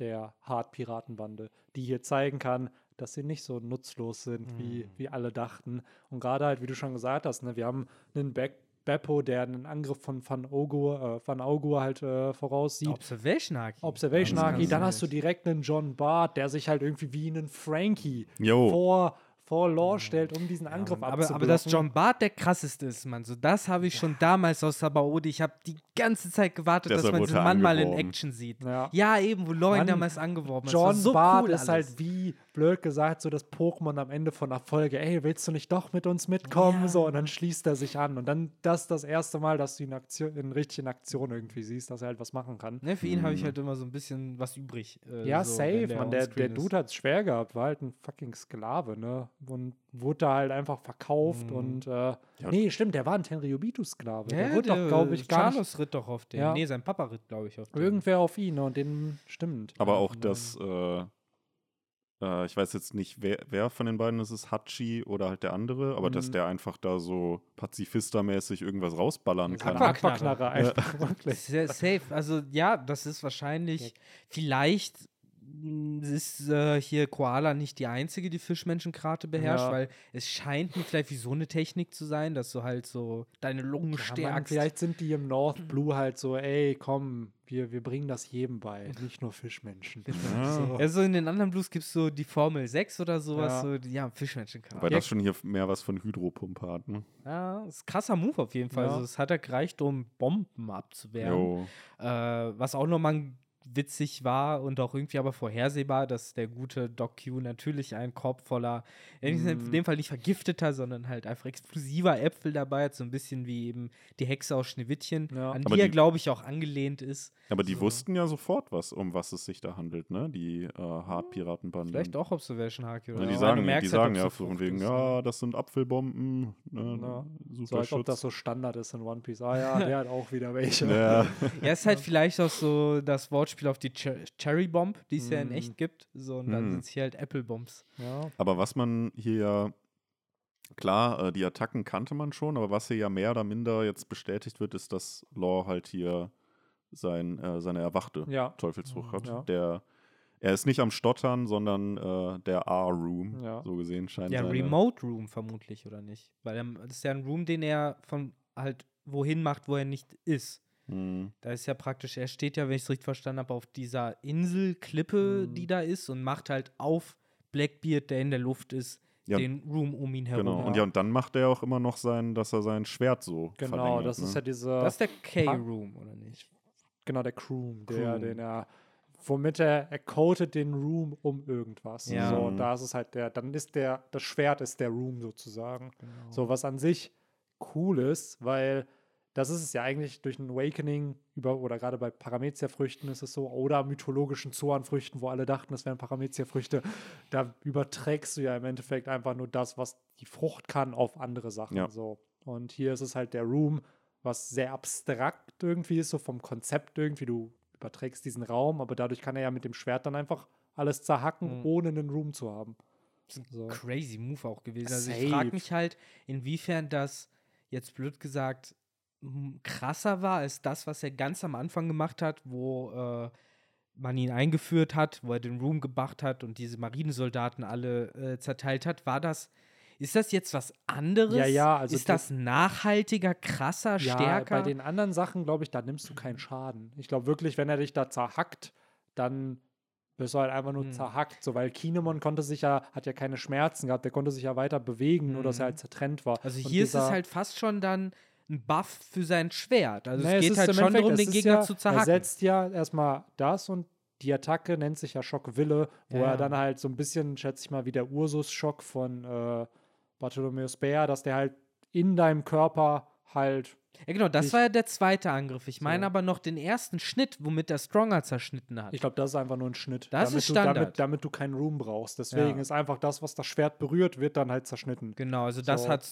der Hard-Piratenbande, die hier zeigen kann, dass sie nicht so nutzlos sind, wie, Mhm. wie alle dachten. Und gerade halt, wie du schon gesagt hast, ne, wir haben einen Back Beppo, der einen Angriff von Van Ogur, äh, Van Augur halt äh, voraussieht. Observation Haki. Observation Haki, dann hast du direkt einen John Bart, der sich halt irgendwie wie einen Frankie Jo. vor, vor Law stellt, um diesen Ja, Angriff Mann, aber, aber dass John Bart der krasseste ist, Mann, so das habe ich schon damals aus Sabaody. Ich habe die ganze Zeit gewartet, dass Deshalb man wurde diesen Mann mal in angeworben. Action sieht. Ja. Ja, eben, wo Mann, damals angeworben hat. Das war John so Bart cool ist halt wie blöd gesagt so das Pokémon am Ende von der Folge. Ey, willst du nicht doch mit uns mitkommen? Ja. So und dann schließt er sich an und dann das das erste Mal, dass du ihn Aktion, in richtigen Aktion irgendwie siehst, dass er halt was machen kann. Ne, für ihn habe ich Mhm. halt immer so ein bisschen was übrig. äh, Ja, so, safe, wenn man. Der, der ist. Dude hat es schwer gehabt, war halt ein fucking Sklave, ne? Und wurde da halt einfach verkauft Mhm. und äh, nee, stimmt, der war ein Tenryubitu-Sklave. Ja, der wurde doch, glaube ich, gar nicht Charlos ritt doch auf den. Ja. Nee, sein Papa ritt, glaube ich, auf den. irgendwer auf ihn ne? und den stimmt. Aber Ja, auch und das, äh, äh, ich weiß jetzt nicht, wer, wer von den beiden ist es, Hachi oder halt der andere, aber dass Mhm. der einfach da so pazifistermäßig irgendwas rausballern Das kann. Aqua- Aquaknarre einfach [laughs] wirklich. Safe. Also ja, das ist wahrscheinlich, vielleicht ist äh, hier Koala nicht die einzige, die Fischmenschenkrate beherrscht, Ja. weil es scheint mir vielleicht wie so eine Technik zu sein, dass du halt so deine Lungen Ja, stärkst. vielleicht sind die im North Blue halt so, ey, komm, wir, wir bringen das jedem bei, nicht nur Fischmenschen. Ja. [laughs] So. ja, so in den anderen Blues gibt es so die Formel 6 oder sowas, Ja. so, die, ja, Fischmenschenkrate. Weil das schon hier mehr was von Hydropumpe hat, ne? Ja, ist ein krasser Move auf jeden Fall. Ja. Also es hat ja gereicht, um Bomben abzuwehren. Äh, was auch nochmal witzig war und auch irgendwie aber vorhersehbar, dass der gute Doc Q natürlich einen Korb voller, in Mhm. dem Fall nicht vergifteter, sondern halt einfach explosiver Äpfel dabei hat, so ein bisschen wie eben die Hexe aus Schneewittchen, Ja. an Aber die er, die- glaube ich, auch angelehnt ist. Aber die So. wussten ja sofort, was, um was es sich da handelt, ne? Die äh, Hard-Piratenbande. Vielleicht auch Observation Haki oder Ja, die so. sagen, die halt, sagen ob's ja von Frucht wegen, ist, ja, das sind Apfelbomben, ne, Ja. super So als ob das Schutz. so Standard ist in One Piece. Ah ja, der [laughs] hat auch wieder welche. Ja. Ja, ist halt vielleicht auch so das Wortspiel auf die Cher Cherry Bomb, die es ja in echt gibt. So, und dann Mhm. sind es hier halt Apple Bombs. Ja. Aber was man hier ja, klar, äh, die Attacken kannte man schon, aber was hier ja mehr oder minder jetzt bestätigt wird, ist, dass Law halt hier sein, äh, seine erwachte Ja. Teufelsfrucht hat. Ja. Der, er ist nicht am Stottern, sondern äh, der R-Room, Ja. so gesehen scheint Ja, seine- Remote Room vermutlich, oder nicht? Weil er, das ist ja ein Room, den er von halt wohin macht, wo er nicht ist. Hm. Da ist ja praktisch, er steht ja, wenn ich es richtig verstanden habe, auf dieser Insel, Klippe, Mhm. die da ist und macht halt auf Blackbeard, der in der Luft ist, Ja. den Room um ihn herum. Genau. Und ja, und dann macht er auch immer noch sein, dass er sein Schwert so Genau, das ne? ist ja diese. Das ist der K-Room, oder nicht? genau, der Croom, der, Croom. den er. Womit er, er coatet den Room um irgendwas. Ja. So, und da ist es halt der, dann ist der, das Schwert ist der Room sozusagen. Genau. So, was an sich cool ist, weil das ist es ja eigentlich durch ein Awakening über, oder gerade bei Paramezia-Früchten ist es so, oder mythologischen Zoan-Früchten, wo alle dachten, das wären Paramezia-Früchte, da überträgst du ja im Endeffekt einfach nur das, was die Frucht kann, auf andere Sachen. Ja. So. Und hier ist es halt der Room, was sehr abstrakt irgendwie ist, so vom Konzept irgendwie. Du überträgst diesen Raum, aber dadurch kann er ja mit dem Schwert dann einfach alles zerhacken, Mhm. ohne einen Room zu haben. So. Crazy Move auch gewesen. Also ich Safe. frage mich halt, inwiefern das jetzt blöd gesagt krasser war als das, was er ganz am Anfang gemacht hat, wo äh, man ihn eingeführt hat, wo er den Room gemacht hat und diese Marinesoldaten alle äh, zerteilt hat. War das, ist das jetzt was anderes? Ja, ja, also ist das nachhaltiger, krasser, Ja, stärker? bei den anderen Sachen, glaube ich, da nimmst du keinen Schaden. Ich glaube wirklich, wenn er dich da zerhackt, dann bist du halt einfach nur Hm. zerhackt. So, weil Kinemon konnte sich ja, hat ja keine Schmerzen gehabt, der konnte sich ja weiter bewegen, nur dass er Mhm. halt zertrennt war. also Und hier ist es halt fast schon dann ein Buff für sein Schwert. Also Nee, es geht ist halt schon darum, es den Gegner ja, zu Er zerhacken. setzt ja erstmal das und die Attacke nennt sich ja Schockwille, wo Ja. er dann halt so ein bisschen, schätze ich mal, wie der Ursus-Schock von äh, Bartholomeus Bär, dass der halt in deinem Körper halt Ja, genau, das war ja der zweite Angriff. Ich meine So. aber noch den ersten Schnitt, womit der Stronger zerschnitten hat. Ich glaube, das ist einfach nur ein Schnitt. Das damit ist du, Standard. Damit, damit du keinen Room brauchst. Deswegen Ja. ist einfach das, was das Schwert berührt, wird dann halt zerschnitten. genau, also das So. hat,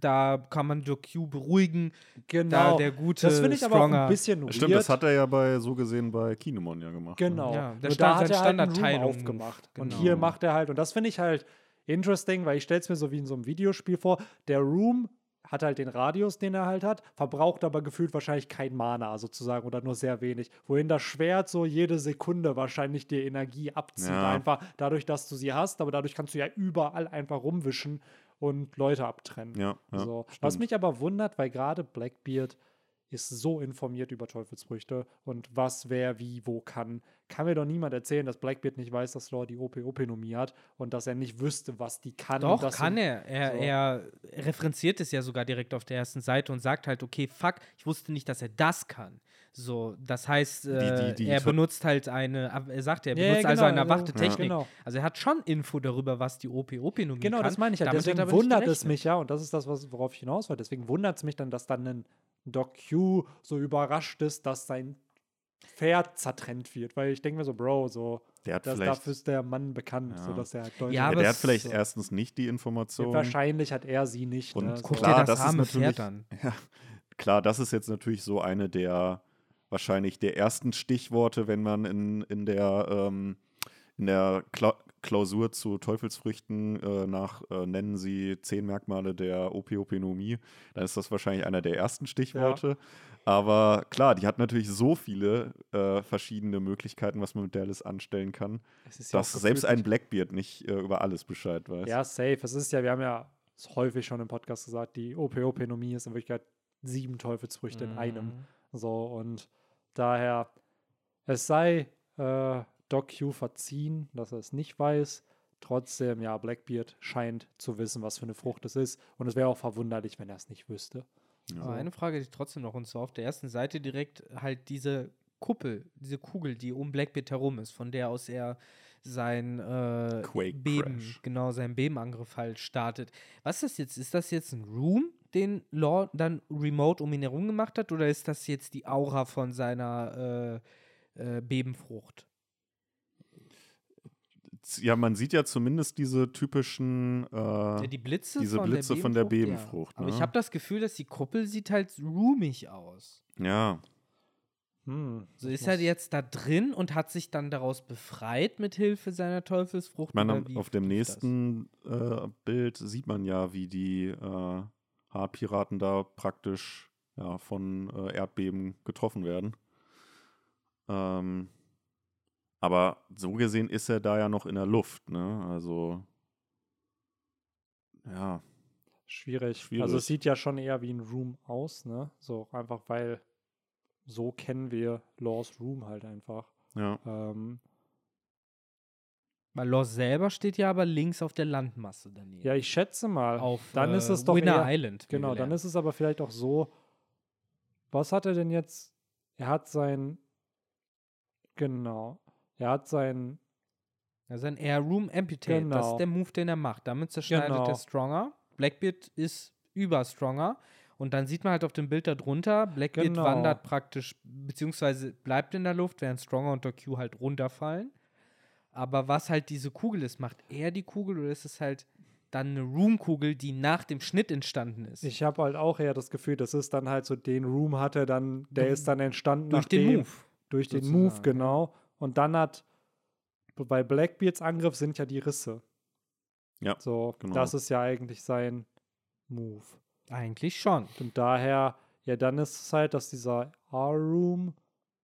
da kann man durch Q beruhigen. Da Genau. der gute das finde ich aber auch Stronger. ein bisschen weird. Stimmt, das hat er ja bei so gesehen bei Kinemon ja gemacht. Genau. Ja, der Stand- da hat er halt einen Room Standardteilung- aufgemacht. Und genau. hier macht er halt, und das finde ich halt interesting, weil ich stelle es mir so wie in so einem Videospiel vor, der Room hat halt den Radius, den er halt hat, verbraucht aber gefühlt wahrscheinlich kein Mana sozusagen oder nur sehr wenig. Wohin das Schwert so jede Sekunde wahrscheinlich dir Energie abzieht. Ja. Einfach dadurch, dass du sie hast, aber dadurch kannst du ja überall einfach rumwischen und Leute abtrennen. Ja, ja, so. Was mich aber wundert, weil gerade Blackbeard ist so informiert über Teufelsfrüchte und was, wer, wie, wo kann. Kann mir doch niemand erzählen, dass Blackbeard nicht weiß, dass Lore die OP-Openomie hat und dass er nicht wüsste, was die kann. Doch, kann er. Er, so. er referenziert es ja sogar direkt auf der ersten Seite und sagt halt, okay, fuck, ich wusste nicht, dass er das kann. So, das heißt, äh, die- die er Ver- benutzt halt eine, er sagt, er Ja, ja, benutzt also genau, eine also- erwachte Ja. Technik. Genau. Also er hat schon Info darüber, was die OP-Openomie Genau, kann. das meine ich ja. Damit Deswegen wundert es mich ja, und das ist das, was, worauf ich hinaus will. Deswegen wundert es mich dann, dass dann ein Doc Q so überrascht ist, dass sein Pferd zertrennt wird. Weil ich denke mir so, Bro, so, Der hat das, vielleicht, dafür ist der Mann bekannt, Ja. so dass er halt deutlich Ja, ja, aber der hat vielleicht so. erstens nicht die Information. Wahrscheinlich hat er sie nicht. Und ne? so. Guck Klar, dir das, das ist arme natürlich- Pferd an. [laughs] Ja, klar, das ist jetzt natürlich so eine der wahrscheinlich der ersten Stichworte, wenn man in, in der, ähm, in der Kla Klausur zu Teufelsfrüchten äh, nach äh, nennen sie zehn Merkmale der Opiopenomie, dann ist das wahrscheinlich einer der ersten Stichworte. Aber klar, die hat natürlich so viele äh, verschiedene Möglichkeiten, was man mit der alles anstellen kann, ja dass selbst ein Blackbeard nicht äh, über alles Bescheid weiß. Ja, safe. Es ist ja, wir haben ja häufig schon im Podcast gesagt, die OP-Openomie ist in Wirklichkeit sieben Teufelsfrüchte in einem. Mhm. So, und daher, es sei äh, Doc Q verziehen, dass er es nicht weiß. Trotzdem, ja, Blackbeard scheint zu wissen, was für eine Frucht es ist. Und es wäre auch verwunderlich, wenn er es nicht wüsste. Ja. Aber eine Frage hätte ich trotzdem noch, und zwar auf der ersten Seite direkt halt diese Kuppel, diese Kugel, die um Blackbeard herum ist, von der aus er sein äh, Quake Beben, Crash. genau, seinen Bebenangriff halt startet. Was ist das jetzt? Ist das jetzt ein Room, den Law dann remote um ihn herum gemacht hat, oder ist das jetzt die Aura von seiner äh, äh, Bebenfrucht? Ja, man sieht ja zumindest diese typischen äh, Ja, die Blitze, diese von, Blitze der von der Bebenfrucht, Ja. Aber ne? ich habe das Gefühl, dass die Kuppel sieht halt roomig aus. ja, Hm, So ist er jetzt da drin und hat sich dann daraus befreit mit Hilfe seiner Teufelsfrucht. Wie auf dem nächsten äh, Bild sieht man ja, wie die äh, Haarpiraten da praktisch ja, von äh, Erdbeben getroffen werden. Ähm, aber so gesehen ist er da ja noch in der Luft, ne? Also, ja, Schwierig. Schwierig. Also es sieht ja schon eher wie ein Room aus, ne? So einfach, weil so kennen wir Laws Room halt einfach. ja. Ähm, Weil Lost selber steht ja aber links auf der Landmasse daneben. Ja, ich schätze mal. auf dann äh, ist es doch Winner eher, Island. Genau, dann ist es aber vielleicht auch so. Was hat er denn jetzt? Er hat sein. Genau. Er hat sein. Also ein Air Room Amputate, das Genau. ist der Move, den er macht. Damit zerschneidet Genau. er Stronger. Blackbeard ist über Stronger. Und dann sieht man halt auf dem Bild darunter, Blackbeard Genau. wandert praktisch, beziehungsweise bleibt in der Luft, während Stronger und der Q halt runterfallen. Aber was halt diese Kugel ist, macht er die Kugel oder ist es halt dann eine Room-Kugel, die nach dem Schnitt entstanden ist? Ich habe halt auch eher das Gefühl, das ist dann halt so den Room hatte dann, der ist dann entstanden Durch nachdem, den Move. Durch den Move, genau. Und dann hat bei Blackbeards Angriff sind ja die Risse. Ja, So, genau. das ist ja eigentlich sein Move. Eigentlich schon. Und daher, ja, dann ist es halt, dass dieser R-Room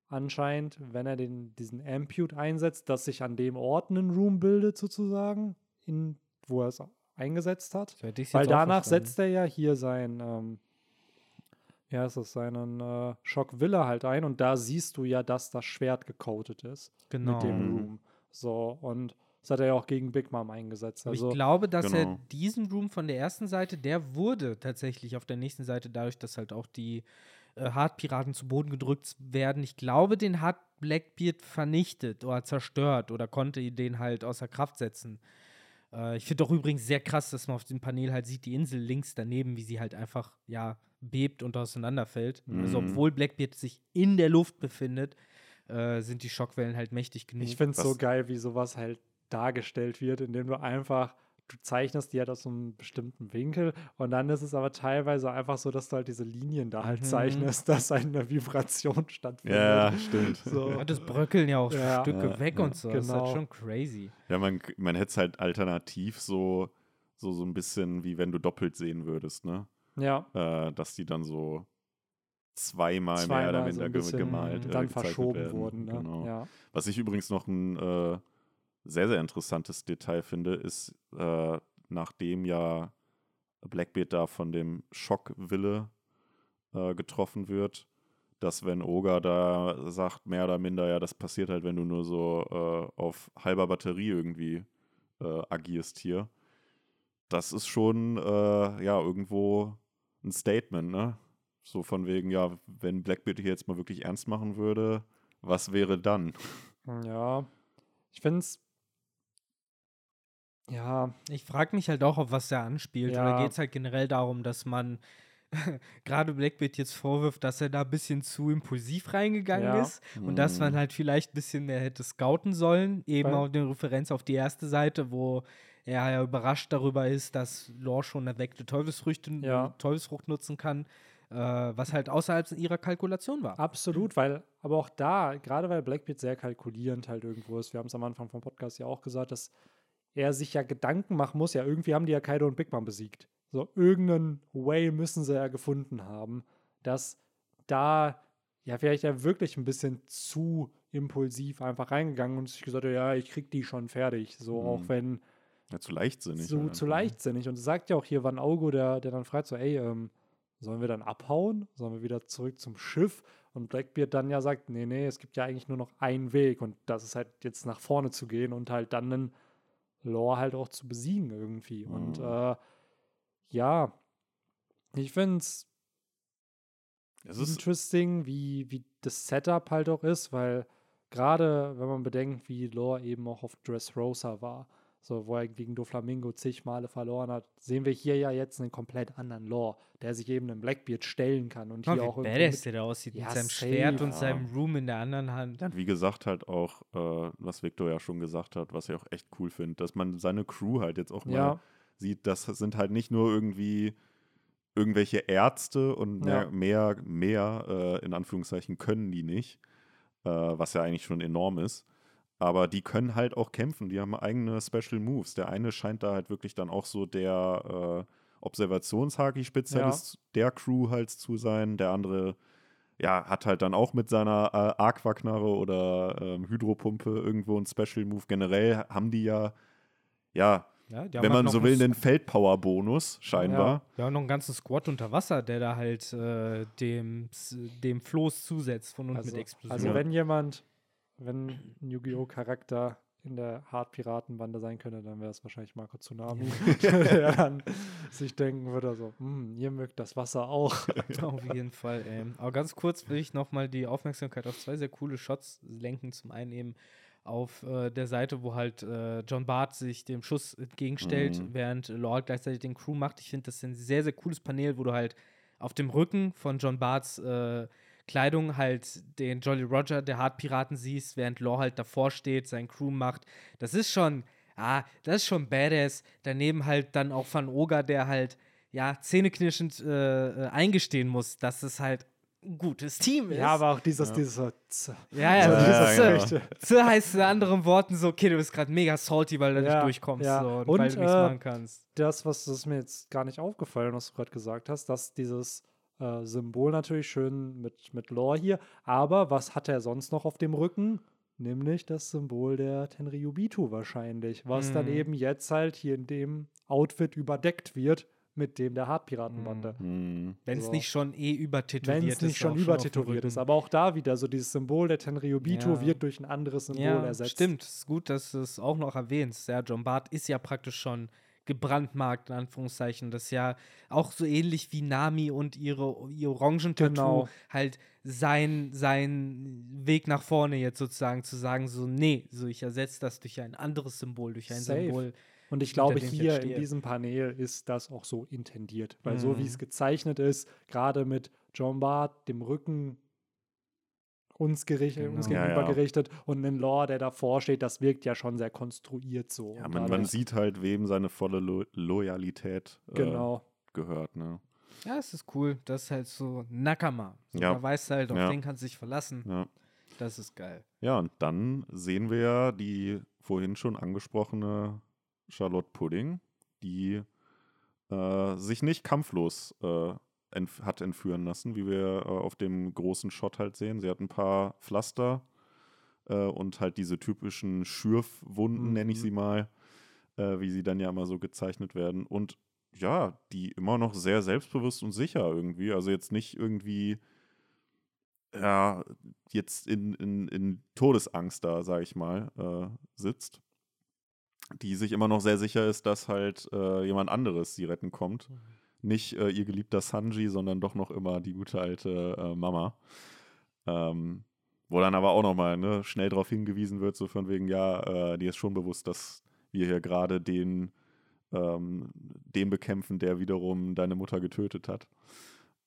anscheinend, wenn er den, diesen Ampute einsetzt, dass sich an dem Ort ein Room bildet, sozusagen, in, wo er es eingesetzt hat. Weil danach setzt er ja hier sein, ähm, ja, ist es seinen äh, Schockwille halt ein und da siehst du ja, dass das Schwert gecoated ist genau. mit dem. Room. So, und das hat er ja auch gegen Big Mom eingesetzt. Also, ich glaube, dass er Genau. diesen Room von der ersten Seite, der wurde tatsächlich auf der nächsten Seite, dadurch, dass halt auch die äh, Hard-Piraten zu Boden gedrückt werden. Ich glaube, den hat Blackbeard vernichtet oder zerstört oder konnte den halt außer Kraft setzen. Äh, ich finde auch übrigens sehr krass, dass man auf dem Panel halt sieht, die Insel links daneben, wie sie halt einfach, ja, bebt und auseinanderfällt. Also, Mhm. obwohl Blackbeard sich in der Luft befindet, äh, sind die Schockwellen halt mächtig genug. ich finde es so geil, wie sowas halt dargestellt wird, indem du einfach, du zeichnest die halt aus so einem bestimmten Winkel und dann ist es aber teilweise einfach so, dass du halt diese Linien da halt Mhm. zeichnest, [laughs] dass eine Vibration stattfindet. Ja, stimmt. So. Ja, das bröckeln ja auch Ja. Stücke Ja, weg ja. und so. Das ist halt Genau. schon crazy. Ja, man, man hätte es halt alternativ so, so, so ein bisschen wie wenn du doppelt sehen würdest, ne? Ja, Äh, dass die dann so zweimal, mehr zweimal oder so minder bisschen gemalt äh, dann verschoben werden. wurden. Ne? Genau. Ja. Was ich übrigens noch ein äh, sehr, sehr interessantes Detail finde, ist, äh, nachdem ja Blackbeard da von dem Schockwille äh, getroffen wird, dass wenn Oga da sagt, mehr oder minder, ja, das passiert halt, wenn du nur so äh, auf halber Batterie irgendwie äh, agierst hier. Das ist schon, äh, ja, irgendwo ein Statement, ne? So von wegen, ja, wenn Blackbeard hier jetzt mal wirklich ernst machen würde, was wäre dann? Ja, ich finde es. Ja, Ich frage mich halt auch, auf was er anspielt. Ja. Oder geht es halt generell darum, dass man [laughs] gerade Blackbeard jetzt vorwirft, dass er da ein bisschen zu impulsiv reingegangen Ja. ist und dass man Mhm. halt vielleicht ein bisschen mehr hätte scouten sollen. Eben Weil- auch eine Referenz auf die erste Seite, wo er ja überrascht darüber ist, dass Lore schon erweckte Teufelsfrüchte, Ja. Teufelsfrucht nutzen kann, äh, was halt außerhalb ihrer Kalkulation war. absolut, weil, aber auch da, gerade weil Blackbeard sehr kalkulierend halt irgendwo ist, wir haben es am Anfang vom Podcast ja auch gesagt, dass er sich ja Gedanken machen muss, ja, irgendwie haben die ja Kaido und Big Mom besiegt. So, irgendeinen Way müssen sie ja gefunden haben, dass da ja vielleicht ja wirklich ein bisschen zu impulsiv einfach reingegangen und sich gesagt hat, ja, ich krieg die schon fertig. So, auch Mhm. wenn Ja, zu leichtsinnig. so halt zu ne? leichtsinnig. Und es sagt ja auch hier Van Augo, der, der dann fragt so, ey, ähm, sollen wir dann abhauen? Sollen wir wieder zurück zum Schiff? Und Blackbeard dann ja sagt, nee, nee, es gibt ja eigentlich nur noch einen Weg und das ist halt jetzt nach vorne zu gehen und halt dann einen Lore halt auch zu besiegen irgendwie. Und Mhm. äh, ja, ich finde es Es ist, interesting, wie, wie das Setup halt auch ist, weil gerade wenn man bedenkt, wie Lore eben auch auf Dressrosa war, so wo er gegen Doflamingo zig Male verloren hat, sehen wir hier ja jetzt einen komplett anderen Lore, der sich eben einem Blackbeard stellen kann und Guck hier auch wie irgendwie badass mit, der da aussieht Ja, mit seinem safe, Schwert und ja. seinem Room in der anderen Hand. wie gesagt, halt auch, äh, was Victor ja schon gesagt hat, was ich auch echt cool finde, dass man seine Crew halt jetzt auch mal ja, sieht, das sind halt nicht nur irgendwie irgendwelche Ärzte und mehr, mehr, mehr äh, in Anführungszeichen können die nicht, äh, was ja eigentlich schon enorm ist. Aber die können halt auch kämpfen, die haben eigene Special Moves. Der eine scheint da halt wirklich dann auch so der äh, Observationshaki-Spezialist der Crew halt zu sein. Der andere, ja, hat halt dann auch mit seiner äh, Aquaknarre oder ähm, Hydropumpe irgendwo einen Special Move. Generell haben die ja, ja, Ja, wenn halt man so will, einen Feldpower-Bonus, scheinbar. Wir haben noch einen ganzen Squad unter Wasser, der da halt äh, dem, dem Floß zusetzt von unten also, mit Explosion. also Ja. wenn jemand, wenn ein Yu-Gi-Oh! Charakter in der Hart-Piratenbande sein könnte, dann wäre es wahrscheinlich Marco Tsunami, [laughs] der dann sich denken würde, so, hm, ihr mögt das Wasser auch. [laughs] Auf jeden Fall, ey. Aber ganz kurz will ich nochmal die Aufmerksamkeit auf zwei sehr coole Shots lenken. Zum einen eben auf äh, der Seite, wo halt äh, John Bart sich dem Schuss entgegenstellt, Mhm. während Lord gleichzeitig den Crew macht. Ich finde, das ist ein sehr, sehr cooles Panel, wo du halt auf dem Rücken von John Barts äh, Kleidung halt den Jolly Roger der Hart-Piraten siehst, während Law halt davor steht, sein Crew macht. Das ist schon, ah, das ist schon badass. Daneben halt dann auch Van Oga, der halt, ja, zähneknirschend äh, äh, eingestehen muss, dass es halt ein gutes Team ist. Ja, aber auch dieses, Ja. dieses so, tz, ja, ja, ja, ist, ja, äh, genau. zu heißt in anderen Worten so, okay, du bist gerade mega salty, weil du Ja, nicht durchkommst ja. so, und, Und, weil du nichts äh, machen kannst. das, was das mir jetzt gar nicht aufgefallen, was du gerade gesagt hast, dass dieses äh, Symbol natürlich schön mit, mit Lore hier, aber was hat er sonst noch auf dem Rücken? Nämlich das Symbol der Tenryubitu wahrscheinlich, was dann Mhm. eben jetzt halt hier in dem Outfit überdeckt wird mit dem der Hartpiratenbande. Hm. Wenn es so. nicht schon eh übertätowiert Wenn ist. es nicht schon übertätowiert ist. Aber auch da wieder so dieses Symbol der Tenryubitu Ja. wird durch ein anderes Symbol ja, ersetzt. Stimmt, ist gut, dass du es auch noch erwähnst. Ja, John Bart ist ja praktisch schon gebrandmarkt, in Anführungszeichen. Das ist ja auch so ähnlich wie Nami und ihre, ihr Orangentattoo Genau. halt sein, sein Weg nach vorne jetzt sozusagen zu sagen, so, nee, so ich ersetze das durch ein anderes Symbol, durch ein Safe. Symbol. Und ich glaube, ich hier jetzt in diesem Panel ist das auch so intendiert. Weil so wie Mhm. es gezeichnet ist, gerade mit John Bart, dem Rücken uns, gerichtet, uns Genau. Ja, gegenüber ja. gerichtet und ein Lore, der davor steht, das wirkt ja schon sehr konstruiert so. Ja, man, man sieht halt, wem seine volle Lo Loyalität äh, Genau. gehört. Ne? Ja, es ist cool. Das ist halt so Nakama. So, Ja. Weißt du halt, auf Ja. den kannst du dich verlassen. Ja. Das ist geil. ja, und dann sehen wir ja die vorhin schon angesprochene Charlotte Pudding, die äh, sich nicht kampflos äh, entf hat entführen lassen, wie wir äh, auf dem großen Shot halt sehen. Sie hat ein paar Pflaster äh, und halt diese typischen Schürfwunden, nenne ich Mhm. sie mal, äh, wie sie dann ja immer so gezeichnet werden. Und ja, die immer noch sehr selbstbewusst und sicher irgendwie. Also jetzt nicht irgendwie ja, jetzt in, in, in Todesangst da, sage ich mal, äh, sitzt. Die sich immer noch sehr sicher ist, dass halt äh, jemand anderes sie retten kommt. Nicht äh, ihr geliebter Sanji, sondern doch noch immer die gute alte äh, Mama. Ähm, wo dann aber auch nochmal ne, schnell darauf hingewiesen wird, so von wegen, ja, äh, dir ist schon bewusst, dass wir hier gerade den, ähm, den bekämpfen, der wiederum deine Mutter getötet hat.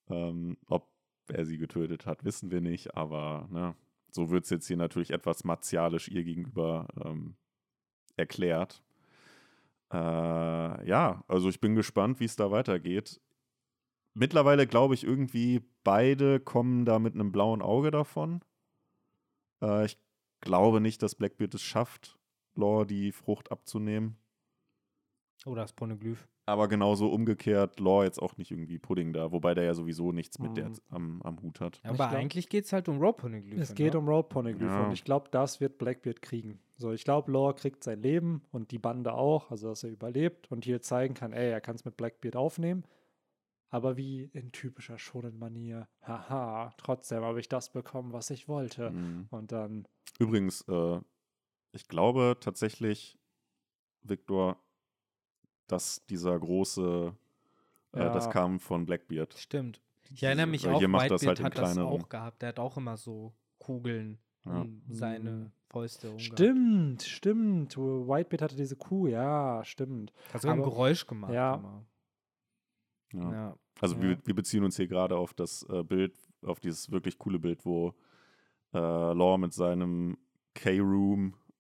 Ähm, ob wer sie getötet hat, wissen wir nicht, aber ne, so wird es jetzt hier natürlich etwas martialisch ihr gegenüber ähm, erklärt. Äh, ja, also ich bin gespannt, wie es da weitergeht. Mittlerweile glaube ich irgendwie, beide kommen da mit einem blauen Auge davon. Äh, ich glaube nicht, dass Blackbeard es schafft, Law die Frucht abzunehmen. Oder das Poneglyph. Aber genauso umgekehrt, Law jetzt auch nicht irgendwie Pudding da, wobei der ja sowieso nichts mit der Mhm. am, am Hut hat. Aber Ich glaub- eigentlich geht es halt um Rope Poneglyph. Es geht um Road Poneglyph Ja. und ich glaube, das wird Blackbeard kriegen. So, ich glaube, Lore kriegt sein Leben und die Bande auch, also dass er überlebt und hier zeigen kann, ey, er kann es mit Blackbeard aufnehmen. Aber wie in typischer Shonen-Manier, haha, trotzdem habe ich das bekommen, was ich wollte. Mhm. Und dann, Übrigens, äh, ich glaube tatsächlich, Victor, dass dieser große, äh, das Ja. kam von Blackbeard. Stimmt. Ich erinnere mich Weil auch, Whitebeard das halt hat das auch gehabt. Der hat auch immer so Kugeln Ja. um seine Mhm. Fäuste. umgehabt. stimmt, stimmt, Whitebeard hatte diese Kuh, ja, stimmt. Hat sogar ein Geräusch gemacht. Ja. Immer. Ja. Ja. Also Ja. wir, wir beziehen uns hier gerade auf das äh, Bild, auf dieses wirklich coole Bild, wo äh, Law mit seinem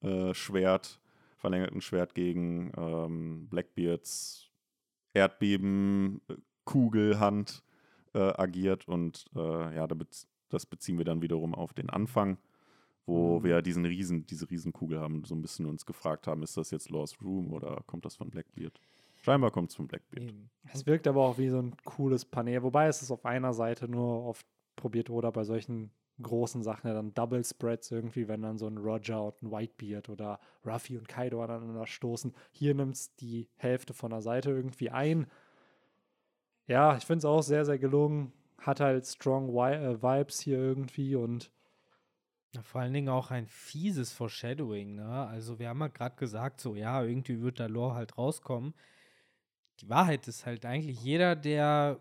K-Room-Schwert, verlängerten Schwert gegen ähm, Blackbeards Erdbeben, äh, Kugelhand äh, agiert und äh, ja, das beziehen wir dann wiederum auf den Anfang, wo Mhm. wir diesen Riesen, diese Riesenkugel haben, so ein bisschen uns gefragt haben, ist das jetzt Law's Room oder kommt das von Blackbeard? Scheinbar kommt es von Blackbeard. Es wirkt aber auch wie so ein cooles Panel, wobei es ist auf einer Seite nur oft probiert oder bei solchen großen Sachen ja dann Double Spreads irgendwie, wenn dann so ein Roger und ein Whitebeard oder Ruffy und Kaido aneinander stoßen. Hier nimmt es die Hälfte von der Seite irgendwie ein. Ja, ich finde es auch sehr, sehr gelungen. Hat halt strong Wi äh, Vibes hier irgendwie und vor allen Dingen auch ein fieses Foreshadowing, ne? Also wir haben ja gerade gesagt, so ja, irgendwie wird da Lore halt rauskommen. Die Wahrheit ist halt eigentlich, jeder, der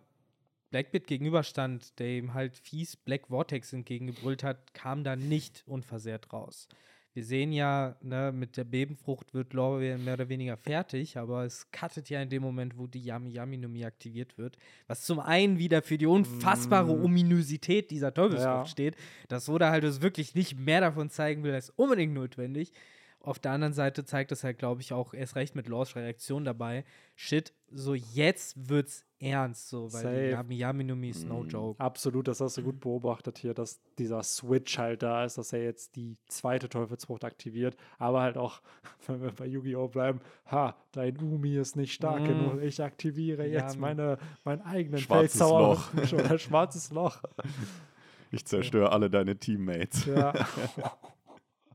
Blackbit gegenüberstand, der ihm halt fies Black Vortex entgegengebrüllt hat, kam da nicht unversehrt raus. Wir sehen ja, ne, mit der Bebenfrucht wird Lore mehr oder weniger fertig, aber es cuttet ja in dem Moment, wo die Yami Yami Nomi aktiviert wird. Was zum einen wieder für die unfassbare Mm. Ominosität dieser Teufelsfrucht Ja. steht, dass Oda halt uns wirklich nicht mehr davon zeigen will, als unbedingt notwendig. Auf der anderen Seite zeigt es halt, glaube ich, auch erst recht mit Lores Reaktion dabei. Shit, so jetzt wird's ernst, so, weil Yami Yami Nomi ist no Mm. joke. Absolut, das hast du gut beobachtet hier, dass dieser Switch halt da ist, dass er jetzt die zweite Teufelsfrucht aktiviert, aber halt auch, [laughs] wenn wir bei Yu-Gi-Oh! bleiben, ha, dein Umi ist nicht stark Mm. genug, ich aktiviere Ja, jetzt meine, meinen eigenen Schwarzes Feldzauber Loch. [laughs] oder schwarzes Loch. [laughs] Ich zerstöre alle deine Teammates. Ja.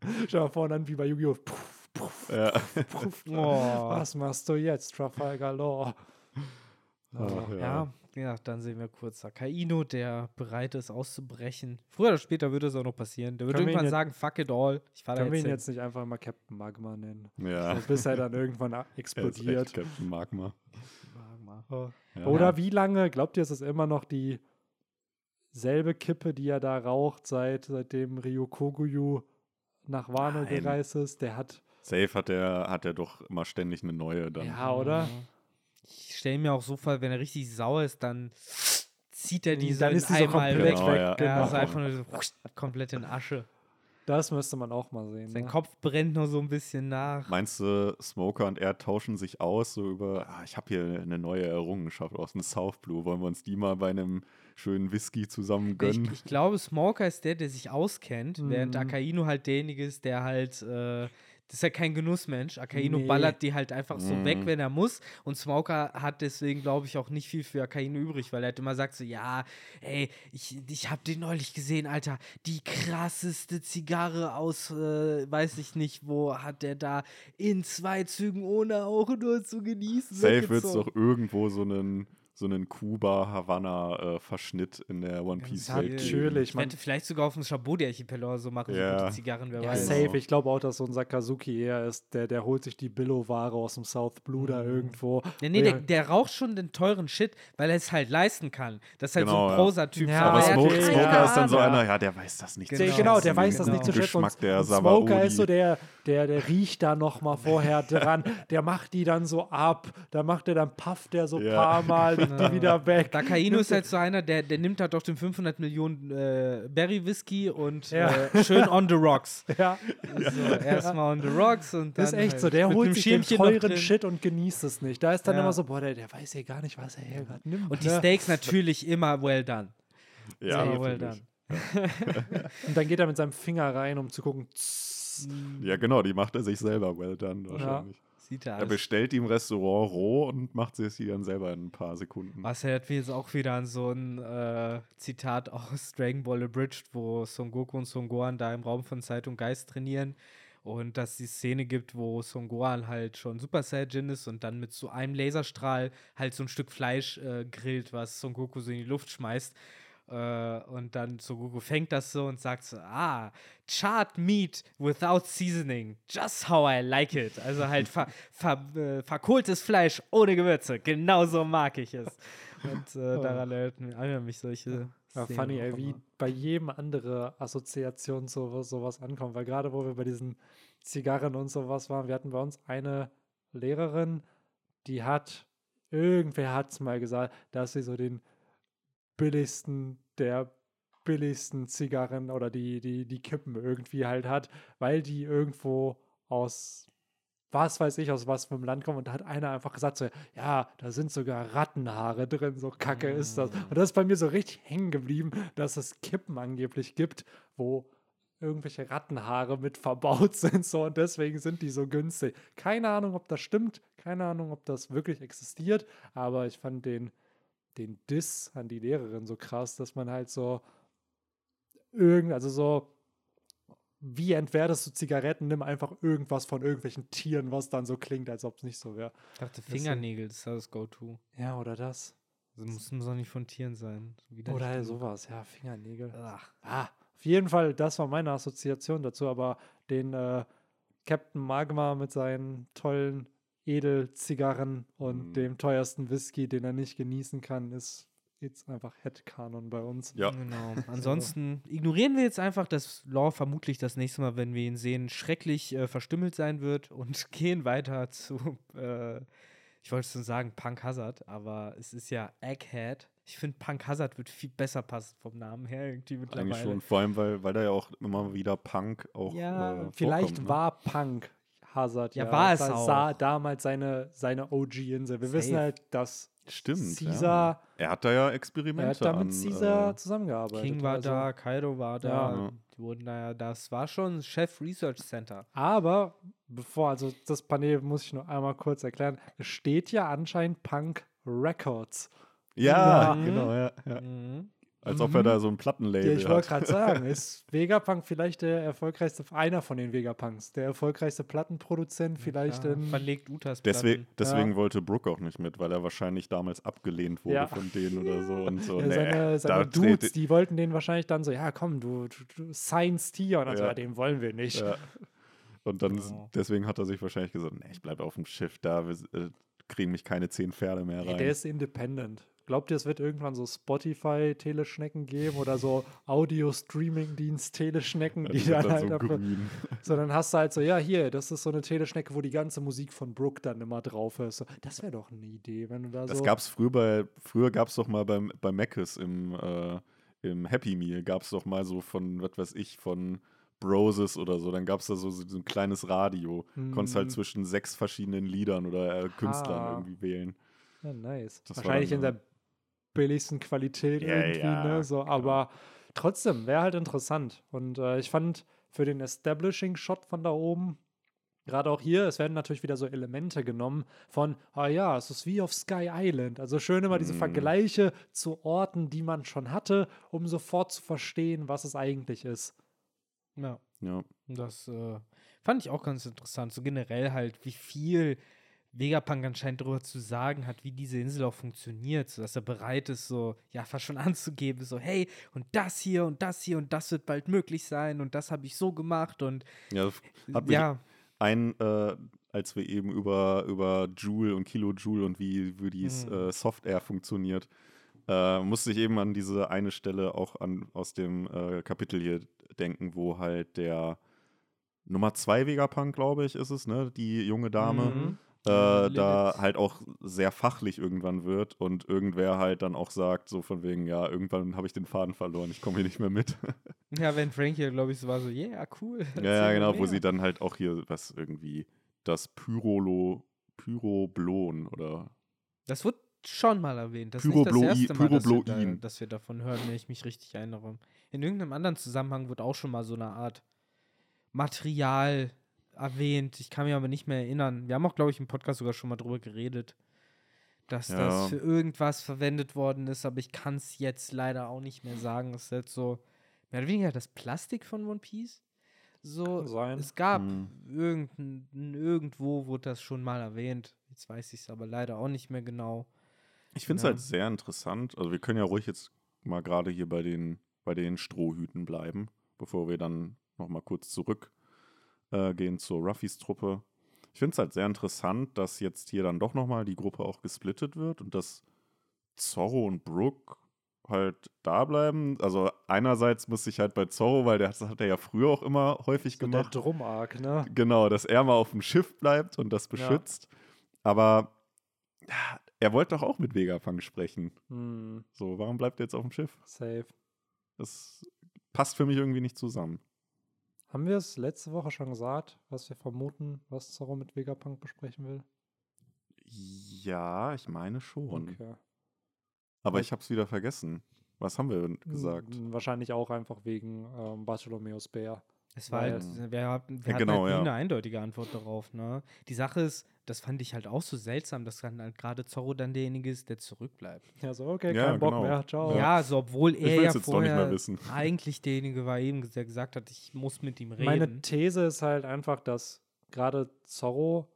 Stell dir mal vor, dann wie bei Yu-Gi-Oh! Puff, puff, Ja. puff. Oh. Was machst du jetzt, Trafalgar Law? Ach, Ja. ja, dann sehen wir kurz Akaino, der bereit ist auszubrechen. Früher oder später würde es auch noch passieren. Der wird Können irgendwann jetzt- sagen, fuck it all, ich fahre da Können wir jetzt ihn hin. jetzt nicht einfach mal Captain Magma nennen? Ja. So, bis er dann irgendwann [laughs] Er explodiert. echt Captain Magma. Magma. Oh. Ja. Oder wie lange, glaubt ihr, ist es immer noch dieselbe Kippe, die er da raucht, seit, seitdem Ryokoguyu nach Wano Nein. gereist ist? Der hat, Safe hat er, hat er doch immer ständig eine neue dann. ja, oder? Ich stelle mir auch so vor, wenn er richtig sauer ist, dann zieht er die so Dann in ist die so einmal komplett Genau, weg. ja. Ja, Genau. so einfach nur so [laughs] komplett in Asche. Das müsste man auch mal sehen. Sein Ne? Kopf brennt noch so ein bisschen nach. Meinst du, Smoker und er tauschen sich aus, so über, ah, ich habe hier eine neue Errungenschaft aus dem South Blue, wollen wir uns die mal bei einem schönen Whisky zusammen Ich, gönnen? ich glaube, Smoker ist der, der sich auskennt, während Mhm. Akainu halt derjenige ist, der halt, äh, das ist ja kein Genussmensch. Akainu Nee. ballert die halt einfach so Mhm. weg, wenn er muss. Und Smoker hat deswegen, glaube ich, auch nicht viel für Akainu übrig, weil er halt immer sagt so, ja, ey, ich, ich habe den neulich gesehen, Alter, die krasseste Zigarre aus, äh, weiß ich nicht, wo hat der da in zwei Zügen ohne auch nur zu genießen. Safe wird es doch irgendwo so einen, so einen Kuba-Havanna-Verschnitt in der One Natürlich. geben. Natürlich, Ich man- werde vielleicht sogar auf dem Chabot-Archipel oder so machen, Ja. so gute Zigarren, wer Ja, weiß. Genau. safe. Ich glaube auch, dass so ein Sakazuki eher ist, der, der holt sich die Billo-Ware aus dem South Blue da Mhm. irgendwo. Nee, nee, der, Ja. der raucht schon den teuren Shit, weil er es halt leisten kann. Das ist halt Genau, so ein ja. Prosa-Typ. Ja, so, Aber er Smoke, Smoker ja, ist dann so ja. einer, ja, der weiß das nicht Genau. Der, zu genau, schätzen. der weiß das genau. nicht zu schätzen. Geschmack Und, der und Smoker ist so der, der, der riecht da noch mal vorher dran. Der macht die dann so ab. Da macht er dann pufft der so ein Ja. paar Mal [laughs] die Ja. wieder weg. Dakaino ist halt so einer, der, der nimmt halt doch den 500 Millionen äh, Berry-Whisky und Ja. äh, schön on the rocks. [laughs] Ja, So, erstmal on the rocks und dann. das ist echt halt so. Der mit holt sich den teuren. Shit und genießt es nicht. Da ist dann Ja. immer so, boah, der, der weiß ja gar nicht, was er hier gerade nimmt. Und die ne? Steaks natürlich immer well done. Ja, Immer well done. Und dann geht er mit seinem Finger rein, um zu gucken. Ja, genau, die macht er sich selber well done wahrscheinlich. Sieht er Er bestellt die im Restaurant roh und macht sie es die dann selber in ein paar Sekunden. Was erinnert mich jetzt auch wieder an so ein äh, Zitat aus Dragon Ball Abridged, wo Son Goku und Son Gohan da im Raum von Zeit und Geist trainieren und dass es die Szene gibt, wo Son Gohan halt schon Super Saiyajin ist und dann mit so einem Laserstrahl halt so ein Stück Fleisch äh, grillt, was Son Goku so in die Luft schmeißt. Äh, und dann Son Goku fängt das so und sagt so, ah, charred meat without seasoning, just how I like it. Also halt ver, [laughs] ver, äh, verkohltes Fleisch ohne Gewürze, genauso mag ich es. Und äh, daran erinnern mich solche Ja, Szenen funny, ey, wie bei jedem andere Assoziation sowas, sowas ankommt. Weil gerade, wo wir bei diesen Zigarren und sowas waren, wir hatten bei uns eine Lehrerin, die hat, irgendwer hat es mal gesagt, dass sie so den billigsten der billigsten Zigarren oder die, die, die Kippen irgendwie halt hat, weil die irgendwo aus was weiß ich, aus was für einem Land kommen. Und da hat einer einfach gesagt, so, ja, da sind sogar Rattenhaare drin, so kacke ist das. Und das ist bei mir so richtig hängen geblieben, dass es Kippen angeblich gibt, wo irgendwelche Rattenhaare mit verbaut [laughs] sind, so und deswegen sind die so günstig. Keine Ahnung, ob das stimmt, keine Ahnung, ob das wirklich existiert, aber ich fand den, den Diss an die Lehrerin so krass, dass man halt so irgend, also so wie entwertest du Zigaretten? Nimm einfach irgendwas von irgendwelchen Tieren, was dann so klingt, als ob es nicht so wäre. Ich dachte, Fingernägel, das ist das Go-To. Ja, oder das. Also muss, muss auch nicht von Tieren sein. So Oder widerlich sowas, ja, Fingernägel. Ach, Ah, auf Auf jeden Fall, das war meine Assoziation dazu, aber den äh, Captain Magma mit seinen tollen Edelzigarren und Mhm. dem teuersten Whisky, den er nicht genießen kann, ist jetzt einfach Headcanon bei uns. Ja. Genau. [laughs] Ansonsten ignorieren wir jetzt einfach, dass Law vermutlich das nächste Mal, wenn wir ihn sehen, schrecklich äh, verstümmelt sein wird und [laughs] gehen weiter zu, äh, ich wollte schon sagen Punk Hazard, aber es ist ja Egghead. Ich finde, Punk Hazard wird viel besser passen vom Namen her irgendwie mittlerweile. Eigentlich schon, vor allem, weil, weil da ja auch immer wieder Punk auch. Ja, äh, Vielleicht ne? war Punk Hazard Ja, ja, war es das auch. sah damals seine, seine OG-Insel. Wir wissen Safe. halt, dass Stimmt. Caesar, ja. Er hat da ja er Experimente. hat da mit an, Caesar äh, zusammengearbeitet. King war also. da, Kaido war da, Ja. die wurden da ja, das war schon Chef Research Center. Aber bevor, also das Panel muss ich nur einmal kurz erklären. Es steht ja anscheinend Punk Records. Ja, Ja. genau, ja, ja. Mhm. Als ob er Mhm. da so ein Ja, Plattenlabel ich hat. wollte gerade sagen, ist [laughs] Vegapunk vielleicht der erfolgreichste, einer von den Vegapunks, der erfolgreichste Plattenproduzent vielleicht Ja, in. verlegt Utas Deswegen, Platten. deswegen wollte Brooke auch nicht mit, weil er wahrscheinlich damals abgelehnt wurde Ja. von denen oder so. Und so Ja, nee, seine seine Dudes, die wollten den wahrscheinlich dann so, ja komm, du, du, du Science Tier. Und dann so, Ja. ja, den wollen wir nicht. Ja. Und dann, Genau. deswegen hat er sich wahrscheinlich gesagt, nee, ich bleibe auf dem Schiff, da wir, äh, kriegen mich keine zehn Pferde mehr rein. der ist independent. Glaubt ihr, es wird irgendwann so Spotify-Teleschnecken geben oder so Audio-Streaming-Dienst-Teleschnecken, die wird dann halt so einfach, grün. [laughs] so dann hast du halt so, ja, hier, das ist so eine Teleschnecke, wo die ganze Musik von Brooke dann immer drauf ist. So, das wäre doch eine Idee, wenn du da Das so. gab's früher bei, früher gab es doch mal beim, bei Mc's im, äh, im Happy Meal, gab es doch mal so von, was weiß ich, von Broses oder so, dann gab es da so, so ein kleines Radio. Konntest halt Hm. zwischen sechs verschiedenen Liedern oder äh, Künstlern Ah. irgendwie wählen. Ja, nice. Das Wahrscheinlich dann in der billigsten Qualität Ja, irgendwie, ja, ne? So, genau. aber trotzdem, wäre halt interessant. Und äh, ich fand für den Establishing-Shot von da oben, gerade auch hier, es werden natürlich wieder so Elemente genommen von, ah ja, es ist wie auf Sky Island. Also schön immer diese Mm. Vergleiche zu Orten, die man schon hatte, um sofort zu verstehen, was es eigentlich ist. Ja. Ja. Das äh, fand ich auch ganz interessant. So generell halt, wie viel Vegapunk anscheinend darüber zu sagen hat, wie diese Insel auch funktioniert, so dass er bereit ist, so, ja, fast schon anzugeben, so, hey, und das hier und das hier und das wird bald möglich sein und das habe ich so gemacht und ja das hat mich ja, ein, äh, als wir eben über, über Joule und Kilojoule und wie, wie die Mhm. äh, Software funktioniert, äh, musste ich eben an diese eine Stelle auch an, aus dem äh, Kapitel hier denken, wo halt der Nummer zwei Vegapunk, glaube ich, ist es, ne? Die junge Dame. Mhm. Äh, Lilith. da halt auch sehr fachlich irgendwann wird und irgendwer halt dann auch sagt, so von wegen, ja, irgendwann habe ich den Faden verloren, ich komme hier nicht mehr mit. [laughs] ja, wenn Frank hier, glaube ich, so war so, yeah, cool. ja, ja, genau, wo mehr. sie dann halt auch hier was irgendwie das Pyrolo, Pyroblon oder Das wird schon mal erwähnt. Das ist nicht das erste Mal, dass wir, da, dass wir davon hören, wenn ich mich richtig erinnere. In irgendeinem anderen Zusammenhang wird auch schon mal so eine Art Material erwähnt. Ich kann mich aber nicht mehr erinnern. Wir haben auch, glaube ich, im Podcast sogar schon mal drüber geredet, dass Ja. das für irgendwas verwendet worden ist, aber ich kann es jetzt leider auch nicht mehr sagen. Es ist halt so mehr oder weniger das Plastik von One Piece. So, es gab Hm. irgendein, irgendwo wurde das schon mal erwähnt. Jetzt weiß ich es aber leider auch nicht mehr genau. Ich finde es Ja. halt sehr interessant. Also wir können ja ruhig jetzt mal gerade hier bei den, bei den Strohhüten bleiben, bevor wir dann noch mal kurz zurück äh, gehen zur Ruffys Truppe. Ich finde es halt sehr interessant, dass jetzt hier dann doch noch mal die Gruppe auch gesplittet wird und dass Zorro und Brooke halt da bleiben. Also einerseits muss ich halt bei Zorro, weil der, das hat er ja früher auch immer häufig So der gemacht. Drum-Arc, ne? Genau, dass er mal auf dem Schiff bleibt und das beschützt. Aber ja, er wollte doch auch mit Vegapunk sprechen. Hm, So, warum bleibt er jetzt auf dem Schiff? safe. Das passt für mich irgendwie nicht zusammen. Haben wir es letzte Woche schon gesagt, was wir vermuten, was Zorro mit Vegapunk besprechen will? Ja, ich meine schon. Okay. Aber ich habe es wieder vergessen. Was haben wir gesagt? Wahrscheinlich auch einfach wegen ähm, Bartholomäus Bär. Es war halt, wir, hatten- wir hatten genau, halt nie ja. eine eindeutige Antwort darauf. Ne? Die Sache ist, das fand ich halt auch so seltsam, dass dann halt gerade Zorro dann derjenige ist, der zurückbleibt. Ja, so, okay, Ja, kein Bock genau. mehr, ciao. Ja, so obwohl Ich er ja jetzt doch nicht mehr vorher wissen. [laughs] eigentlich derjenige war, eben der gesagt hat, ich muss mit ihm reden. Meine These ist halt einfach, dass gerade Zorro,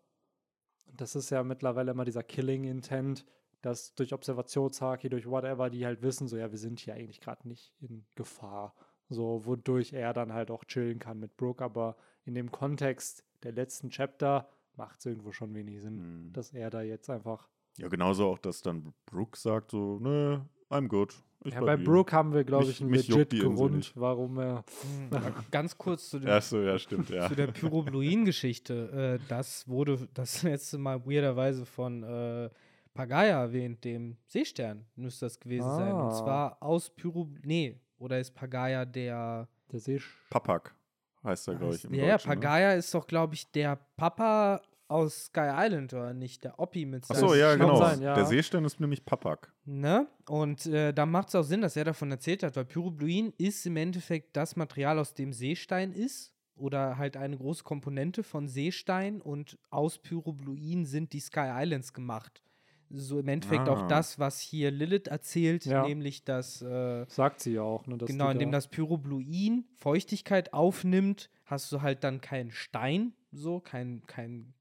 das ist ja mittlerweile immer dieser Killing-Intent, dass durch Observationshaki, durch whatever, die halt wissen, so ja, wir sind hier eigentlich gerade nicht in Gefahr. So, wodurch er dann halt auch chillen kann mit Brooke. Aber in dem Kontext der letzten Chapter macht es irgendwo schon wenig Sinn, Mhm. dass er da jetzt einfach. Ja, genauso auch, dass dann Brooke sagt so, ne, I'm good. Ich Ja, bei hier. Brooke haben wir, glaube ich, einen legit Grund, warum er. Mhm. [laughs] Ganz kurz zu dem so, ja, stimmt, ja. zu der Pyrobluin-Geschichte. Äh, das wurde das [laughs] letzte Mal weirderweise von äh, Pagaya erwähnt, dem Seestern müsste das gewesen sein. Und Ah. zwar aus Pyro... Nee, oder ist Pagaya der... Der Seesch. Papak heißt er, glaube ich, im ja, ja, ne? Pagaya ist doch, glaube ich, der Papa aus Sky Island, oder nicht? Der Oppi mit Ach seinem so, ja, genau. sein, ja. Der Seestern ist nämlich Papak. Ne? Und äh, da macht es auch Sinn, dass er davon erzählt hat, weil Pyrobluin ist im Endeffekt das Material, aus dem Seestein ist. Oder halt eine große Komponente von Seestein und aus Pyrobluin sind die Sky Islands gemacht. So im Endeffekt auch Ah. das, was hier Lilith erzählt, Ja. nämlich dass äh, Sagt sie ja auch, ne? Dass genau, indem da, das Pyrobluin Feuchtigkeit aufnimmt, hast du halt dann keinen Stein, so, kein, kein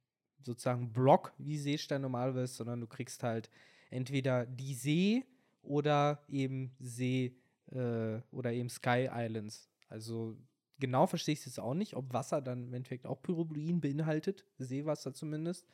sozusagen Block, wie Seestein normalerweise ist, sondern du kriegst halt entweder die See oder eben See äh, oder eben Sky Islands. Also genau verstehe ich es jetzt auch nicht, ob Wasser dann im Endeffekt auch Pyrobluin beinhaltet, Seewasser zumindest.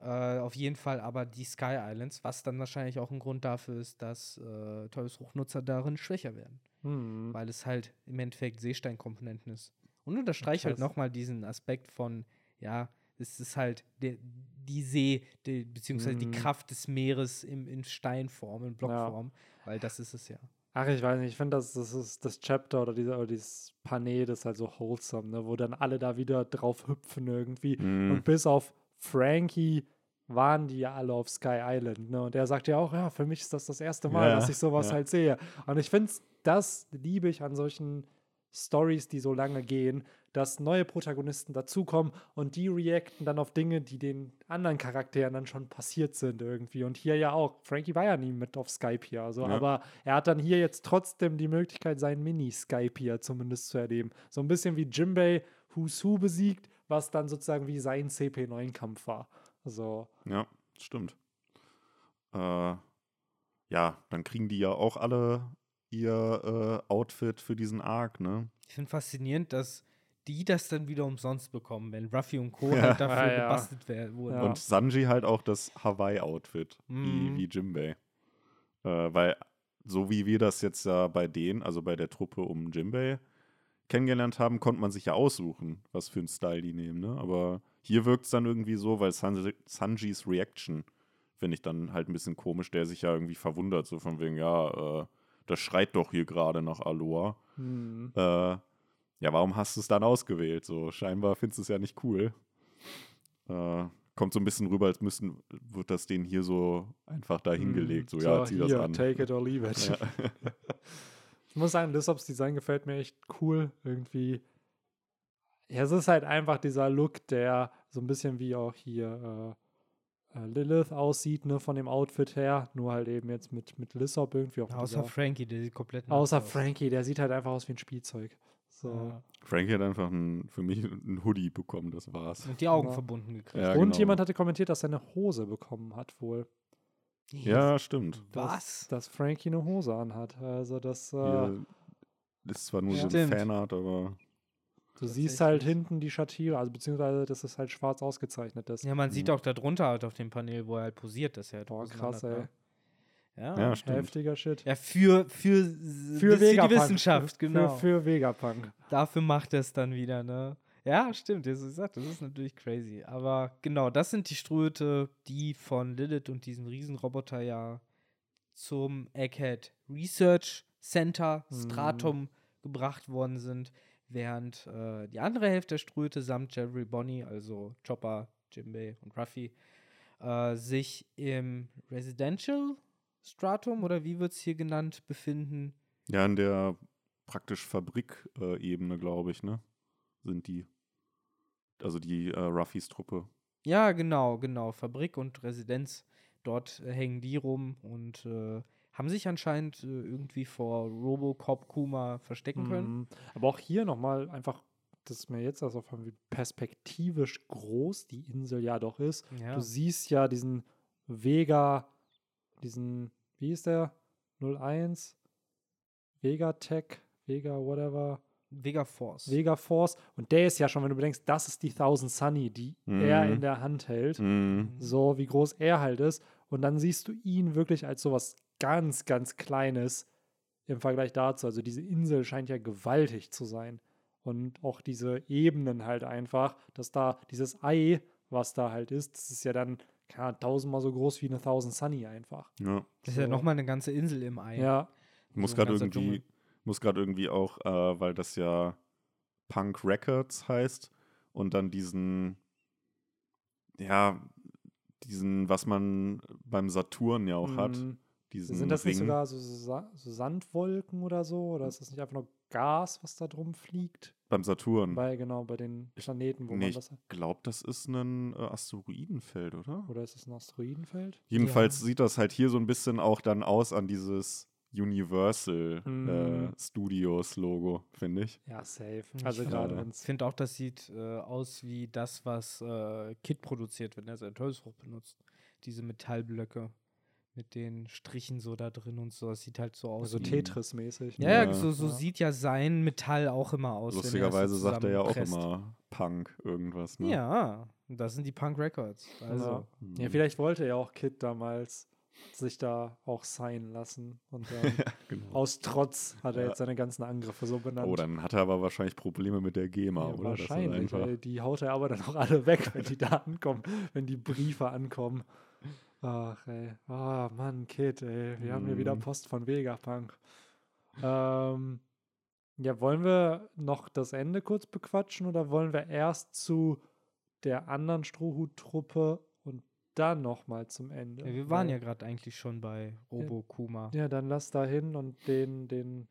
Äh, auf jeden Fall aber die Sky Islands, was dann wahrscheinlich auch ein Grund dafür ist, dass äh, Teufelsfruchtnutzer darin schwächer werden Hm. weil es halt im Endeffekt Seesteinkomponenten ist. Und unterstreicht halt nochmal diesen Aspekt von, ja, es ist halt der, die See, die, beziehungsweise Mhm. die Kraft des Meeres im, in Steinform, in Blockform, weil das ist es ja. Ach, ich weiß nicht, ich finde, das, das ist das Chapter oder, dieser, oder dieses Panel, das ist halt so wholesome, ne? wo dann alle da wieder drauf hüpfen irgendwie. Mhm. Und bis auf Frankie waren die ja alle auf Sky Island. Ne? Und er sagt ja auch, ja, für mich ist das das erste Mal, Ja, dass ich sowas ja. halt sehe. Und ich finde, das liebe ich an solchen Stories, die so lange gehen, dass neue Protagonisten dazukommen und die reacten dann auf Dinge, die den anderen Charakteren dann schon passiert sind irgendwie. Und hier ja auch. Frankie war ja nie mit auf Skype hier. Also, Ja. aber er hat dann hier jetzt trotzdem die Möglichkeit, seinen Mini-Skype hier zumindest zu erleben. So ein bisschen wie Jimbei Who's Who besiegt, was dann sozusagen wie sein CP9-Kampf war. Also, Ja, stimmt. Äh, ja, dann kriegen die ja auch alle ihr äh, Outfit für diesen Arc, ne? Ich finde faszinierend, dass die das dann wieder umsonst bekommen, wenn Ruffy und Co. [laughs] Ja. halt dafür Ah, ja. gebastelt werden wurden. Ja. Und Sanji halt auch das Hawaii-Outfit, Mhm. wie, wie Jimbei. Äh, weil, so wie wir das jetzt ja bei denen, also bei der Truppe um Jimbei, kennengelernt haben, konnte man sich ja aussuchen, was für einen Style die nehmen, ne? Aber hier wirkt es dann irgendwie so, weil Sanji, Sanjis Reaction finde ich dann halt ein bisschen komisch, der sich ja irgendwie verwundert, so von wegen, ja, äh, das schreit doch hier gerade nach Aloha. hm. Äh, ja, warum hast du es dann ausgewählt? So, scheinbar findest du es ja nicht cool. Äh, kommt so ein bisschen rüber, als müssten, wird das denen hier so einfach da hingelegt. So, ja, zieh das hier, an. Take it or leave it. Ja. [laughs] [laughs] Ich muss sagen, Lissops Design gefällt mir echt cool. Irgendwie. Ja, es ist halt einfach dieser Look, der so ein bisschen wie auch hier äh, äh, Lilith aussieht, ne, von dem Outfit her. Nur halt eben jetzt mit, mit Lissop irgendwie auch. Außer dieser, Frankie, der sieht komplett außer aus. Frankie, der sieht halt einfach aus wie ein Spielzeug. So. Ja. Frankie hat einfach ein, für mich ein Hoodie bekommen, das war's. Und die Augen Ja. verbunden gekriegt. Ja, Und genau. jemand hatte kommentiert, dass er eine Hose bekommen hat, wohl. Ja, stimmt. Dass, Was? Dass Frankie eine Hose anhat. Also, das. Äh, ist zwar nur Ja. so ein. Fanart, aber Du siehst halt hinten die Schattiere, also beziehungsweise, dass es halt schwarz ausgezeichnet ist. Ja, man Mhm. sieht auch darunter halt auf dem Panel, wo er halt posiert, dass er halt Boah, krass, ey. ne? Ja, ja, stimmt. Heftiger Shit. Ja, für, für, Für für die. Wissenschaft, genau. Für, für Vegapunk. Dafür macht er es dann wieder, ne? Ja, stimmt, das ist, das ist natürlich crazy. Aber genau, das sind die Ströte, die von Lilith und diesem Riesenroboter ja zum Egghead Research Center Mhm. Stratum gebracht worden sind, während äh, die andere Hälfte der Ströte samt Jerry Bonnie, also Chopper, Jimbei und Ruffy, äh, sich im Residential Stratum oder wie wird es hier genannt befinden. ja, in der praktisch Fabrik-Ebene, glaube ich, ne? Sind die. Also die äh, Ruffys Truppe. Ja, genau, genau. Fabrik und Residenz, dort äh, hängen die rum und äh, haben sich anscheinend äh, irgendwie vor Robocop Kuma verstecken können. Mhm. Aber auch hier nochmal einfach, das ist mir jetzt also wie perspektivisch groß die Insel ja doch ist. Ja. Du siehst ja diesen Vega, diesen, wie ist der? 01? Vegatech? Vega, whatever. Vega Force. Vega Force. Und der ist ja schon, wenn du bedenkst, das ist die Thousand Sunny, die er Mhm. in der Hand hält. Mhm. So wie groß er halt ist. Und dann siehst du ihn wirklich als sowas ganz, ganz Kleines im Vergleich dazu. Also diese Insel scheint ja gewaltig zu sein. Und auch diese Ebenen halt einfach, dass da dieses Ei, was da halt ist, das ist ja dann keine Ahnung, tausendmal so groß wie eine Thousand Sunny einfach. Ja. das ist ja so. nochmal eine ganze Insel im Ei. Ja, Ich muss So gerade irgendwie, Dschungel. Muss gerade irgendwie auch, äh, weil das ja Punk Records heißt und dann diesen, ja, diesen, was man beim Saturn ja auch hat, mm, diesen Sind das nicht Ring. sogar so, Sa so Sandwolken oder so? Oder ist das nicht einfach nur Gas, was da drum fliegt? beim Saturn. Bei, genau, bei den Planeten, wo nee, man ich das hat. glaube, das ist ein äh, Asteroidenfeld, oder? Oder ist es ein Asteroidenfeld? Jedenfalls sieht das halt hier so ein bisschen auch dann aus an dieses Universal Mhm. äh, Studios Logo, finde ich. Ja, safe. Ich Also gerade wenn Ich finde auch, das sieht äh, aus wie das, was äh, Kit produziert, wenn er sein Teufelsfrucht benutzt. Diese Metallblöcke mit den Strichen so da drin und so. Das sieht halt so aus. So wie- Tetris-mäßig. Ja, ja, Ja. so, so Ja. sieht ja sein Metall auch immer aus. wenn er es so Lustigerweise sagt er ja auch immer Punk irgendwas. Ne? Ja, das sind die Punk Records. Also, Ja. Mhm. ja, vielleicht wollte ja auch Kid damals sich da auch sein lassen. Und [laughs] dann genau. aus Trotz hat er Ja. jetzt seine ganzen Angriffe so benannt. Oh, dann hat er aber wahrscheinlich Probleme mit der GEMA, ja, oder? Wahrscheinlich. Ey, die haut er aber dann auch alle weg, wenn die da ankommen, wenn die Briefe ankommen. Ach, ey. Ah, Mann, Kid, ey. Wir haben hier wieder Mhm. Post von Vegapunk. Ähm, ja, wollen wir noch das Ende kurz bequatschen oder wollen wir erst zu der anderen Strohhut-Truppe dann nochmal zum Ende? ja, wir waren Weil- ja gerade eigentlich schon bei Robo Kuma. Ja, dann lass da hin und den, den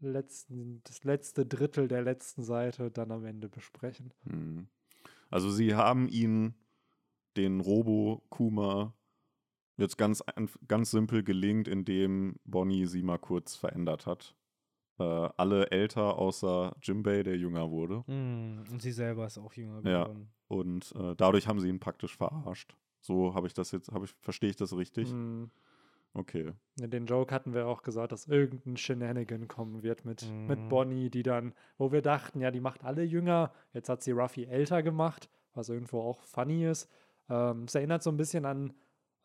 letzten, das letzte Drittel der letzten Seite dann am Ende besprechen. Mhm. Also sie haben ihn, den Robo-Kuma, jetzt ganz, ganz simpel gelingt, indem Bonnie sie mal kurz verändert hat. Äh, alle älter, außer Jimbei, der jünger wurde. Mm, und sie selber ist auch jünger Ja. geworden. Und äh, dadurch haben sie ihn praktisch verarscht. So habe ich das jetzt, habe ich, verstehe ich das richtig? Mhm. Okay. Den Joke hatten wir auch gesagt, dass irgendein Shenanigan kommen wird mit, mit Mhm. Bonnie, die dann, wo wir dachten, ja, die macht alle jünger. Jetzt hat sie Ruffy älter gemacht, was irgendwo auch funny ist. Ähm, es erinnert so ein bisschen an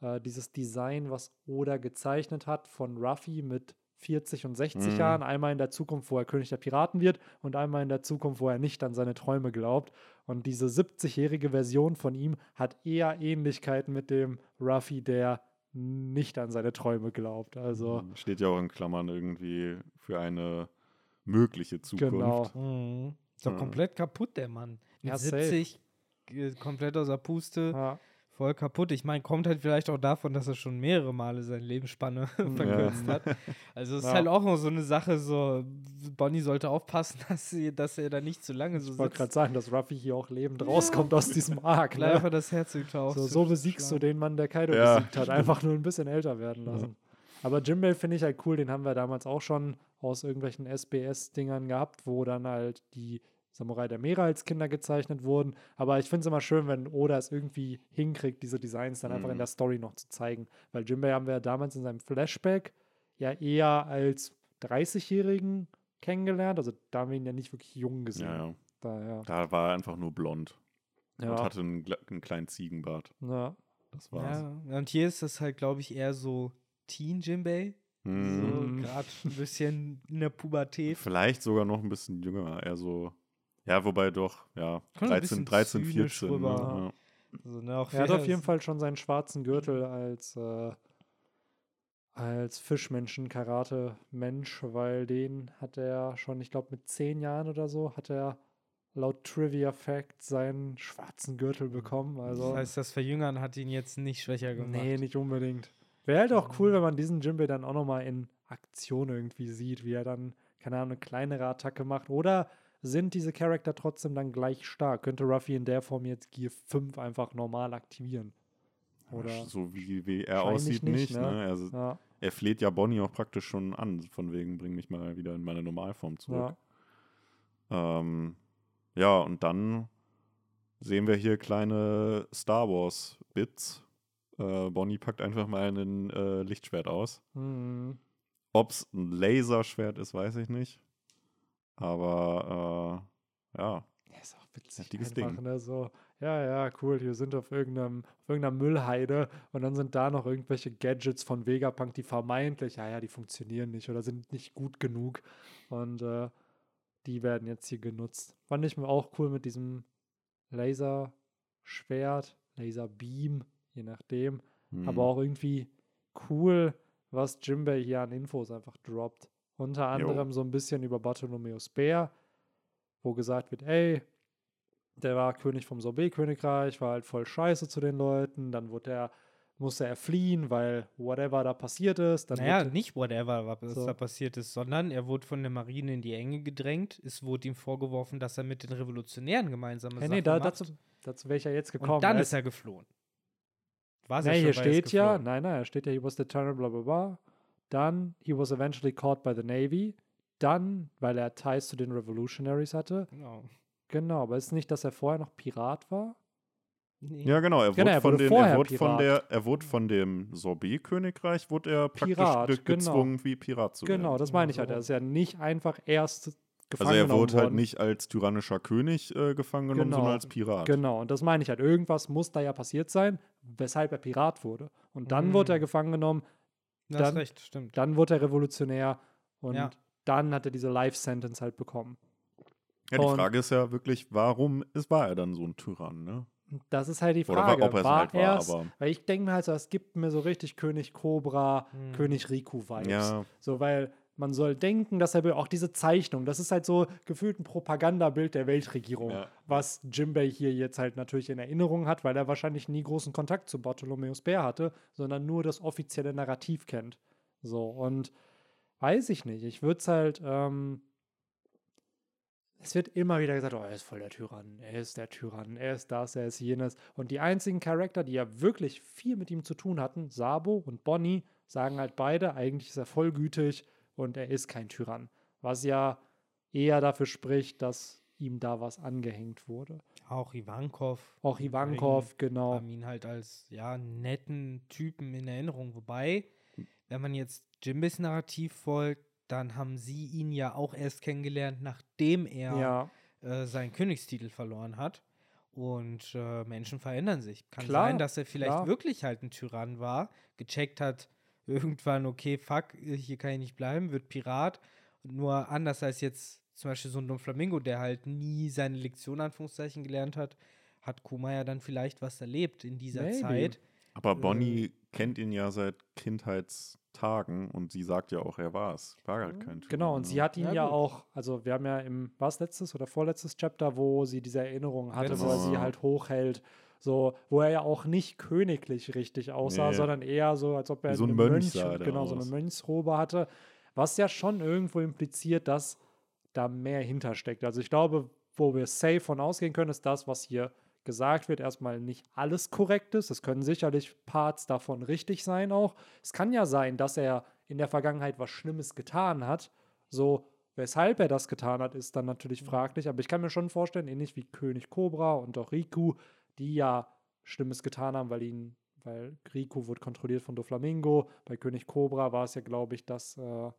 äh, dieses Design, was Oda gezeichnet hat von Ruffy mit 40 und 60 Mhm. Jahren. Einmal in der Zukunft, wo er König der Piraten wird und einmal in der Zukunft, wo er nicht an seine Träume glaubt. Und diese 70-jährige Version von ihm hat eher Ähnlichkeiten mit dem Ruffy, der nicht an seine Träume glaubt. Also, Mhm. Steht ja auch in Klammern irgendwie für eine mögliche Zukunft. genau. Mhm. Ist doch Ja. komplett kaputt, der Mann. Mit Ja, safe. 70, äh, komplett aus der Puste, Ja, voll kaputt. Ich meine, kommt halt vielleicht auch davon, dass er schon mehrere Male seine Lebensspanne [laughs] verkürzt hat. Also es ist Ja. halt auch noch so eine Sache, so Bonnie sollte aufpassen, [laughs] dass, sie, dass er da nicht zu lange so ich wollte sitzt. gerade sagen, dass Ruffy hier auch lebend rauskommt aus diesem [laughs] Arc. Gleich Ne? einfach das Herz getaucht. So, so besiegst du den Mann, der Kaido Ja, besiegt hat. Einfach nur ein bisschen älter werden lassen. Aber Jimbei finde ich halt cool, den haben wir damals auch schon aus irgendwelchen SBS-Dingern gehabt, wo dann halt die Samurai der Meere als Kinder gezeichnet wurden. Aber ich finde es immer schön, wenn Oda es irgendwie hinkriegt, diese Designs dann einfach in Mhm. der Story noch zu zeigen. Weil Jimbei haben wir ja damals in seinem Flashback ja eher als 30-Jährigen kennengelernt. Also da haben wir ihn ja nicht wirklich jung gesehen. Ja, ja. Daher, Da war er einfach nur blond und ja. hatte einen, einen kleinen Ziegenbart. ja. Das war's. Ja, und hier ist das halt, glaube ich, eher so Teen Jimbei. So Mhm. Mhm. gerade ein bisschen in der Pubertät. Vielleicht sogar noch ein bisschen jünger, eher so. Ja, wobei doch, ja, Kommt ein bisschen 13, 13 zynisch 14. rüber. Ne? Also, ne, auch Er hat auf jeden Fall schon seinen schwarzen Gürtel als, äh, als Fischmenschen-Karate-Mensch, weil den hat er schon, ich glaube, mit zehn Jahren oder so, hat er laut Trivia Fact seinen schwarzen Gürtel bekommen. Also, Das heißt, das Verjüngern hat ihn jetzt nicht schwächer gemacht. nee, nicht unbedingt. Wäre halt auch cool, wenn man diesen Jimbei dann auch nochmal in Aktion irgendwie sieht, wie er dann, keine Ahnung, eine kleinere Attacke macht. Oder sind diese Charakter trotzdem dann gleich stark? Könnte Ruffy in der Form jetzt Gear 5 einfach normal aktivieren? Oder? So wie, wie er aussieht, nicht, nicht. ne? Ne? Also, Ja, er fleht ja Bonnie auch praktisch schon an, von wegen, bring mich mal wieder in meine Normalform zurück. ja. Ähm, ja, und dann sehen wir hier kleine Star Wars Bits. Äh, Bonnie packt einfach mal ein äh, Lichtschwert aus. Mhm. Ob es ein Laserschwert ist, weiß ich nicht. Aber äh, ja, Ja, ist auch witzig. Einfach, Ding. Ne? So, ja, ja, cool, wir sind auf, irgendeinem, auf irgendeiner Müllheide und dann sind da noch irgendwelche Gadgets von Vegapunk, die vermeintlich, ja, ja, die funktionieren nicht oder sind nicht gut genug. Und äh, die werden jetzt hier genutzt. Fand ich mir auch cool mit diesem Laserschwert, Laserbeam, je nachdem. hm. Aber auch irgendwie cool, was Jimbei hier an Infos einfach droppt. Unter Jo. anderem so ein bisschen über Bartholomeus Bär, wo gesagt wird, ey, der war König vom Sorbet-Königreich, war halt voll scheiße zu den Leuten, dann wurde er, musste er fliehen, weil whatever da passiert ist. Dann naja, nicht whatever, was So. da passiert ist, sondern er wurde von der Marine in die Enge gedrängt. Es wurde ihm vorgeworfen, dass er mit den Revolutionären gemeinsame hey, nee, da, macht. dazu, dazu wäre ich ja jetzt gekommen. und dann Er ist er geflohen. War Nee, hier steht ja, nein, nein, hier steht ja, he was determined, bla bla bla. Dann, he was eventually caught by the Navy. Dann, weil er Ties zu den Revolutionaries hatte. Genau. Genau, aber ist nicht, dass er vorher noch Pirat war? Nee. Ja, genau. Er Genau, wurde, von, den, vorher er wurde von Pirat. der, er wurde von dem Sorbet-Königreich wurde er praktisch Pirat, ge- genau. gezwungen, wie Pirat zu Genau, werden. das Genau, meine ich halt. Er ist ja nicht einfach erst gefangen Also er wurde halt worden. nicht als tyrannischer König äh, gefangen genommen, Genau. sondern als Pirat. Genau, und das meine ich halt. Irgendwas muss da ja passiert sein, weshalb er Pirat wurde. Und dann Mhm. wurde er gefangen genommen, Du hast dann- recht, stimmt. dann wurde er Revolutionär und Ja. dann hat er diese Life-Sentence halt bekommen. Ja, die Und- Frage ist ja wirklich, warum ist, war er dann so ein Tyrann, ne? Das ist halt die Oder Frage. ob er es war halt war, er's- aber Weil ich denke mir halt so, es gibt mir so richtig König Cobra, Mhm. König Riku-Vibes. ja, So, weil man soll denken, dass er auch diese Zeichnung, das ist halt so gefühlt ein Propagandabild der Weltregierung, Ja. was Jimbei hier jetzt halt natürlich in Erinnerung hat, weil er wahrscheinlich nie großen Kontakt zu Bartholomäus Bär hatte, sondern nur das offizielle Narrativ kennt. So, und weiß ich nicht. Ich würde es halt, ähm, es wird immer wieder gesagt, oh, er ist voll der Tyrann, er ist der Tyrann, er ist das, er ist jenes. Und die einzigen Charakter, die ja wirklich viel mit ihm zu tun hatten, Sabo und Bonnie, sagen halt beide, eigentlich ist er vollgütig und er ist kein Tyrann. Was ja eher dafür spricht, dass ihm da was angehängt wurde. Auch Ivankov. Auch Ivankov, genau. haben ihn halt als ja netten Typen in Erinnerung. Wobei, wenn man jetzt Jimbys Narrativ folgt, dann haben sie ihn ja auch erst kennengelernt, nachdem er Ja, äh, seinen Königstitel verloren hat. Und äh, Menschen verändern sich. Kann Klar, sein, dass er vielleicht klar. wirklich halt ein Tyrann war, gecheckt hat, irgendwann, okay, fuck, hier kann ich nicht bleiben, wird Pirat. Nur anders als jetzt zum Beispiel so ein Don Flamingo, der halt nie seine Lektion, Anführungszeichen, gelernt hat, hat Kuma ja dann vielleicht was erlebt in dieser Maybe. Zeit. aber Bonnie kennt ihn ja seit Kindheitstagen und sie sagt ja auch, er war es. War halt kein Tyrann. genau. Und ne? sie hat ihn Ja, ja, auch, also wir haben ja im, was letztes oder vorletztes Chapter, wo sie diese Erinnerung hatte, wo er sie halt hochhält. So, wo er ja auch nicht königlich richtig aussah, Nee. sondern eher so, als ob er so ein eine Mönch der genau, so eine. Mönchsrobe hatte. Was ja schon irgendwo impliziert, dass da mehr hintersteckt. Also ich glaube, wo wir safe von ausgehen können, ist das, was hier gesagt wird, erstmal nicht alles korrekt ist. Es können sicherlich Parts davon richtig sein auch. Es kann ja sein, dass er in der Vergangenheit was Schlimmes getan hat. So, weshalb er das getan hat, ist dann natürlich fraglich. Aber ich kann mir schon vorstellen, ähnlich wie König Cobra und auch Riku, die ja Schlimmes getan haben, weil ihn, weil Riku wurde kontrolliert von Doflamingo. Bei König Cobra war es ja, glaube ich, dass, äh,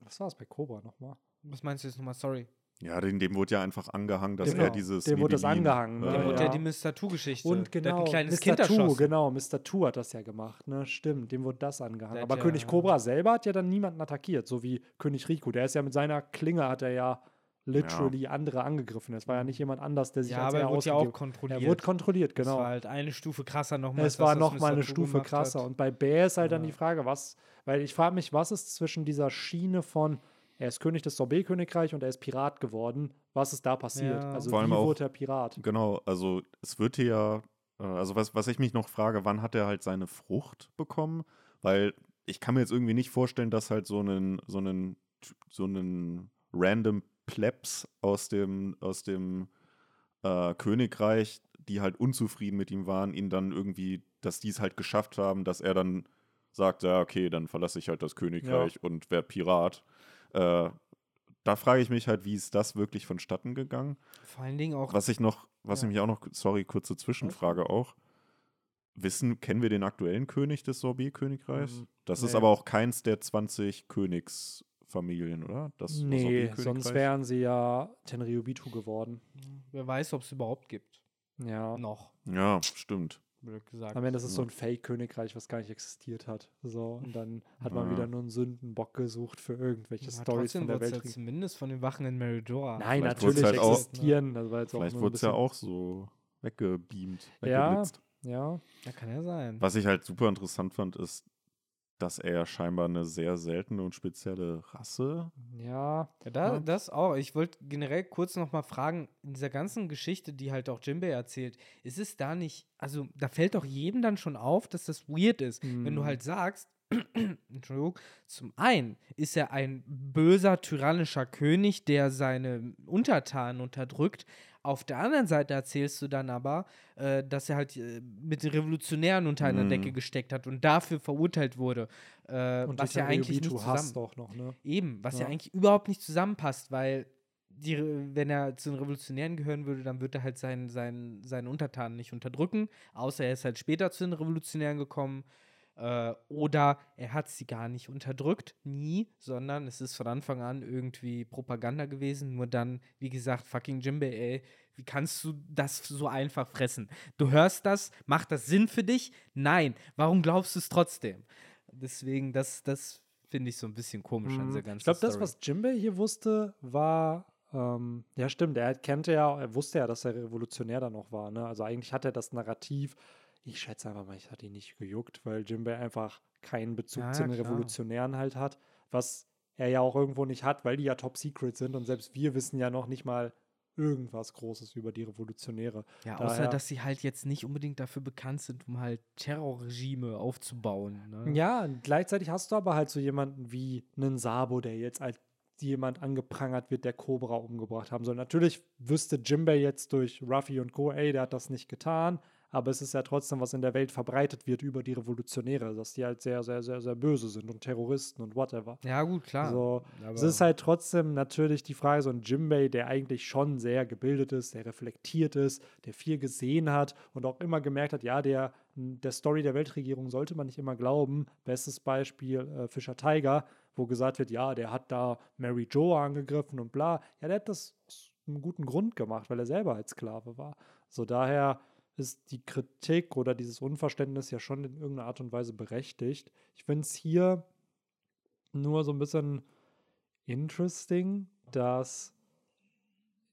was war es bei Cobra nochmal? Was meinst du jetzt nochmal? Sorry. Ja, dem, dem wurde ja einfach angehangen, dass Genau, er dieses. dem wurde das angehangen, ne? Dem Äh, wurde ja. ja. die Mr. Two-Geschichte. Und Der hat genau, ein kleines Mr. Kind Two, erschossen. genau, Mr. Two hat das ja gemacht, ne? Stimmt, dem wurde das angehangen. Der Aber ja- König Cobra selber hat ja dann niemanden attackiert, so wie König Riku. Der ist ja mit seiner Klinge hat er ja literally andere angegriffen. Es war ja nicht jemand anders, der sich Ja, als aber er wurde ja auch kontrolliert. Er wurde kontrolliert, genau. war halt eine Stufe krasser nochmal. Es war noch mal eine Stufe krasser. Und bei Bär ist halt dann Ja. die Frage, was, weil ich frage mich, was ist zwischen dieser Schiene von, er ist König des Sorbet-Königreichs und er ist Pirat geworden, was ist da passiert? Ja. Also Vor allem wie auch- wurde er Pirat? Genau, also es wird hier ja, äh, also was, was ich mich noch frage, wann hat er halt seine Frucht bekommen? Weil ich kann mir jetzt irgendwie nicht vorstellen, dass halt so einen, so einen, so einen random Plebs aus dem, aus dem äh, Königreich, die halt unzufrieden mit ihm waren, ihn dann irgendwie, dass die es halt geschafft haben, dass er dann sagt, ja, okay, dann verlasse ich halt das Königreich und werde Pirat. Äh, da frage ich mich halt, wie ist das wirklich vonstatten gegangen? Vor allen Dingen auch. Was ich noch, was Ja. ich mich auch noch, sorry, kurze Zwischenfrage auch. Wissen, kennen wir den aktuellen König des Sorbet-Königreichs? Mm, Das ist nee. aber auch keins der 20 Königsfamilien, Familien, oder? Das, nee, sonst wären sie ja Tenryubitu geworden. Wer weiß, ob es überhaupt gibt. Ja. Noch, Ja, stimmt. gesagt. Am Ende ist es so Ja. ein Fake-Königreich, was gar nicht existiert hat. So, und dann hat man Ja. wieder nur einen Sündenbock gesucht für irgendwelche Stories trotzdem von der Welt. ja zumindest von den Wachen in Meridora. Nein, Vielleicht natürlich halt auch- existieren. Das war jetzt auch Vielleicht nur ein wurde es ja auch so weggebeamt, Ja. weggeblitzt. Ja, Ja, kann ja sein. Was ich halt super interessant fand, ist, dass er ja scheinbar eine sehr seltene und spezielle Rasse. ja. Ja, da, das auch. Ich wollte generell kurz noch mal fragen, in dieser ganzen Geschichte, die halt auch Jimbei erzählt, ist es da nicht, also da fällt doch jedem dann schon auf, dass das weird ist, wenn du Mhm. halt sagst, [clears throat] Entschuldigung, zum einen ist er ein böser, tyrannischer König, der seine Untertanen unterdrückt. Auf der anderen Seite erzählst du dann aber, äh, dass er halt äh, mit den Revolutionären unter einer Mhm. Decke gesteckt hat und dafür verurteilt wurde. Äh, Und was ja eigentlich nicht zusammen auch noch, ne? Eben, was ja. Ja. eigentlich überhaupt nicht zusammenpasst, weil die, wenn er zu den Revolutionären gehören würde, dann würde er halt seinen, seinen, seinen Untertanen nicht unterdrücken, außer er ist halt später zu den Revolutionären gekommen. Äh, oder er hat sie gar nicht unterdrückt, nie, sondern es ist von Anfang an irgendwie Propaganda gewesen. Nur dann, wie gesagt, fucking Jimbei, ey, wie kannst du das so einfach fressen? Du hörst das, macht das Sinn für dich? Nein. Warum glaubst du es trotzdem? Deswegen, das, das finde ich so ein bisschen komisch an Mhm. dieser ganzen Ich glaube, das, was Jimbei hier wusste, war, ähm, ja stimmt, er kannte ja, er wusste ja, dass er Revolutionär dann noch war, ne? Also eigentlich hat er das Narrativ, ich schätze einfach mal, ich hatte ihn nicht gejuckt, weil Jimbei einfach keinen Bezug Ja, zu den klar. Revolutionären halt hat, was er ja auch irgendwo nicht hat, weil die ja top secret sind und selbst wir wissen ja noch nicht mal irgendwas Großes über die Revolutionäre. Ja, außer Daher- dass sie halt jetzt nicht unbedingt dafür bekannt sind, um halt Terrorregime aufzubauen. Ne? Ja, und gleichzeitig hast du aber halt so jemanden wie einen Sabo, der jetzt als jemand angeprangert wird, der Cobra umgebracht haben soll. Natürlich wüsste Jimbei jetzt durch Ruffy und Co., ey, der hat das nicht getan, aber es ist ja trotzdem, was in der Welt verbreitet wird über die Revolutionäre, dass die halt sehr, sehr, sehr, sehr böse sind und Terroristen und whatever. Ja, gut, klar. So, aber es ist halt trotzdem natürlich die Frage, so ein Jimbei, der eigentlich schon sehr gebildet ist, der reflektiert ist, der viel gesehen hat und auch immer gemerkt hat, ja, der, der Story der Weltregierung sollte man nicht immer glauben. Bestes Beispiel äh, Fischer Tiger, wo gesagt wird, ja, der hat da Mary Joe angegriffen und bla. Ja, der hat das aus einem guten Grund gemacht, weil er selber als Sklave war. So daher ist die Kritik oder dieses Unverständnis ja schon in irgendeiner Art und Weise berechtigt. Ich finde es hier nur so ein bisschen interesting, dass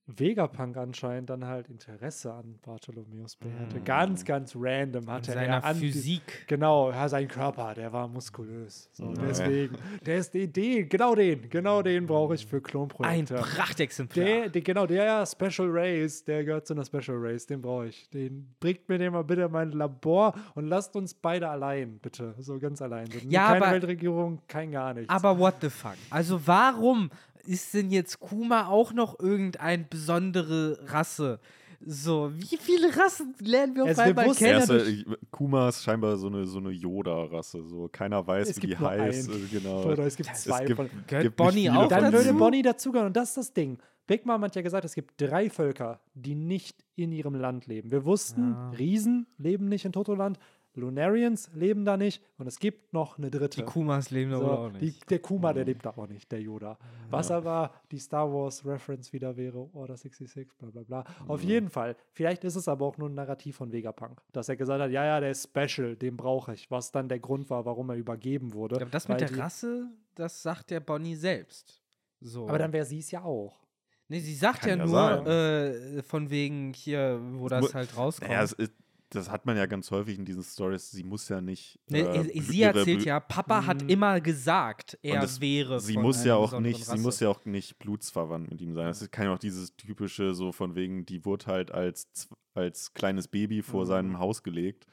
Vegapunk anscheinend dann halt Interesse an Bartholomäus Bay hatte. Mm. Ganz, ganz random in hatte seiner er an Physik. Genau, ja, sein Körper, der war muskulös. So, Ja. deswegen, der ist den, den, genau den, genau den brauche ich für Ein Klonprojekte. Prachtexemplar. Der, der, genau, der Special Race, der gehört zu einer Special Race, den brauche ich. Den bringt mir den mal bitte in mein Labor und lasst uns beide allein, bitte. So ganz allein. So, Ja, keine aber- Weltregierung, kein gar nichts. Aber what the fuck? Also warum ist denn jetzt Kuma auch noch irgendeine besondere Rasse? So, wie viele Rassen lernen wir auf Also einmal kennen? ja Erste, Kuma ist scheinbar so eine, so eine Yoda-Rasse. So. Keiner weiß, Es wie die gibt nur heißt. einen. äh, Genau. Oder es gibt Es zwei gibt-. Gehört gibt nicht Bonnie auch Dann dazu? würde. Bonnie dazugehören. Und das ist das Ding. Big Mom hat ja gesagt, es gibt drei Völker, die nicht in ihrem Land leben. Wir wussten, Ah. Riesen leben nicht in Totoland, Lunarians leben da nicht und es gibt noch eine dritte. Die Kumas leben da So, wohl auch die, nicht. der Kuma, der lebt da auch nicht, der Yoda. Was aber die Star Wars Reference wieder wäre, Order 66, bla bla bla. Auf jeden Fall. Vielleicht ist es aber auch nur ein Narrativ von Vegapunk, dass er gesagt hat, ja, ja, der ist special, den brauche ich. Was dann der Grund war, warum er übergeben wurde. Ja, aber das mit der die- Rasse, das sagt der Bonnie selbst. So. Aber dann wäre sie es ja auch. nee, sie sagt Kann ja, ja nur äh, von wegen hier, wo das halt rauskommt. Naja, es ist, das hat man ja ganz häufig in diesen Stories. Sie muss ja nicht. Nee, äh, sie- sie erzählt ja, Papa hat Mhm. immer gesagt, er es- wäre. Sie von muss ja auch nicht, sie Rasse. muss ja auch nicht blutsverwandt mit ihm sein. Es kann ja auch dieses typische, so von wegen, die wurde halt als, als kleines Baby vor Mhm. seinem Haus gelegt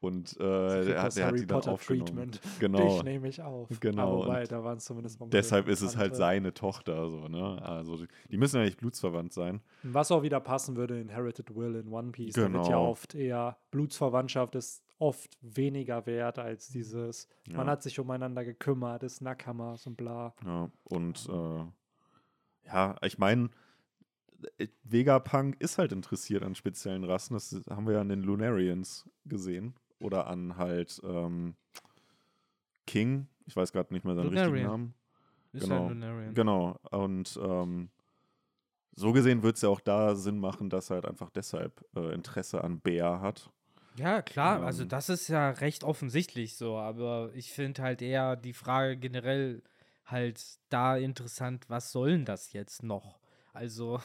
und äh, das hat, der hat Harry die dann aufgenommen. Treatment. Genau. Dich nehme ich auf. Genau, Aber wobei, da waren es zumindest Onkel Deshalb ist es halt seine Tochter, so, ne? Also die- müssen ja nicht blutsverwandt sein. Was auch wieder passen würde, Inherited Will in One Piece. Da wird ja Genau. oft eher, Blutsverwandtschaft ist oft weniger wert als dieses, man Ja. hat sich umeinander gekümmert, ist Nakamas und bla. Ja, und äh, ja, ich meine, Vegapunk ist halt interessiert an speziellen Rassen. Das haben wir ja an den Lunarians gesehen. Oder an halt ähm, King. Ich weiß gerade nicht mehr seinen richtigen Lunarian. Namen. Ist genau. ja Lunarian. Genau. Und ähm, so gesehen wird es ja auch da Sinn machen, dass er halt einfach deshalb äh, Interesse an Bär hat. Ja, klar, also Ähm. das ist ja recht offensichtlich so, aber ich finde halt eher die Frage generell halt da interessant, was soll denn das jetzt noch? Also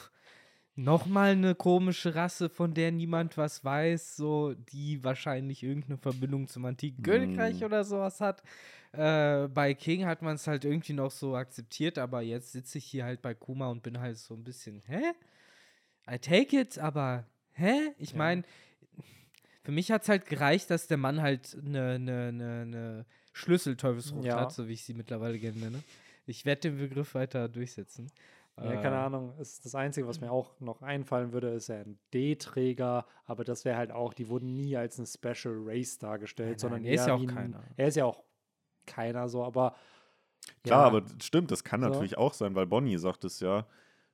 nochmal eine komische Rasse, von der niemand was weiß, so die wahrscheinlich irgendeine Verbindung zum antiken Königreich Mm. oder sowas hat. Äh, bei King hat man es halt irgendwie noch so akzeptiert, aber jetzt sitze ich hier halt bei Kuma und bin halt so ein bisschen, hä? I take it, aber hä? Ich Ja. meine, für mich hat es halt gereicht, dass der Mann halt eine ne, ne, ne Schlüsselteufelsfrucht Ja. hat, so wie ich sie mittlerweile gerne nenne. Ich werde den Begriff weiter durchsetzen. Ja, keine Äh, Ahnung. Ist das Einzige, was mir auch noch einfallen würde, ist ja ein D-Träger, aber das wäre halt auch, die wurden nie als eine Special Race dargestellt, Nein, sondern nein, er ist ja auch ein- keiner. Er ist ja auch keiner so, aber Klar, ja, aber stimmt, das kann So. natürlich auch sein, weil Bonnie sagt es ja.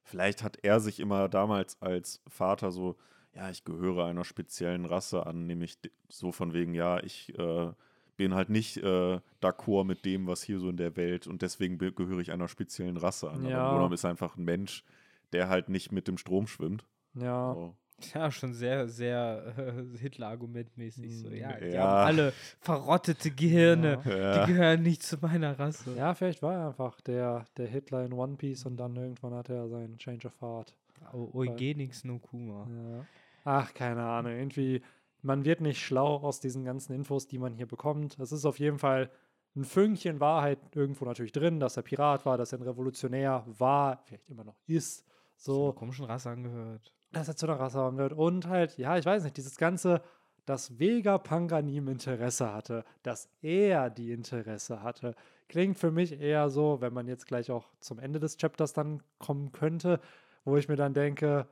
Vielleicht hat er sich immer damals als Vater so, ja, ich gehöre einer speziellen Rasse an, nämlich so von wegen, ja, ich äh, bin halt nicht äh, d'accord mit dem, was hier so in der Welt und deswegen gehöre ich einer speziellen Rasse an. Ja. Aber Bonham ist einfach ein Mensch, der halt nicht mit dem Strom schwimmt. ja. So. Ja, schon sehr, sehr äh, Hitler-Argumentmäßig. So. Ja, die ja. haben alle verrottete Gehirne. Ja. Die gehören nicht zu meiner Rasse. Ja, vielleicht war er einfach der, der Hitler in One Piece und dann irgendwann hatte er seinen Change of Heart. O- Eugenix no Kuma. Ja. Ach, keine Ahnung. Irgendwie, man wird nicht schlau aus diesen ganzen Infos, die man hier bekommt. Es ist auf jeden Fall ein Fünkchen Wahrheit irgendwo natürlich drin, dass er Pirat war, dass er ein Revolutionär war, vielleicht immer noch ist. So. So, Einer komischen Rasse angehört. dass er zu einer Rasse wird. Und halt, ja, ich weiß nicht, dieses Ganze, dass Vegapunk an ihm Interesse hatte, dass er die Interesse hatte, klingt für mich eher so, wenn man jetzt gleich auch zum Ende des Chapters dann kommen könnte, wo ich mir dann denke,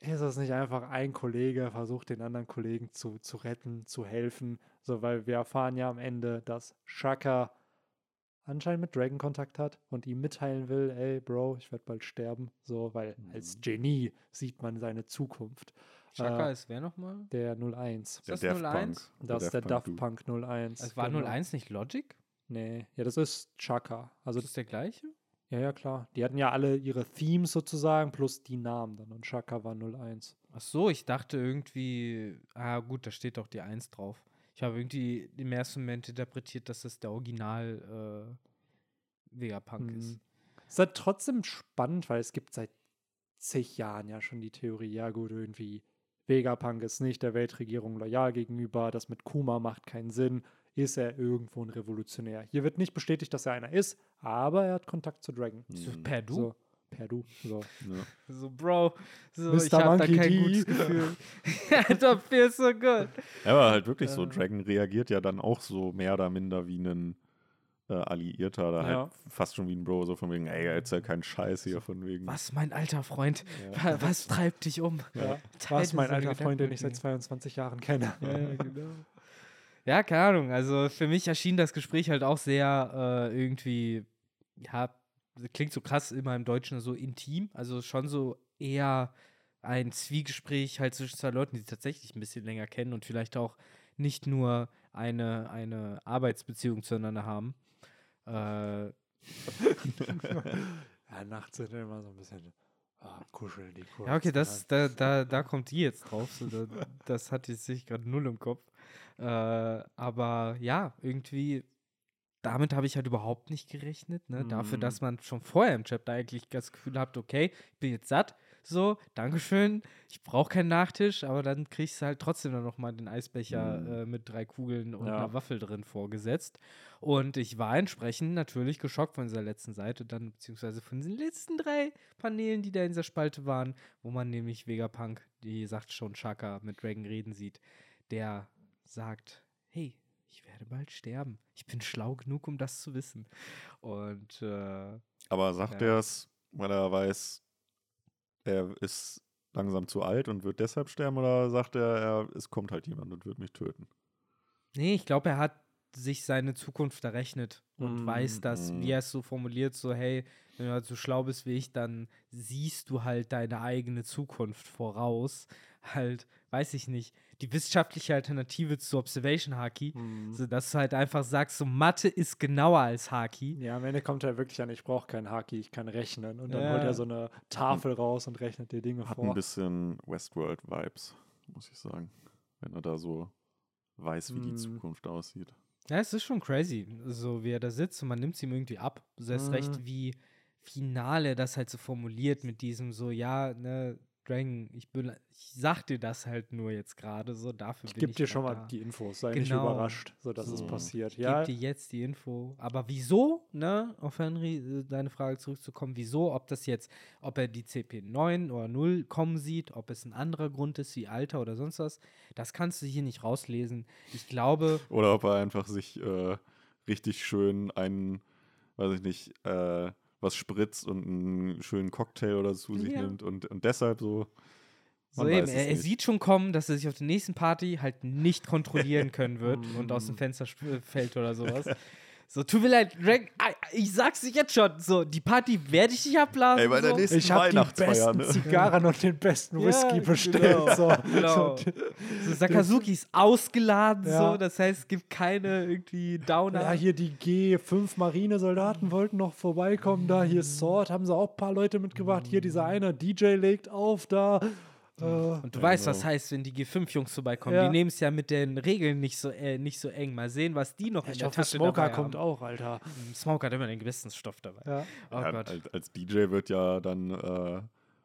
ist es nicht einfach ein Kollege, versucht den anderen Kollegen zu, zu retten, zu helfen, so, weil wir erfahren ja am Ende, dass Shaka anscheinend mit Dragon Kontakt hat und ihm mitteilen will, ey Bro, ich werde bald sterben, so, weil als Mhm. Genie sieht man seine Zukunft. Chaka Äh, ist wer nochmal? Der 01. Ist das Der Daft 01? Punk. Das ist der Daft. Punk 01. Es war genau. 01 nicht Logic? Nee, ja, das ist Chaka. Also, Ist das der gleiche? Ja, ja, klar. Die hatten ja alle ihre Themes sozusagen plus die Namen dann und Chaka war 01. Ach so, ich dachte irgendwie, ah gut, da steht doch die 1 drauf. Ich habe irgendwie im ersten Moment interpretiert, dass das der Original äh, Vegapunk ist. Mhm. Ist halt trotzdem spannend, weil es gibt seit zig Jahren ja schon die Theorie, ja gut, irgendwie Vegapunk ist nicht der Weltregierung loyal gegenüber, das mit Kuma macht keinen Sinn, ist er irgendwo ein Revolutionär. Hier wird nicht bestätigt, dass er einer ist, aber er hat Kontakt zu Dragon. Mhm. per Du? So, per Du. So. Ja. So, Bro, so, Mr. ich habe da Monkey kein D. gutes Gefühl. [laughs] Don't feel so good. Ja, aber halt wirklich so, Äh. Dragon reagiert ja dann auch so mehr oder minder wie ein äh, Alliierter oder Ja. halt fast schon wie ein Bro, so von wegen, ey, erzähl keinen Scheiß hier, von wegen. Was, mein alter Freund? Ja. Wa- Was treibt dich um? Ja. Was mein alter Freund, den ich seit mit 22 Jahren kenne. Ja, ja, genau. Ja, keine Ahnung. Also für mich erschien das Gespräch halt auch sehr äh, irgendwie, ja, klingt so krass immer im Deutschen so intim. Also schon so eher ein Zwiegespräch halt zwischen zwei Leuten, die sich tatsächlich ein bisschen länger kennen und vielleicht auch nicht nur eine, eine Arbeitsbeziehung zueinander haben. Äh, [laughs] ja, nachts sind wir immer so ein bisschen ah, kuscheln die kurz. Ja, okay, das, da, da, da kommt die jetzt drauf. So, da, das hatte ich sich gerade null im Kopf. Äh, aber ja, irgendwie, damit habe ich halt überhaupt nicht gerechnet. Ne? Dafür, Mhm. dass man schon vorher im Chapter eigentlich das Gefühl hat, okay, ich bin jetzt satt. So, Dankeschön, ich brauche keinen Nachtisch, aber dann kriegst du halt trotzdem dann nochmal den Eisbecher Mhm. äh, mit drei Kugeln und Ja. einer Waffel drin vorgesetzt. Und ich war entsprechend natürlich geschockt von dieser letzten Seite, dann beziehungsweise von den letzten drei Paneelen, die da in dieser Spalte waren, wo man nämlich Vegapunk, die sagt schon Chaka, mit Dragon reden sieht, der sagt, hey, ich werde bald sterben. Ich bin schlau genug, um das zu wissen. Und äh, Aber sagt Ja. er es, weil er weiß, er ist langsam zu alt und wird deshalb sterben, oder sagt er, er es kommt halt jemand und wird mich töten? nee, ich glaube, er hat sich seine Zukunft errechnet und Mm, weiß, dass, mm. wie er es so formuliert, so, hey, wenn du halt so schlau bist wie ich, dann siehst du halt deine eigene Zukunft voraus. Halt, weiß ich nicht. Die wissenschaftliche Alternative zu Observation Haki. Mhm. So, dass du halt einfach sagst, so Mathe ist genauer als Haki. Ja, am Ende kommt er wirklich an, ich brauche keinen Haki, ich kann rechnen. Und dann Ja. holt er so eine Tafel raus und rechnet dir Dinge Hat ein vor. bisschen Westworld-Vibes, muss ich sagen. Wenn er da so weiß, wie die Mm. Zukunft aussieht. Ja, es ist schon crazy, so wie er da sitzt und man nimmt es ihm irgendwie ab. So erst Mhm. recht, wie final er das halt so formuliert mit diesem so, ja, ne, Dragon, ich bin, ich sag dir das halt nur jetzt gerade, so dafür Ich bin gebe ich dir schon mal da. die Infos, sei nicht Genau. überrascht, so dass es So. passiert. Ich Ja, gebe dir jetzt die Info. Aber wieso, ne, auf Henry, äh, deine Frage zurückzukommen, wieso, ob das jetzt, ob er die CP9 oder 0 kommen sieht, ob es ein anderer Grund ist, wie Alter oder sonst was, das kannst du hier nicht rauslesen. Ich glaube, [laughs] Oder ob er einfach sich äh, richtig schön einen, weiß ich nicht, äh, was spritzt und einen schönen Cocktail oder so zu sich Ja. nimmt und, und deshalb so. so eben, er, er sieht schon kommen, dass er sich auf der nächsten Party halt nicht [laughs] kontrollieren können wird [laughs] und aus dem. Fenster fällt oder sowas. [laughs] So, tut mir leid, Drag, ah, ich sag's dir jetzt schon, so, die Party werde ich nicht abblasen. Ey, bei der so. nächsten ich habe die besten ne? Zigarren und den besten Ja, Whisky bestellt. genau, So. genau. So, Sakazuki ist ausgeladen, Ja. so, das heißt, es gibt keine irgendwie Downer. Ja, hier die G5 Marinesoldaten wollten noch vorbeikommen. Da hier Sword haben sie auch ein paar Leute mitgebracht. Hier dieser eine DJ legt auf da. Äh, Und du Ja, weißt, genau. was heißt, wenn die G5-Jungs vorbeikommen. Ja. Die nehmen es ja mit den Regeln nicht so, äh, nicht so eng. Mal sehen, was die noch in ich der hoffe, Tasche Smoker dabei kommt haben. auch, Alter. Mm, Smoke hat immer den Gewissensstoff dabei. Ja. Oh ja, Gott. als, als DJ wird ja dann äh,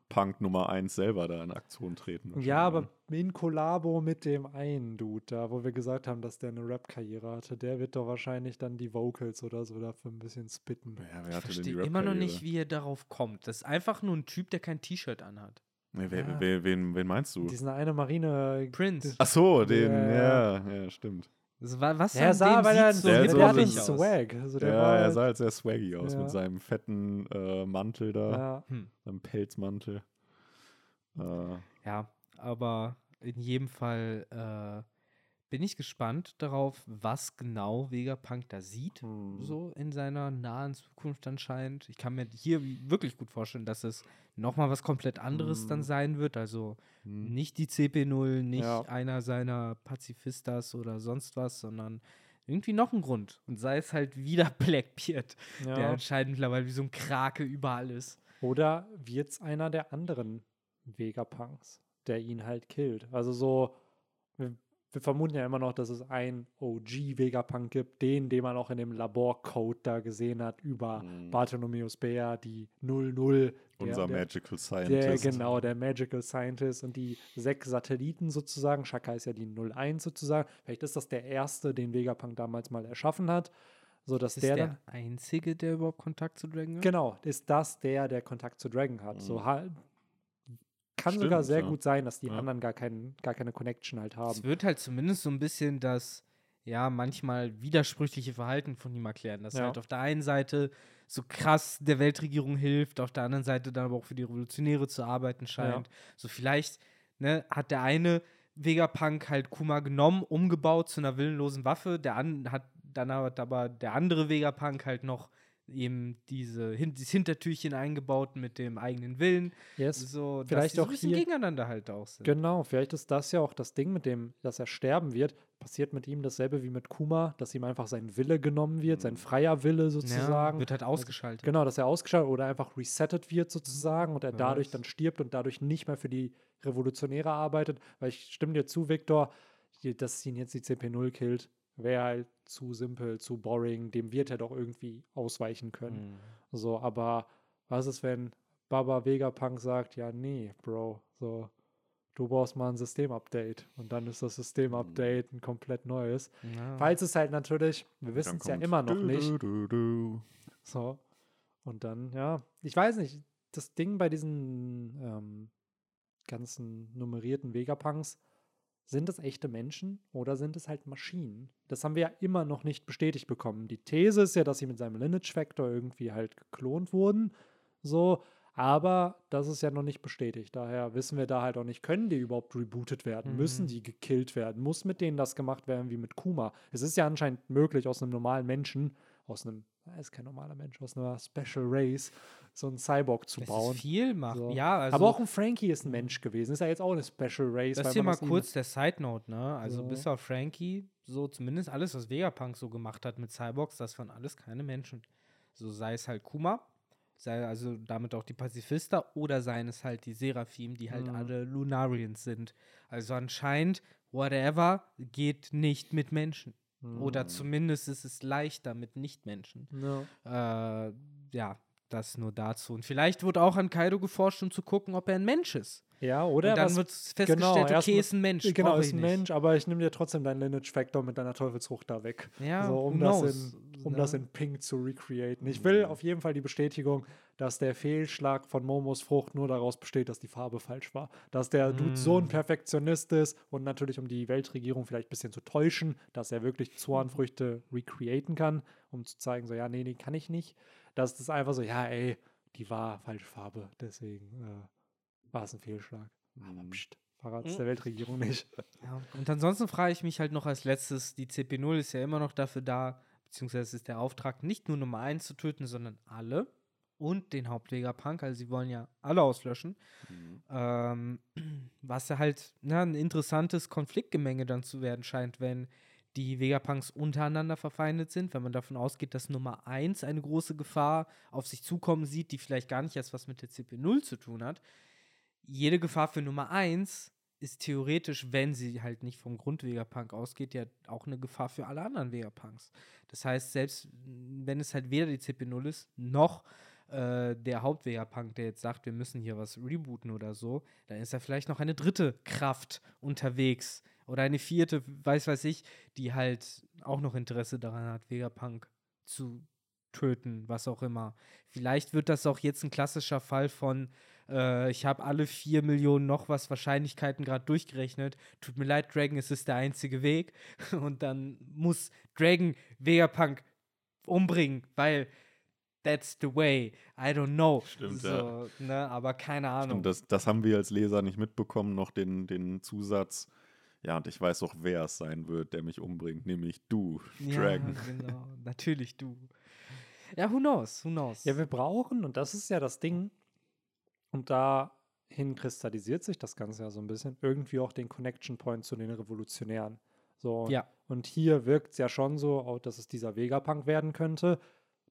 Punk Nummer 1 selber da in Aktion treten. Ja, aber wahrscheinlich, in Kollabo mit dem einen Dude da, wo wir gesagt haben, dass der eine Rap-Karriere hatte, der wird doch wahrscheinlich dann die Vocals oder so dafür ein bisschen spitten. ne? Ja, Ich verstehe immer noch nicht, wie er darauf kommt. Das ist einfach nur ein Typ, der kein T-Shirt anhat. Nee, wer, Ja. wer, wen, wen meinst du? Diesen eine Marine. Prince. Ach so, den, Ja, ja, ja, stimmt. War, was Er sah, weil er sieht so Der so der. Swag. Also der ja, war er halt- sah halt sehr swaggy aus Ja. mit seinem fetten äh, Mantel da, ja. Hm. seinem Pelzmantel. Äh, Ja, aber in jedem Fall äh, bin ich gespannt darauf, was genau Vegapunk da sieht, Hm. so in seiner nahen Zukunft anscheinend. Ich kann mir hier wirklich gut vorstellen, dass es nochmal was komplett anderes dann Hm. sein wird. Also hm. nicht die CP0, nicht Ja. einer seiner Pazifistas oder sonst was, sondern irgendwie noch ein Grund. Und sei es halt wieder [laughs] Blackbeard, der ja. anscheinend mittlerweile wie so ein Krake überall ist. Oder wird es einer der anderen Vegapunks, der ihn halt killt? Also so, wir, vermuten ja immer noch, dass es einen OG-Vegapunk gibt, den, den man auch in dem Laborcode da gesehen hat über Mhm. Bartholomeus Bea, die 00. der- Unser der, Magical der, Scientist. genau, der Magical Scientist und die sechs Satelliten sozusagen. Shaka ist ja die 01 sozusagen. Vielleicht ist das der erste, den Vegapunk damals mal erschaffen hat. So dass Ist der, der, dann. Einzige, der überhaupt Kontakt zu Dragon hat? Genau, ist das der, der Kontakt zu Dragon hat. So Mhm. ha- kann sogar Stimmt, sehr ja. gut sein, dass die Ja. anderen gar, kein, gar keine Connection halt Es haben. wird halt zumindest so ein bisschen das, ja, manchmal widersprüchliche Verhalten von ihm erklären. Dass er Ja. halt auf der einen Seite so krass der Weltregierung hilft, auf der anderen Seite dann aber auch für die Revolutionäre zu arbeiten scheint. So vielleicht ne, hat der eine Vegapunk halt Kuma genommen, umgebaut zu einer willenlosen Waffe, der an, hat dann hat aber der andere Vegapunk halt noch eben diese hin, dieses Hintertürchen eingebaut mit dem eigenen Willen. Yes. So, vielleicht die so auch ein bisschen hier- gegeneinander halt auch sind. Genau, vielleicht ist das ja auch das Ding mit dem, dass er sterben wird. Passiert mit ihm dasselbe wie mit Kuma, dass ihm einfach sein Wille genommen wird, sein freier Wille sozusagen. Ja, wird halt ausgeschaltet. Genau, dass er ausgeschaltet oder einfach resettet wird sozusagen und er Wer dadurch dann stirbt und dadurch nicht mehr für die Revolutionäre arbeitet. Weil ich stimme dir zu, Viktor, dass ihn jetzt die CP0 killt, wäre halt zu simpel, zu boring. Dem wird er doch irgendwie ausweichen können. Mhm. So, aber was ist, wenn Baba Vegapunk sagt, ja, nee, Bro, so, du brauchst mal ein Systemupdate. Und dann ist das Systemupdate ein komplett neues. Ja. Falls es halt natürlich, wir wissen es ja immer noch du, nicht. Du, du, du. So. Und dann, ja, ich weiß nicht, das Ding bei diesen ähm, ganzen nummerierten Vegapunks, sind es echte Menschen oder sind es halt Maschinen? Das haben wir ja immer noch nicht bestätigt bekommen. Die These ist ja, dass sie mit seinem Lineage Factor irgendwie halt geklont wurden. So, aber das ist ja noch nicht bestätigt. Daher wissen wir da halt auch nicht, können die überhaupt rebootet werden? Müssen Mhm. die gekillt werden? Muss mit denen das gemacht werden wie mit Kuma? Es ist ja anscheinend möglich, aus einem normalen Menschen, aus einem, er ist kein normaler Mensch, aus einer Special Race, so einen Cyborg zu Das bauen. ist viel machen. So. Ja, also Aber auch ein Frankie ist ein Mensch gewesen. Ist ja jetzt auch eine Special Race. Das weil hier mal kurz der Side Note, ne? Also So. bis auf Frankie, so zumindest alles, was Vegapunk so gemacht hat mit Cyborgs, das waren alles keine Menschen. So sei es halt Kuma, sei also damit auch die Pazifista oder seien es halt die Seraphim, die halt Mhm. alle Lunarians sind. Also anscheinend, whatever, geht nicht mit Menschen. Oder Mhm. zumindest ist es leichter mit Nichtmenschen. Ja. Äh, ja, das nur dazu. Und vielleicht wurde auch an Kaido geforscht, um zu gucken, ob er ein Mensch ist. Ja, oder Und dann wird festgestellt, genau, okay, ist ein Mensch. Genau, ist ein. Mensch, aber ich nehme dir trotzdem deinen Lineage Factor mit deiner Teufelsfrucht da weg. Ja, so, um who das, knows, in, um ne? das in Pink zu recreaten. Ich will Mhm. auf jeden Fall die Bestätigung, dass der Fehlschlag von Momos Frucht nur daraus besteht, dass die Farbe falsch war. Dass der Dude so ein. Perfektionist ist und natürlich, um die Weltregierung vielleicht ein bisschen zu täuschen, dass er wirklich Mhm. Zornfrüchte recreaten kann, um zu zeigen, so, ja, nee, nee, kann ich nicht. Dass das einfach so, ja, ey, die war falsche Farbe, deswegen äh, war es ein Fehlschlag. Aber Mhm. pst, verrat es Mhm. der Weltregierung nicht. Ja, und ansonsten frage ich mich halt noch als letztes, die CP0 ist ja immer noch dafür da, beziehungsweise ist der Auftrag, nicht nur Nummer 1 zu töten, sondern alle und den Hauptwegapunk, also sie wollen ja alle auslöschen. Mhm. Ähm, was ja halt na, ein interessantes Konfliktgemenge dann zu werden scheint, wenn die Vegapunks untereinander verfeindet sind, wenn man davon ausgeht, dass Nummer 1 eine große Gefahr auf sich zukommen sieht, die vielleicht gar nicht erst was mit der CP0 zu tun hat. Jede Gefahr für Nummer 1 ist theoretisch, wenn sie halt nicht vom Grund-Vegapunk ausgeht, ja auch eine Gefahr für alle anderen Vegapunks. Das heißt, selbst mm, wenn es halt weder die CP0 ist, noch äh, der Haupt-Vegapunk, der jetzt sagt, wir müssen hier was rebooten oder so, dann ist da vielleicht noch eine dritte Kraft unterwegs oder eine vierte, weiß weiß ich, die halt auch noch Interesse daran hat, Vegapunk zu töten, was auch immer. Vielleicht wird das auch jetzt ein klassischer Fall von, äh, ich habe alle vier Millionen noch was Wahrscheinlichkeiten gerade durchgerechnet. Tut mir leid, Dragon, es ist der einzige Weg. [laughs] Und dann muss Dragon Vegapunk umbringen, weil that's the way. I don't know. Stimmt, so, ne, aber keine Ahnung. Stimmt, das, das haben wir als Leser nicht mitbekommen, noch den, den Zusatz. Ja, und ich weiß auch, wer es sein wird, der mich umbringt, nämlich du, Dragon. Ja, [laughs] genau. Natürlich du. Ja, who knows? Who knows? Ja, wir brauchen, und das ist ja das Ding, und dahin kristallisiert sich das Ganze ja so ein bisschen, irgendwie auch den Connection Point zu den Revolutionären. So, Ja. und hier wirkt es ja schon so, auch, dass es dieser Vegapunk werden könnte,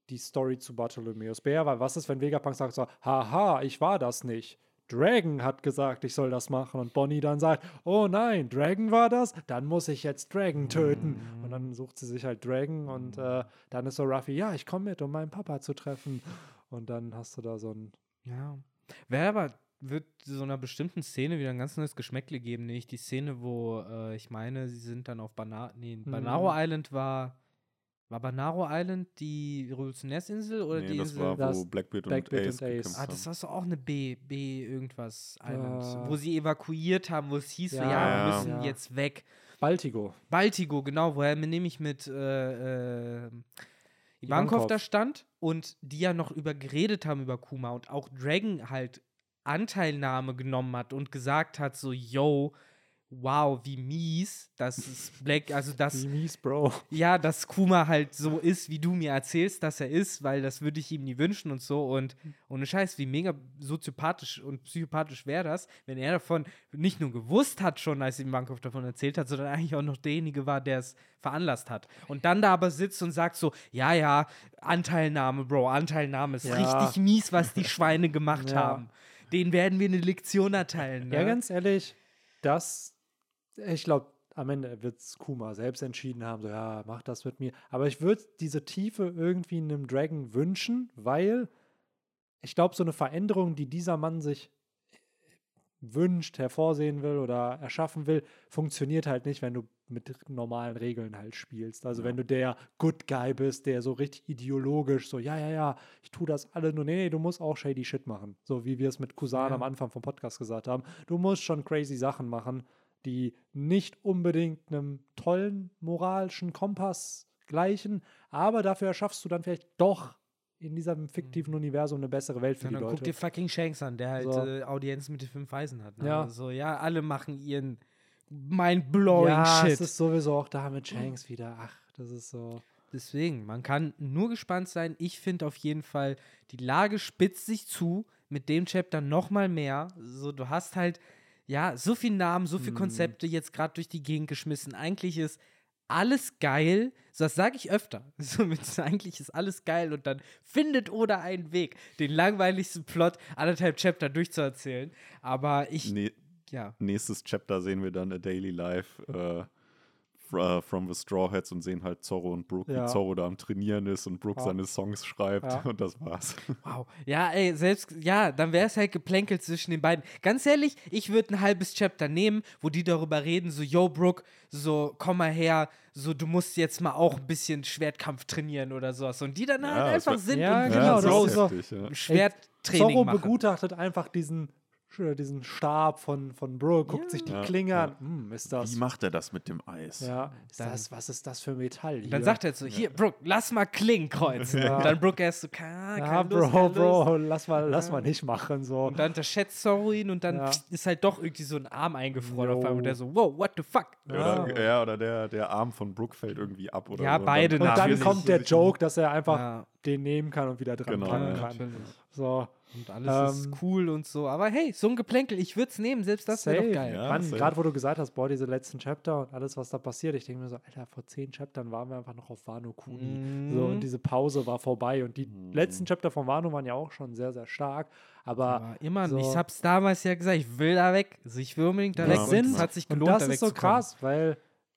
die Story zu Bartholomeus Bär, weil was ist, wenn Vegapunk sagt so, haha, ich war das nicht. Dragon hat gesagt, ich soll das machen. Und Bonnie dann sagt, oh nein, Dragon war das? Dann muss ich jetzt Dragon töten. Und dann sucht sie sich halt Dragon und äh, dann ist so Ruffy, ja, ich komme mit, um meinen Papa zu treffen. Und dann hast du da so ein, Ja. Wäre aber, wird so einer bestimmten Szene wieder ein ganz neues Geschmäckle geben, nämlich die Szene, wo äh, ich meine, sie sind dann auf Bana nee, Banaro Island war. War Banaro Island die Revolutionärsinsel oder Nee, die das Insel? war, wo Das- Blackbeard, Blackbeard und Ace und Ace. Ah, das war so auch eine B, B irgendwas Island, Äh. wo sie evakuiert haben, wo es hieß, so, Ja, ja, wir ja. müssen Ja. jetzt weg. Baltigo. Baltigo, genau, wo er nämlich mit äh, äh, Ivankov da stand und die ja noch über geredet haben über Kuma und auch Dragon halt Anteilnahme genommen hat und gesagt hat so, yo, wow, wie mies, dass es Black, also dass Wie mies, Bro. ja, dass Kuma halt so ist, wie du mir erzählst, dass er ist, weil das würde ich ihm nie wünschen und so. Und ohne Scheiß, wie mega soziopathisch und psychopathisch wäre das, wenn er davon nicht nur gewusst hat schon, als ihm Bankhoff davon erzählt hat, sondern eigentlich auch noch derjenige war, der es veranlasst hat. Und dann da aber sitzt und sagt so, ja, ja, Anteilnahme, Bro, Anteilnahme ist Ja. richtig mies, was die Schweine gemacht Ja. haben. Denen werden wir eine Lektion erteilen. Ne? Ja, ganz ehrlich, das, ich glaube, am Ende wird es Kuma selbst entschieden haben, so, ja, mach das mit mir. Aber ich würde diese Tiefe irgendwie in einem Dragon wünschen, weil ich glaube, so eine Veränderung, die dieser Mann sich wünscht, hervorsehen will oder erschaffen will, funktioniert halt nicht, wenn du mit normalen Regeln halt spielst. Also Ja. wenn du der Good Guy bist, der so richtig ideologisch so, ja, ja, ja, ich tue das alle nur, nee, nee, du musst auch shady Shit machen. So wie wir es mit Kusan Ja. am Anfang vom Podcast gesagt haben. Du musst schon crazy Sachen machen, die nicht unbedingt einem tollen moralischen Kompass gleichen, aber dafür erschaffst du dann vielleicht doch in diesem fiktiven Universum eine bessere Welt für Ja, die dann guck dir Leute. fucking Shanks an, der halt So. äh, Audienz mit den fünf Weisen hat. Ne? Ja. So, ja, alle machen ihren mind-blowing ja, Shit. es ist sowieso auch da mit Shanks wieder. Ach, das ist so. Deswegen, man kann nur gespannt sein. Ich finde auf jeden Fall, die Lage spitzt sich zu. Mit dem Chapter noch mal mehr. So, du hast halt, ja, so viele Namen, so viele Mhm. Konzepte jetzt gerade durch die Gegend geschmissen. Eigentlich ist alles geil. So, das sage ich öfter. [laughs] So, mit, eigentlich ist alles geil und dann findet oder einen Weg, den langweiligsten Plot anderthalb Chapter durchzuerzählen. Aber ich, Nee, ja. nächstes Chapter sehen wir dann A Daily Life äh, äh, from the Straw Hats und sehen halt Zorro und Brooke, Ja. wie Zorro da am Trainieren ist und Brooke Ja. seine Songs schreibt Ja. und das war's. [laughs] Wow. Ja, ey, selbst, ja, dann wäre es halt geplänkelt zwischen den beiden. Ganz ehrlich, ich würde ein halbes Chapter nehmen, wo die darüber reden, so, yo, Brooke, so, komm mal her, so, du musst jetzt mal auch ein bisschen Schwertkampf trainieren oder sowas. Und die dann halt Ja, das einfach sind Ja, und genau, das so ist so- heftig, ja. Schwerttraining Zorro machen. begutachtet einfach diesen, diesen Stab von, von Brooke, guckt Ja. sich die Klinge ja. an. Hm, ist das. Wie macht er das mit dem Eis? Ja, ist Dann- das, was ist das für Metall? Und dann hier? sagt er so, hier, Brooke, lass mal Klingen kreuzen. Ja. Und dann Brooke erst so, keine, ja, Bro, Lust, Lust. Bro, lass mal, lass mal nicht machen. So. Und dann unterschätzt Zorro ihn und dann Ja. ist halt doch irgendwie so ein Arm eingefroren auf einmal. Und der so, wow, what the fuck? Ja, Oder, oder der, der Arm von Brooke fällt irgendwie ab oder Ja, so. beide Und dann natürlich. kommt der Joke, dass er einfach Ja. den nehmen kann und wieder dran Genau, packen ja. kann. natürlich. So, Und alles Ähm, ist cool und so. Aber hey, so ein Geplänkel, ich würde es nehmen, selbst das wäre doch geil. Ja. Gerade wo du gesagt hast, boah, diese letzten Chapter und alles, was da passiert, ich denke mir so, Alter, vor zehn Chaptern waren wir einfach noch auf Wano Kuni. So, Mhm. und diese Pause war vorbei. Und die Mhm. letzten Chapter von Wano waren ja auch schon sehr, sehr stark. Aber Aber immer, so- ich hab's damals ja gesagt, ich will da weg. Also ich will unbedingt da Ja, weg. und Und sind- es hat sich Und gelohnt, das da ist so krass, weil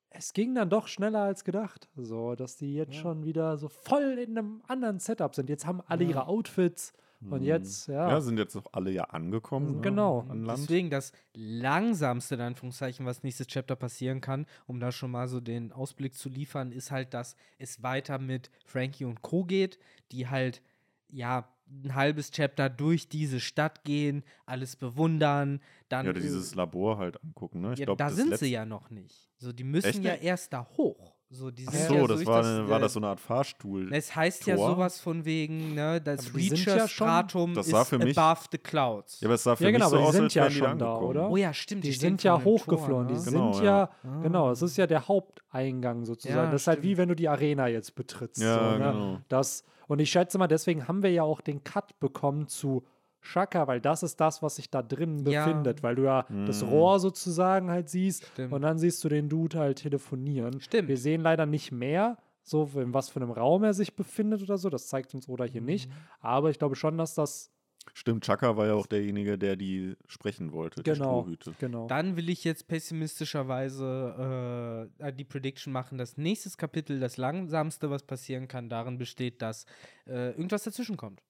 es ging dann doch schneller als gedacht. So, dass die jetzt Ja. schon wieder so voll in einem anderen Setup sind. Jetzt haben alle Ja. ihre Outfits und Mhm. jetzt, ja. Ja, sind jetzt auch alle ja angekommen. ne, Genau. An Land. Deswegen das langsamste, in Anführungszeichen, was nächstes Chapter passieren kann, um da schon mal so den Ausblick zu liefern, ist halt, dass es weiter mit Frankie und Co. geht, die halt, ja, ein halbes Chapter durch diese Stadt gehen, alles bewundern, dann. Ja, dieses Labor halt angucken, ne? Ich ja, glaub, da sind letzte- sie ja noch nicht. So, die müssen Echt ja erst da hoch. So, die Ach sind so, ja das durch war, eine, war das so eine Art Fahrstuhl. es heißt ja sowas von wegen, ne, das Aber die sind Reacher ja Das ist sah für mich- above the clouds. ja, aber es sah für Ja, genau, mich so aber die aus, sind als ja die schon da, oder? oh ja, stimmt. die stehen sind ja hochgeflogen. ne? Die Genau, sind ja. ja, Ah. genau, es ist ja der Haupteingang sozusagen. Ja, das ist halt wie wenn du die Arena jetzt betrittst. Ja, so, ne? genau. das, und ich schätze mal, deswegen haben wir ja auch den Cut bekommen zu Shaka, weil das ist das, was sich da drin Ja. befindet, weil du ja das Mhm. Rohr sozusagen halt siehst Stimmt. und dann siehst du den Dude halt telefonieren. Stimmt. Wir sehen leider nicht mehr, so in was für einem Raum er sich befindet oder so, das zeigt uns Oda hier nicht, Mhm. aber ich glaube schon, dass das Stimmt, Chaka war ja auch derjenige, der die sprechen wollte, die genau, Strohhüte. genau. Dann will ich jetzt pessimistischerweise äh, die Prediction machen, dass nächstes Kapitel das langsamste, was passieren kann, darin besteht, dass äh, irgendwas dazwischen kommt.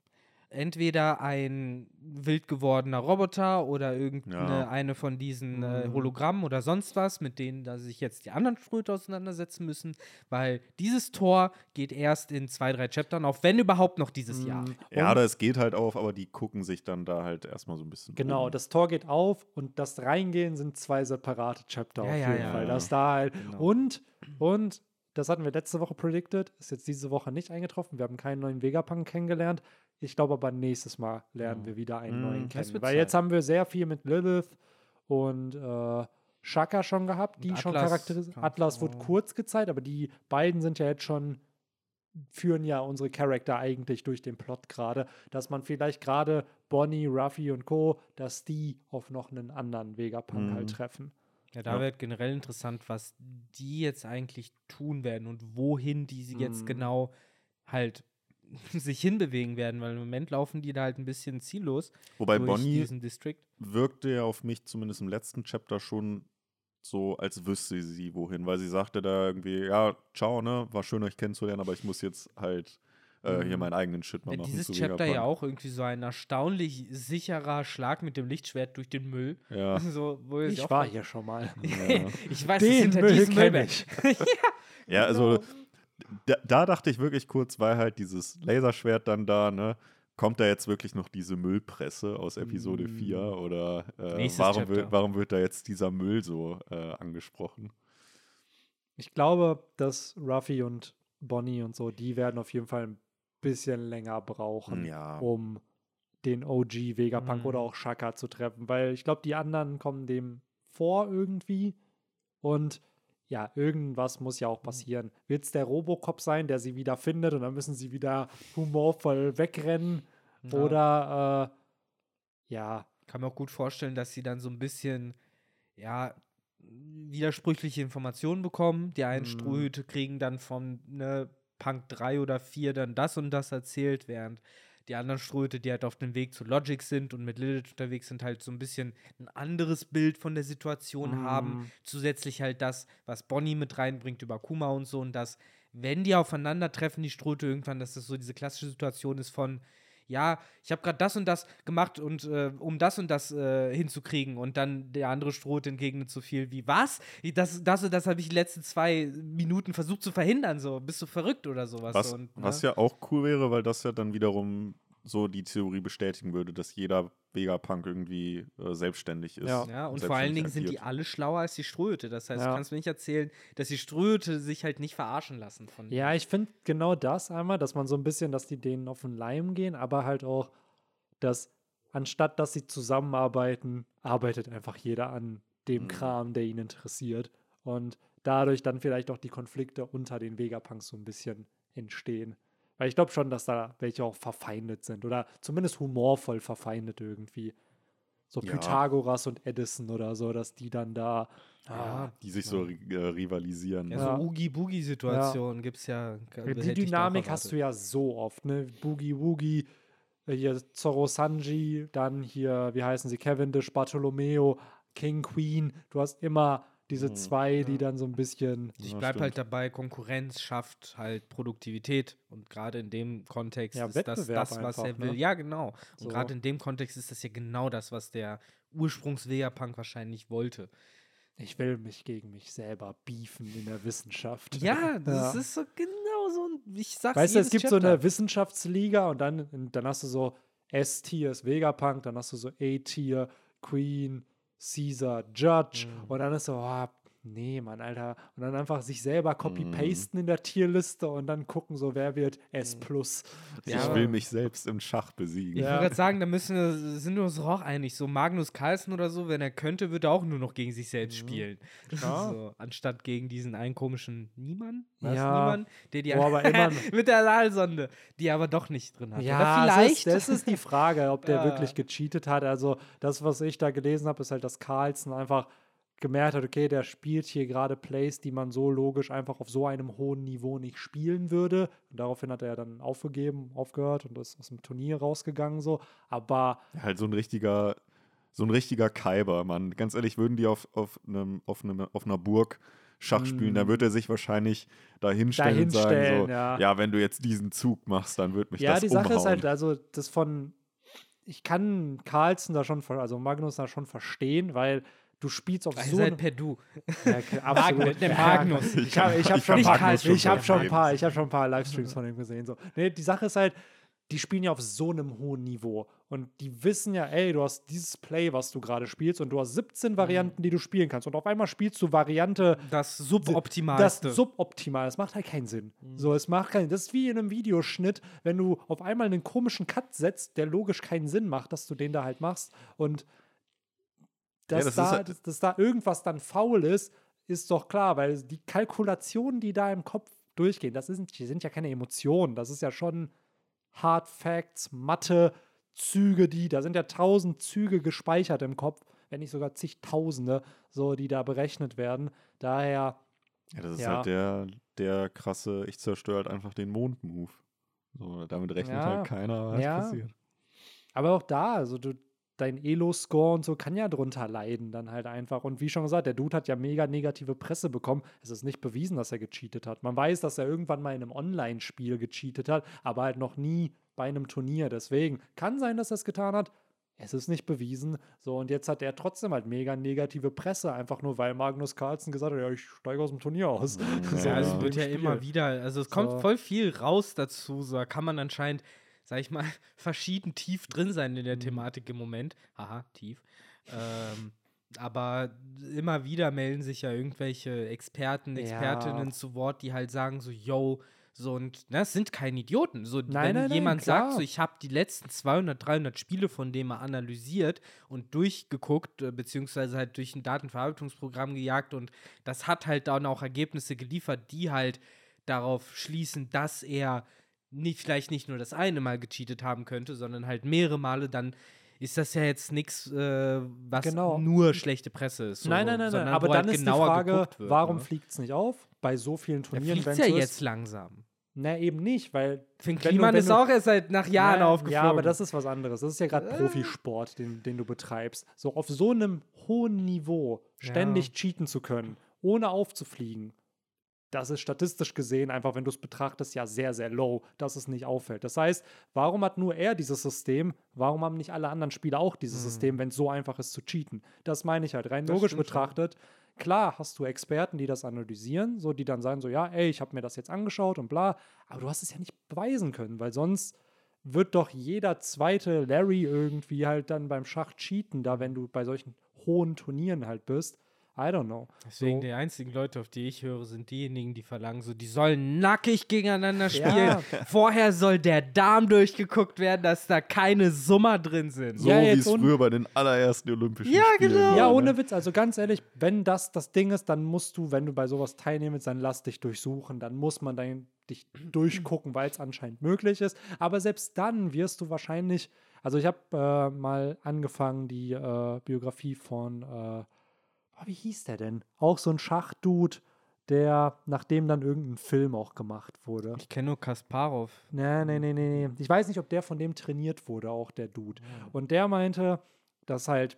Entweder ein wild gewordener Roboter oder irgendeine Ja. eine von diesen äh, Mhm. Hologrammen oder sonst was, mit denen da sich jetzt die anderen Ströte auseinandersetzen müssen, weil dieses Tor geht erst in zwei, drei Chaptern auf, wenn überhaupt noch dieses Jahr. Mhm. Ja, Und- oder es geht halt auf, aber die gucken sich dann da halt erstmal so ein bisschen Genau, um. das Tor geht auf und das Reingehen sind zwei separate Chapter Ja, auf ja, jeden ja. Fall. Das da halt. Genau. Und, und, das hatten wir letzte Woche predicted, ist jetzt diese Woche nicht eingetroffen. Wir haben keinen neuen Vegapunk kennengelernt. Ich glaube aber nächstes Mal lernen wir wieder einen Mhm. neuen kennen. Weil jetzt haben wir sehr viel mit Lilith und äh, Shaka schon gehabt, die Und schon Atlas charakterisiert. Atlas wurde kurz gezeigt, aber die beiden sind ja jetzt schon führen ja unsere Charakter eigentlich durch den Plot gerade, dass man vielleicht gerade Bonnie, Ruffy und Co., dass die auf noch einen anderen Vegapunk Mhm. halt treffen. Ja, da Ja. wird generell interessant, was die jetzt eigentlich tun werden und wohin die sie jetzt Mhm. genau halt [laughs] sich hinbewegen werden, weil im Moment laufen die da halt ein bisschen ziellos Wobei durch Bonnie diesen District. wirkte ja auf mich zumindest im letzten Chapter schon so, als wüsste sie wohin, weil sie sagte da irgendwie, ja, ciao, ne, war schön euch kennenzulernen, aber ich muss jetzt halt äh, hier Mhm. meinen eigenen Shit mal Ja, machen. dieses zu Chapter ja auch irgendwie so ein erstaunlich sicherer Schlag mit dem Lichtschwert durch den Müll. Ja. [laughs] so, wo ich war hier schon mal. ja. [laughs] ich weiß, es Den hinter Müll diesem Müllberg. ich. ja, also Genau. Da, da dachte ich wirklich kurz, weil halt dieses Laserschwert dann da, ne, kommt da jetzt wirklich noch diese Müllpresse aus Episode Mm. 4 oder äh, warum, wird, warum wird da jetzt dieser Müll so äh, angesprochen? Ich glaube, dass Ruffy und Bonnie und so, die werden auf jeden Fall ein bisschen länger brauchen, Ja. um den OG Vegapunk Mhm. oder auch Shaka zu treffen, weil ich glaube, die anderen kommen dem vor irgendwie und ja, irgendwas muss ja auch Mhm. passieren. Wird es der Robocop sein, der sie wieder findet und dann müssen sie wieder humorvoll wegrennen? Ja. Oder, äh, ja, kann mir auch gut vorstellen, dass sie dann so ein bisschen, ja, widersprüchliche Informationen bekommen. Die einen Mhm. Strohhüte kriegen dann von ne, Punk 3 oder 4 dann das und das erzählt, während die anderen Strohhüte, die halt auf dem Weg zu Logic sind und mit Lilith unterwegs sind, halt so ein bisschen ein anderes Bild von der Situation haben. Mhm. Zusätzlich halt das, was Bonnie mit reinbringt über Kuma und so und das, wenn die aufeinandertreffen, die Strohhüte irgendwann, dass das so diese klassische Situation ist von ja, ich habe gerade das und das gemacht und äh, um das und das äh, hinzukriegen und dann der andere Strohhut entgegnet so viel wie was? Das das und das habe ich die letzten zwei Minuten versucht zu verhindern so. Bist du verrückt oder sowas? Was, und, ne? was ja auch cool wäre, weil das ja dann wiederum so die Theorie bestätigen würde, dass jeder Vegapunk irgendwie äh, selbstständig ist. Ja. Ja, und vor allen Dingen sind die agiert. alle schlauer als die Ströte. Das heißt, Ja. du kannst mir nicht erzählen, dass die Ströte sich halt nicht verarschen lassen von Ja, ich finde genau das einmal, dass man so ein bisschen, dass die denen auf den Leim gehen, aber halt auch, dass anstatt dass sie zusammenarbeiten, arbeitet einfach jeder an dem Mhm. Kram, der ihn interessiert. Und dadurch dann vielleicht auch die Konflikte unter den Vegapunks so ein bisschen entstehen. Weil ich glaube schon, dass da welche auch verfeindet sind oder zumindest humorvoll verfeindet irgendwie. So Ja. Pythagoras und Edison oder so, dass die dann da. Ja, Die sich so ri- äh, rivalisieren. Ja, Ja. so Oogie-Boogie-Situationen gibt es ja. Ja, Die Dynamik hast du ja so oft, ne? Boogie Woogie, äh, hier Zorro Sanji, dann hier, wie heißen sie, Cavendish, Bartolomeo, King Queen. Du hast immer diese Mhm. zwei, die Ja. dann so ein bisschen. Ich bleibe halt dabei, Konkurrenz schafft halt Produktivität. Und gerade in dem Kontext Ja, ist das Wettbewerb das, was einfach, er will. ne? Ja, genau. Und So. gerade in dem Kontext ist das ja genau das, was der Ursprungs-Vegapunk wahrscheinlich wollte. Ich will mich gegen mich selber beefen in der Wissenschaft. Ja, [laughs] das Ja. ist so genau so ein. Ich sag's Weißt du, es gibt so Chapter. eine Wissenschaftsliga und dann, dann hast du so S-Tier ist Vegapunk, dann hast du so A-Tier, Queen, Caesar, Judge Mhm. und dann ist so, oh, nee, Mann, Alter. Und dann einfach sich selber Mhm. copy-pasten in der Tierliste und dann gucken, so wer wird S+. plus. Ja, ich aber- will mich selbst im Schach besiegen. Ich Ja. wollte gerade sagen, da müssen wir, sind wir uns doch auch einig. So Magnus Carlsen oder so, wenn er könnte, würde er auch nur noch gegen sich selbst spielen. Klar. So, anstatt gegen diesen einen komischen Niemann. Was? Ja. Niemann? Der die Wo aber [laughs] immer- mit der Analsonde, die er aber doch nicht drin hat. Ja, oder das vielleicht. ist, das ist die Frage, ob der [laughs] Ja. wirklich gecheatet hat. Also das, was ich da gelesen habe, ist halt, dass Carlsen einfach gemerkt hat, okay, der spielt hier gerade Plays, die man so logisch einfach auf so einem hohen Niveau nicht spielen würde. Und daraufhin hat er ja dann aufgegeben, aufgehört und ist aus dem Turnier rausgegangen so. Aber Halt so ein richtiger, so ein richtiger Kaiber, Mann. Ganz ehrlich, würden die auf, auf, einem, auf, einem, auf einer Burg Schach spielen, dann Mm. wird er sich wahrscheinlich da hinstellen und sagen Dahinstellen, so, ja. ja. wenn du jetzt diesen Zug machst, dann wird mich ja, das die Sache umhauen. ist halt, also das von, ich kann Carlsen da schon, also Magnus da schon verstehen, weil du spielst auf Ihr so seid einem per Du. Ja, [laughs] absolut. der Ja, Magnus. Ich habe ich hab Ich schon, paar- Magnus ich hab schon ein paar, ich habe schon ein paar Livestreams von ihm gesehen. So. Nee, die Sache ist halt, die spielen ja auf so einem hohen Niveau. Und die wissen ja, ey, du hast dieses Play, was du gerade spielst, und du hast 17 Varianten, die du spielen kannst. Und auf einmal spielst du Variante Das das Suboptimalste. suboptimal. Das macht halt keinen Sinn. So, es macht keinen Das ist wie in einem Videoschnitt, wenn du auf einmal einen komischen Cut setzt, der logisch keinen Sinn macht, dass du den da halt machst. Und dass, das ist da, halt- dass, dass da irgendwas dann faul ist, ist doch klar, weil die Kalkulationen, die da im Kopf durchgehen, das sind, die sind ja keine Emotionen. Das ist ja schon Hard Facts, Mathe, Züge, die, da sind ja tausend Züge gespeichert im Kopf, wenn nicht sogar zigtausende, so, die da berechnet werden. Daher, ja, das ist Ja. halt der, der krasse, ich zerstöre halt einfach den Mond-Move. So, damit rechnet Ja. halt keiner, was Ja. passiert. aber auch da, also du, dein Elo-Score und so kann ja drunter leiden, dann halt einfach. Und wie schon gesagt, der Dude hat ja mega negative Presse bekommen. Es ist nicht bewiesen, dass er gecheatet hat. Man weiß, dass er irgendwann mal in einem Online-Spiel gecheatet hat, aber halt noch nie bei einem Turnier. Deswegen kann sein, dass er es getan hat. Es ist nicht bewiesen. So, und jetzt hat er trotzdem halt mega negative Presse, einfach nur weil Magnus Carlsen gesagt hat, ja, ich steige aus dem Turnier aus. [laughs] So Ja, in es dem wird ja Spiel. immer wieder, also es kommt So. voll viel raus dazu, so da kann man anscheinend, sag ich mal, [laughs] verschieden tief drin sein in der Mhm. Thematik im Moment. Haha, tief. Ähm, aber immer wieder melden sich ja irgendwelche Experten, Ja. Expertinnen zu Wort, die halt sagen so, yo, so und ne, das sind keine Idioten. So, Nein, wenn nein, nein, jemand sagt, klar. so ich habe die letzten 200, 300 Spiele von dem mal analysiert und durchgeguckt, äh, beziehungsweise halt durch ein Datenverarbeitungsprogramm gejagt und das hat halt dann auch Ergebnisse geliefert, die halt darauf schließen, dass er nicht, vielleicht nicht nur das eine Mal gecheatet haben könnte, sondern halt mehrere Male, dann ist das ja jetzt nichts, äh, was Genau. nur schlechte Presse ist. So, nein, nein, nein, nein. Aber dann halt ist die Frage, wird, warum ne? fliegt es nicht auf? Bei so vielen Turnieren, fliegt wenn ja jetzt langsam. Na, eben nicht, weil. Finn Kliman ist auch erst seit nach Jahren Ja, aufgeflogen. Ja, aber das ist was anderes. Das ist ja gerade Äh. Profisport, den, den du betreibst. So auf so einem hohen Niveau ständig cheaten zu können, ohne aufzufliegen, das ist statistisch gesehen einfach, wenn du es betrachtest, ja sehr, sehr low, dass es nicht auffällt. Das heißt, warum hat nur er dieses System? Warum haben nicht alle anderen Spieler auch dieses Mhm. System, wenn es so einfach ist zu cheaten? Das meine ich halt. Rein Das logisch stimmt schon. betrachtet, klar hast du Experten, die das analysieren, so die dann sagen so, ja, ey, ich habe mir das jetzt angeschaut und bla, aber du hast es ja nicht beweisen können, weil sonst wird doch jeder zweite Larry irgendwie halt dann beim Schach cheaten, da wenn du bei solchen hohen Turnieren halt bist. I don't know. Deswegen So. die einzigen Leute, auf die ich höre, sind diejenigen, die verlangen, so, die sollen nackig gegeneinander [laughs] spielen. Ja. Vorher soll der Darm durchgeguckt werden, dass da keine Summer drin sind. So Ja, wie es früher bei den allerersten Olympischen Ja, Spielen genau. war. Ja, ne? ohne Witz, also ganz ehrlich, wenn das das Ding ist, dann musst du, wenn du bei sowas teilnimmst, dann lass dich durchsuchen, dann muss man dann dich durchgucken, weil es anscheinend möglich ist. Aber selbst dann wirst du wahrscheinlich, also ich habe äh, mal angefangen, die äh, Biografie von, äh, oh, wie hieß der denn? Auch so ein Schachdude, der, nachdem dann irgendein Film auch gemacht wurde. Ich kenne nur Kasparov. Nee, nee, nee, nee, nee. Ich weiß nicht, ob der von dem trainiert wurde, auch der Dude. Und der meinte, dass halt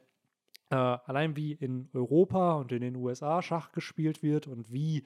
äh, allein wie in Europa und in den USA Schach gespielt wird und wie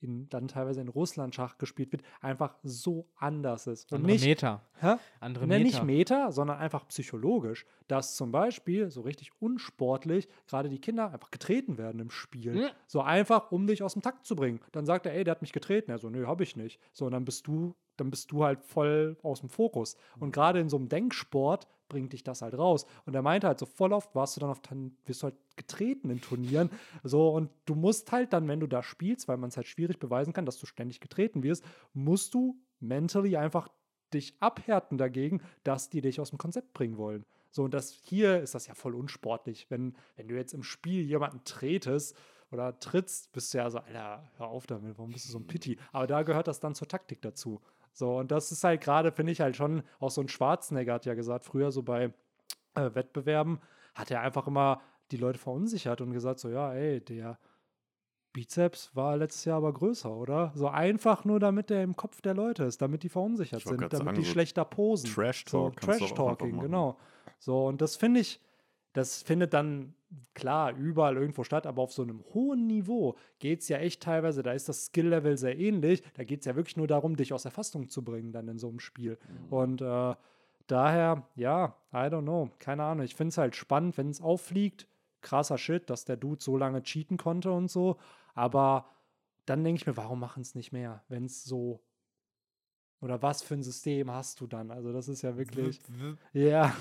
in, dann teilweise in Russland Schach gespielt wird, einfach so anders ist. Und Andere nicht, Meter. hä? Andere Ne, Meter. nicht Meta, sondern einfach psychologisch, dass zum Beispiel so richtig unsportlich gerade die Kinder einfach getreten werden im Spiel. Mhm. So einfach, um dich aus dem Takt zu bringen. Dann sagt er, ey, der hat mich getreten. Er so, nö, hab ich nicht. So, und dann bist du, dann bist du halt voll aus dem Fokus. Mhm. Und gerade in so einem Denksport bringt dich das halt raus. Und er meinte halt so, voll oft warst du dann auf, dann wirst du halt getreten in Turnieren. So, und du musst halt dann, wenn du da spielst, weil man es halt schwierig beweisen kann, dass du ständig getreten wirst, musst du mentally einfach dich abhärten dagegen, dass die dich aus dem Konzept bringen wollen. So, und das hier ist das ja voll unsportlich. Wenn, wenn du jetzt im Spiel jemanden tretest oder trittst, bist du ja so, Alter, hör auf damit, warum bist du so ein Pitti? Aber da gehört das dann zur Taktik dazu. So, und das ist halt gerade, finde ich halt schon, auch so ein Schwarzenegger hat ja gesagt, früher so bei äh, Wettbewerben, hat er einfach immer die Leute verunsichert und gesagt, so, ja, ey, der Bizeps war letztes Jahr aber größer, oder? So einfach nur, damit der im Kopf der Leute ist, damit die verunsichert sind, damit sagen, die so schlechter posen. Trash So, Trash-Talking, genau. So, und das finde ich, das findet dann klar überall irgendwo statt, aber auf so einem hohen Niveau geht es ja echt teilweise, da ist das Skill-Level sehr ähnlich. Da geht es ja wirklich nur darum, dich aus der Fassung zu bringen, dann in so einem Spiel. Mhm. Und äh, daher, ja, I don't know, keine Ahnung. Ich finde es halt spannend, wenn es auffliegt. Krasser Shit, dass der Dude so lange cheaten konnte und so. Aber dann denke ich mir, warum machen es nicht mehr, wenn es so. Oder was für ein System hast du dann? Also, das ist ja wirklich. Ja.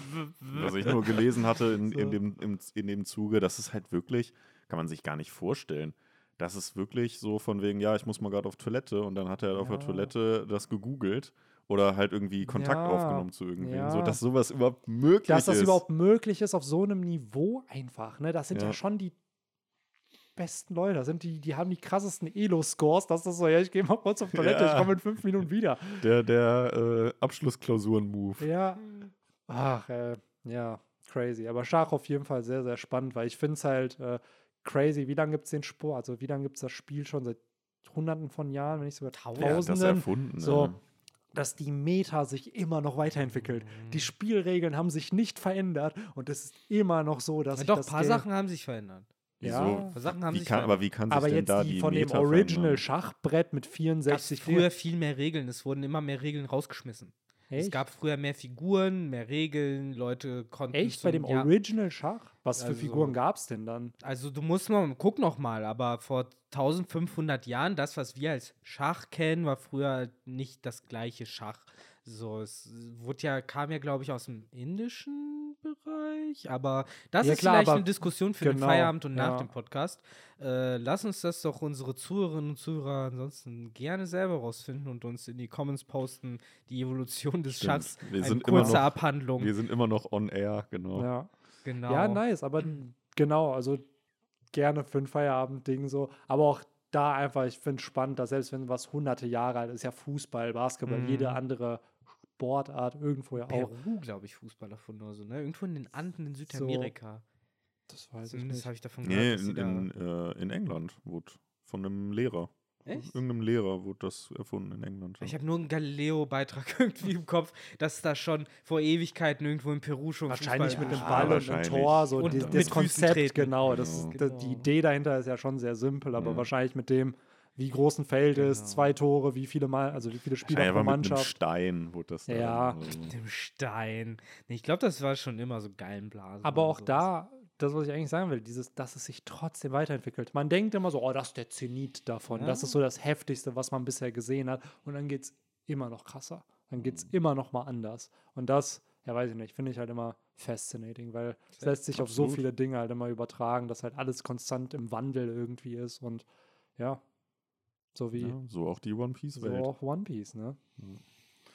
Was ich nur gelesen hatte in, [laughs] So. in, dem, im, in dem Zuge, das ist halt wirklich, kann man sich gar nicht vorstellen. Das ist wirklich so von wegen, ja, ich muss mal gerade auf Toilette und dann hat er auf der Ja. Toilette das gegoogelt oder halt irgendwie Kontakt Ja, aufgenommen zu irgendwem, so ja. dass sowas überhaupt möglich dass das ist. überhaupt möglich ist auf so einem Niveau einfach. Ne? Das sind ja, Ja. schon die besten Leute. Das sind die, die haben die krassesten Elo-Scores. Das ist so, ja, ich gehe mal kurz auf Toilette, ich Ja. komme in fünf Minuten wieder. der der äh, Abschlussklausuren-Move. Ja. Ach, äh, ja, crazy. Aber Schach auf jeden Fall sehr, sehr spannend, weil ich finde es halt äh, crazy. Wie lange gibt es den Sport? Also, wie lange gibt es das Spiel schon? Seit Hunderten von Jahren, wenn nicht sogar Tausend. Ja, das Tausenden. erfunden. So, ne? dass die Meta sich immer noch weiterentwickelt. Mhm. Die Spielregeln haben sich nicht verändert und es ist immer noch so, dass Ja, sich doch, das ein paar Game- Sachen haben sich verändert. Wieso? Ja. Sachen haben Wie sich kann, aber wie kann sich Aber denn jetzt da die die von dem Meta Original verändern? Schachbrett mit Es gab 64 früher viel mehr Regeln. Es wurden immer mehr Regeln rausgeschmissen. Es Echt? gab früher mehr Figuren, mehr Regeln. Leute konnten. Echt bei zum- dem ja, Original Schach? Was für Also- Figuren gab es denn dann? Also du musst mal, guck noch mal, aber vor 1500 Jahren, das, was wir als Schach kennen, war früher halt nicht das gleiche Schach. So, es wurde ja, kam ja, glaube ich, aus dem indischen Bereich, aber das Ja, ist klar, vielleicht eine Diskussion für den genau, Feierabend und nach ja. dem Podcast. Äh, lass uns das doch unsere Zuhörerinnen und Zuhörer ansonsten gerne selber rausfinden und uns in die Comments posten, die Evolution des Stimmt. Schachs. Wir Eine sind immer kurze noch- Abhandlung. Wir sind immer noch on air, genau. Ja. genau. ja, nice, aber genau, also gerne für ein Feierabend-Ding so. Aber auch da einfach, ich finde es spannend, dass selbst wenn was hunderte Jahre alt ist, ja Fußball, Basketball, Mhm. jede andere Sportart irgendwo ja auch. Peru, glaube ich, Fußball davon oder so, ne? Irgendwo in den Anden in Südamerika. Das weiß ich Zumindest nicht. habe ich davon Nee, gehört. sie in, in, äh, in England wurde von einem Lehrer. Echt? Irgendeinem Lehrer wurde das erfunden in England. ja. Ich habe nur einen Galileo-Beitrag [laughs] irgendwie im Kopf, dass da schon vor Ewigkeiten irgendwo in Peru schon Wahrscheinlich Fußball- mit einem Ball und einem. Tor, so Und das Konzept, genau. Das, Genau. ist- das, die Genau. Idee dahinter ist ja schon sehr simpel, aber Mhm. wahrscheinlich mit dem, wie groß ein Feld ist, Genau. zwei Tore, wie viele Mal, also wie viele Spieler Wahrscheinlich pro aber mit einem Mannschaft. Stein wurde das dann, Ja. also. Mit dem Stein. Ich glaube, das war schon immer so Gallenblasen. Aber und auch sowas. da, das, was ich eigentlich sagen will, dieses, dass es sich trotzdem weiterentwickelt. Man denkt immer so, oh, das ist der Zenit davon. Das Ja. ist so das Heftigste, was man bisher gesehen hat. Und dann geht es immer noch krasser. Dann geht es Mhm. immer noch mal anders. Und das, ja, weiß ich nicht, finde ich halt immer fascinating, weil es lässt sich auf so Absolut. viele Dinge halt immer übertragen, dass halt alles konstant im Wandel irgendwie ist. Und ja, so wie Ja, so auch die One Piece so Welt. auch One Piece, ne?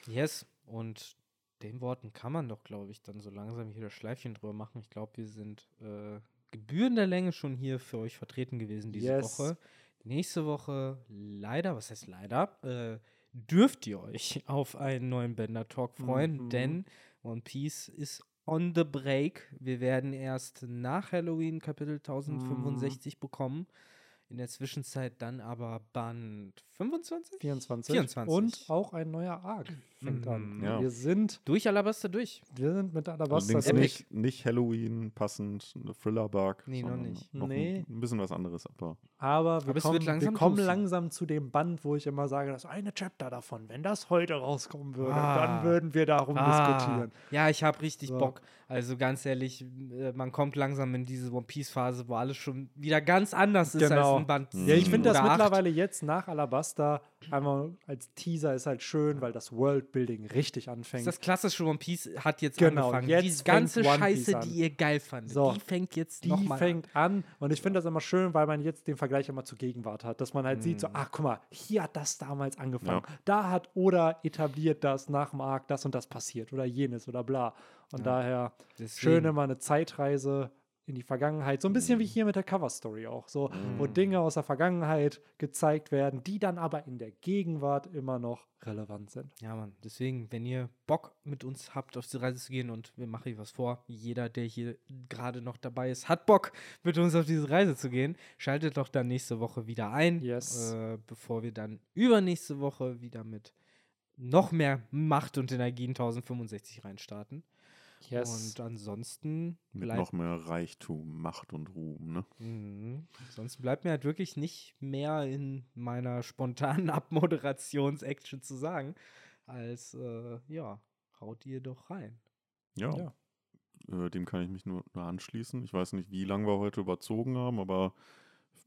Yes, und den Worten kann man doch, glaube ich, dann so langsam hier das Schleifchen drüber machen. Ich glaube, wir sind äh, gebührend der Länge schon hier für euch vertreten gewesen diese Yes. Woche. Nächste Woche leider, was heißt leider, äh, dürft ihr euch [laughs] auf einen neuen Bender Talk freuen, Mhm. denn One Piece ist on the break. Wir werden erst nach Halloween Kapitel 1065 bekommen. In der Zwischenzeit dann aber Band 25? 24. 24. Und auch ein neuer Arc fängt an. Mhm. Ja. Wir sind, Durch Alabaster durch. wir sind mit Alabaster Allerdings durch. nicht, nicht Halloween passend, eine Thriller-Bark. Nee, noch nicht. Noch Nee. ein, ein bisschen was anderes, aber Aber wir Aber kommen, wird langsam wir kommen langsam zu dem Band, wo ich immer sage, das eine Chapter davon, wenn das heute rauskommen würde, Ah. dann würden wir darum diskutieren. Ja, ich habe richtig So. Bock. Also ganz ehrlich, äh, man kommt langsam in diese One Piece Phase, wo alles schon wieder ganz anders ist Genau. als ein Band. Ja, Ja, ich Mhm. finde das mittlerweile jetzt nach Alabasta einmal als Teaser ist halt schön, weil das Worldbuilding richtig anfängt. Das klassische One Piece hat jetzt Genau, angefangen. jetzt Diese ganze Scheiße, an. die ihr geil fandet, So, die fängt jetzt die nochmal fängt an. und ich finde das immer schön, weil man jetzt den Vergleich immer zur Gegenwart hat, dass man halt sieht, so, Mhm. ach guck mal, hier hat das damals angefangen. Ja. Da hat Oda etabliert, dass nach dem Arc das und das passiert oder jenes oder bla. Und Ja. daher Deswegen. schön immer eine Zeitreise in die Vergangenheit. So ein bisschen wie hier mit der Cover-Story auch. So, wo Mhm. Dinge aus der Vergangenheit gezeigt werden, die dann aber in der Gegenwart immer noch relevant sind. Ja, Mann. Deswegen, wenn ihr Bock mit uns habt, auf die Reise zu gehen und wir machen hier was vor, jeder, der hier gerade noch dabei ist, hat Bock, mit uns auf diese Reise zu gehen, schaltet doch dann nächste Woche wieder ein, Yes. äh, bevor wir dann übernächste Woche wieder mit noch mehr Macht und Energie in 1065 reinstarten. Und ansonsten mit bleibt, noch mehr Reichtum, Macht und Ruhm. Ne? Mhm. Ansonsten bleibt mir halt wirklich nicht mehr in meiner spontanen [laughs] Abmoderations-Action zu sagen, als äh, ja, haut ihr doch rein. Ja, Ja. Äh, dem kann ich mich nur, nur anschließen. Ich weiß nicht, wie lange wir heute überzogen haben, aber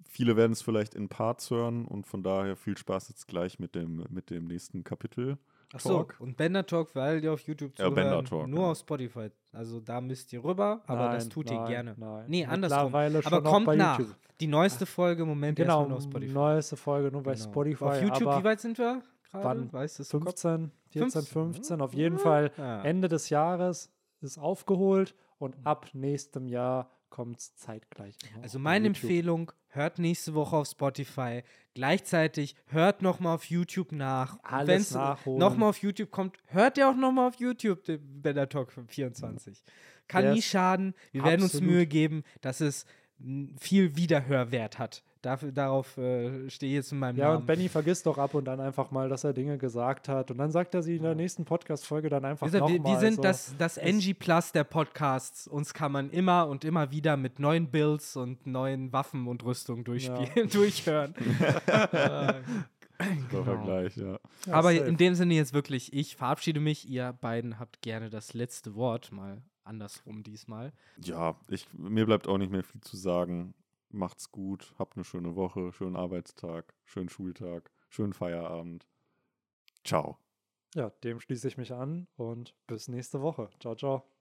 viele werden es vielleicht in Parts hören und von daher viel Spaß jetzt gleich mit dem, mit dem nächsten Kapitel. Achso, Talk. und Bender Talk, weil ihr auf YouTube Ja, zuhören, Bender Talk, nur ja. auf Spotify. Also da müsst ihr rüber, aber das Nein, tut ihr nein, gerne. Nein. Nee, andersrum. Aber kommt bei nach. YouTube. Die neueste Folge im Moment Genau, erstmal nur auf Spotify. neueste Folge nur bei Genau. Spotify. Auf YouTube, aber wie weit sind wir gerade? wann? Weißt du es im Kopf? 15, 14, 15, 15, auf jeden Fall. Ja. Ende des Jahres ist aufgeholt und ab nächstem Jahr kommt es zeitgleich. Also meine. Empfehlung, hört nächste Woche auf Spotify. Gleichzeitig hört nochmal auf YouTube nach. Alles nachholen. nochmal auf YouTube kommt, hört ihr auch nochmal auf YouTube den Bender Talk 24. Kann nie Yes. schaden. Wir werden uns Absolut. Mühe geben, dass es viel Wiederhörwert hat. Dafür, darauf äh, stehe ich jetzt in meinem Ja, Namen. und Benny vergisst doch ab und an einfach mal, dass er Dinge gesagt hat. Und dann sagt er sie in der nächsten Podcast-Folge dann einfach gesagt, wir, nochmal. wir sind so. das, das NG Plus der Podcasts. Uns kann man immer und immer wieder mit neuen Builds und neuen Waffen und Rüstungen durchspielen, [laughs] durchhören. [laughs] Äh, Genau. Vergleich, ja. Ja, Aber safe. in dem Sinne jetzt wirklich, ich verabschiede mich. Ihr beiden habt gerne das letzte Wort, mal andersrum diesmal. Ja, ich, mir bleibt auch nicht mehr viel zu sagen. Macht's gut, habt eine schöne Woche, schönen Arbeitstag, schönen Schultag, schönen Feierabend. Ciao. Ja, dem schließe ich mich an und bis nächste Woche. Ciao, ciao.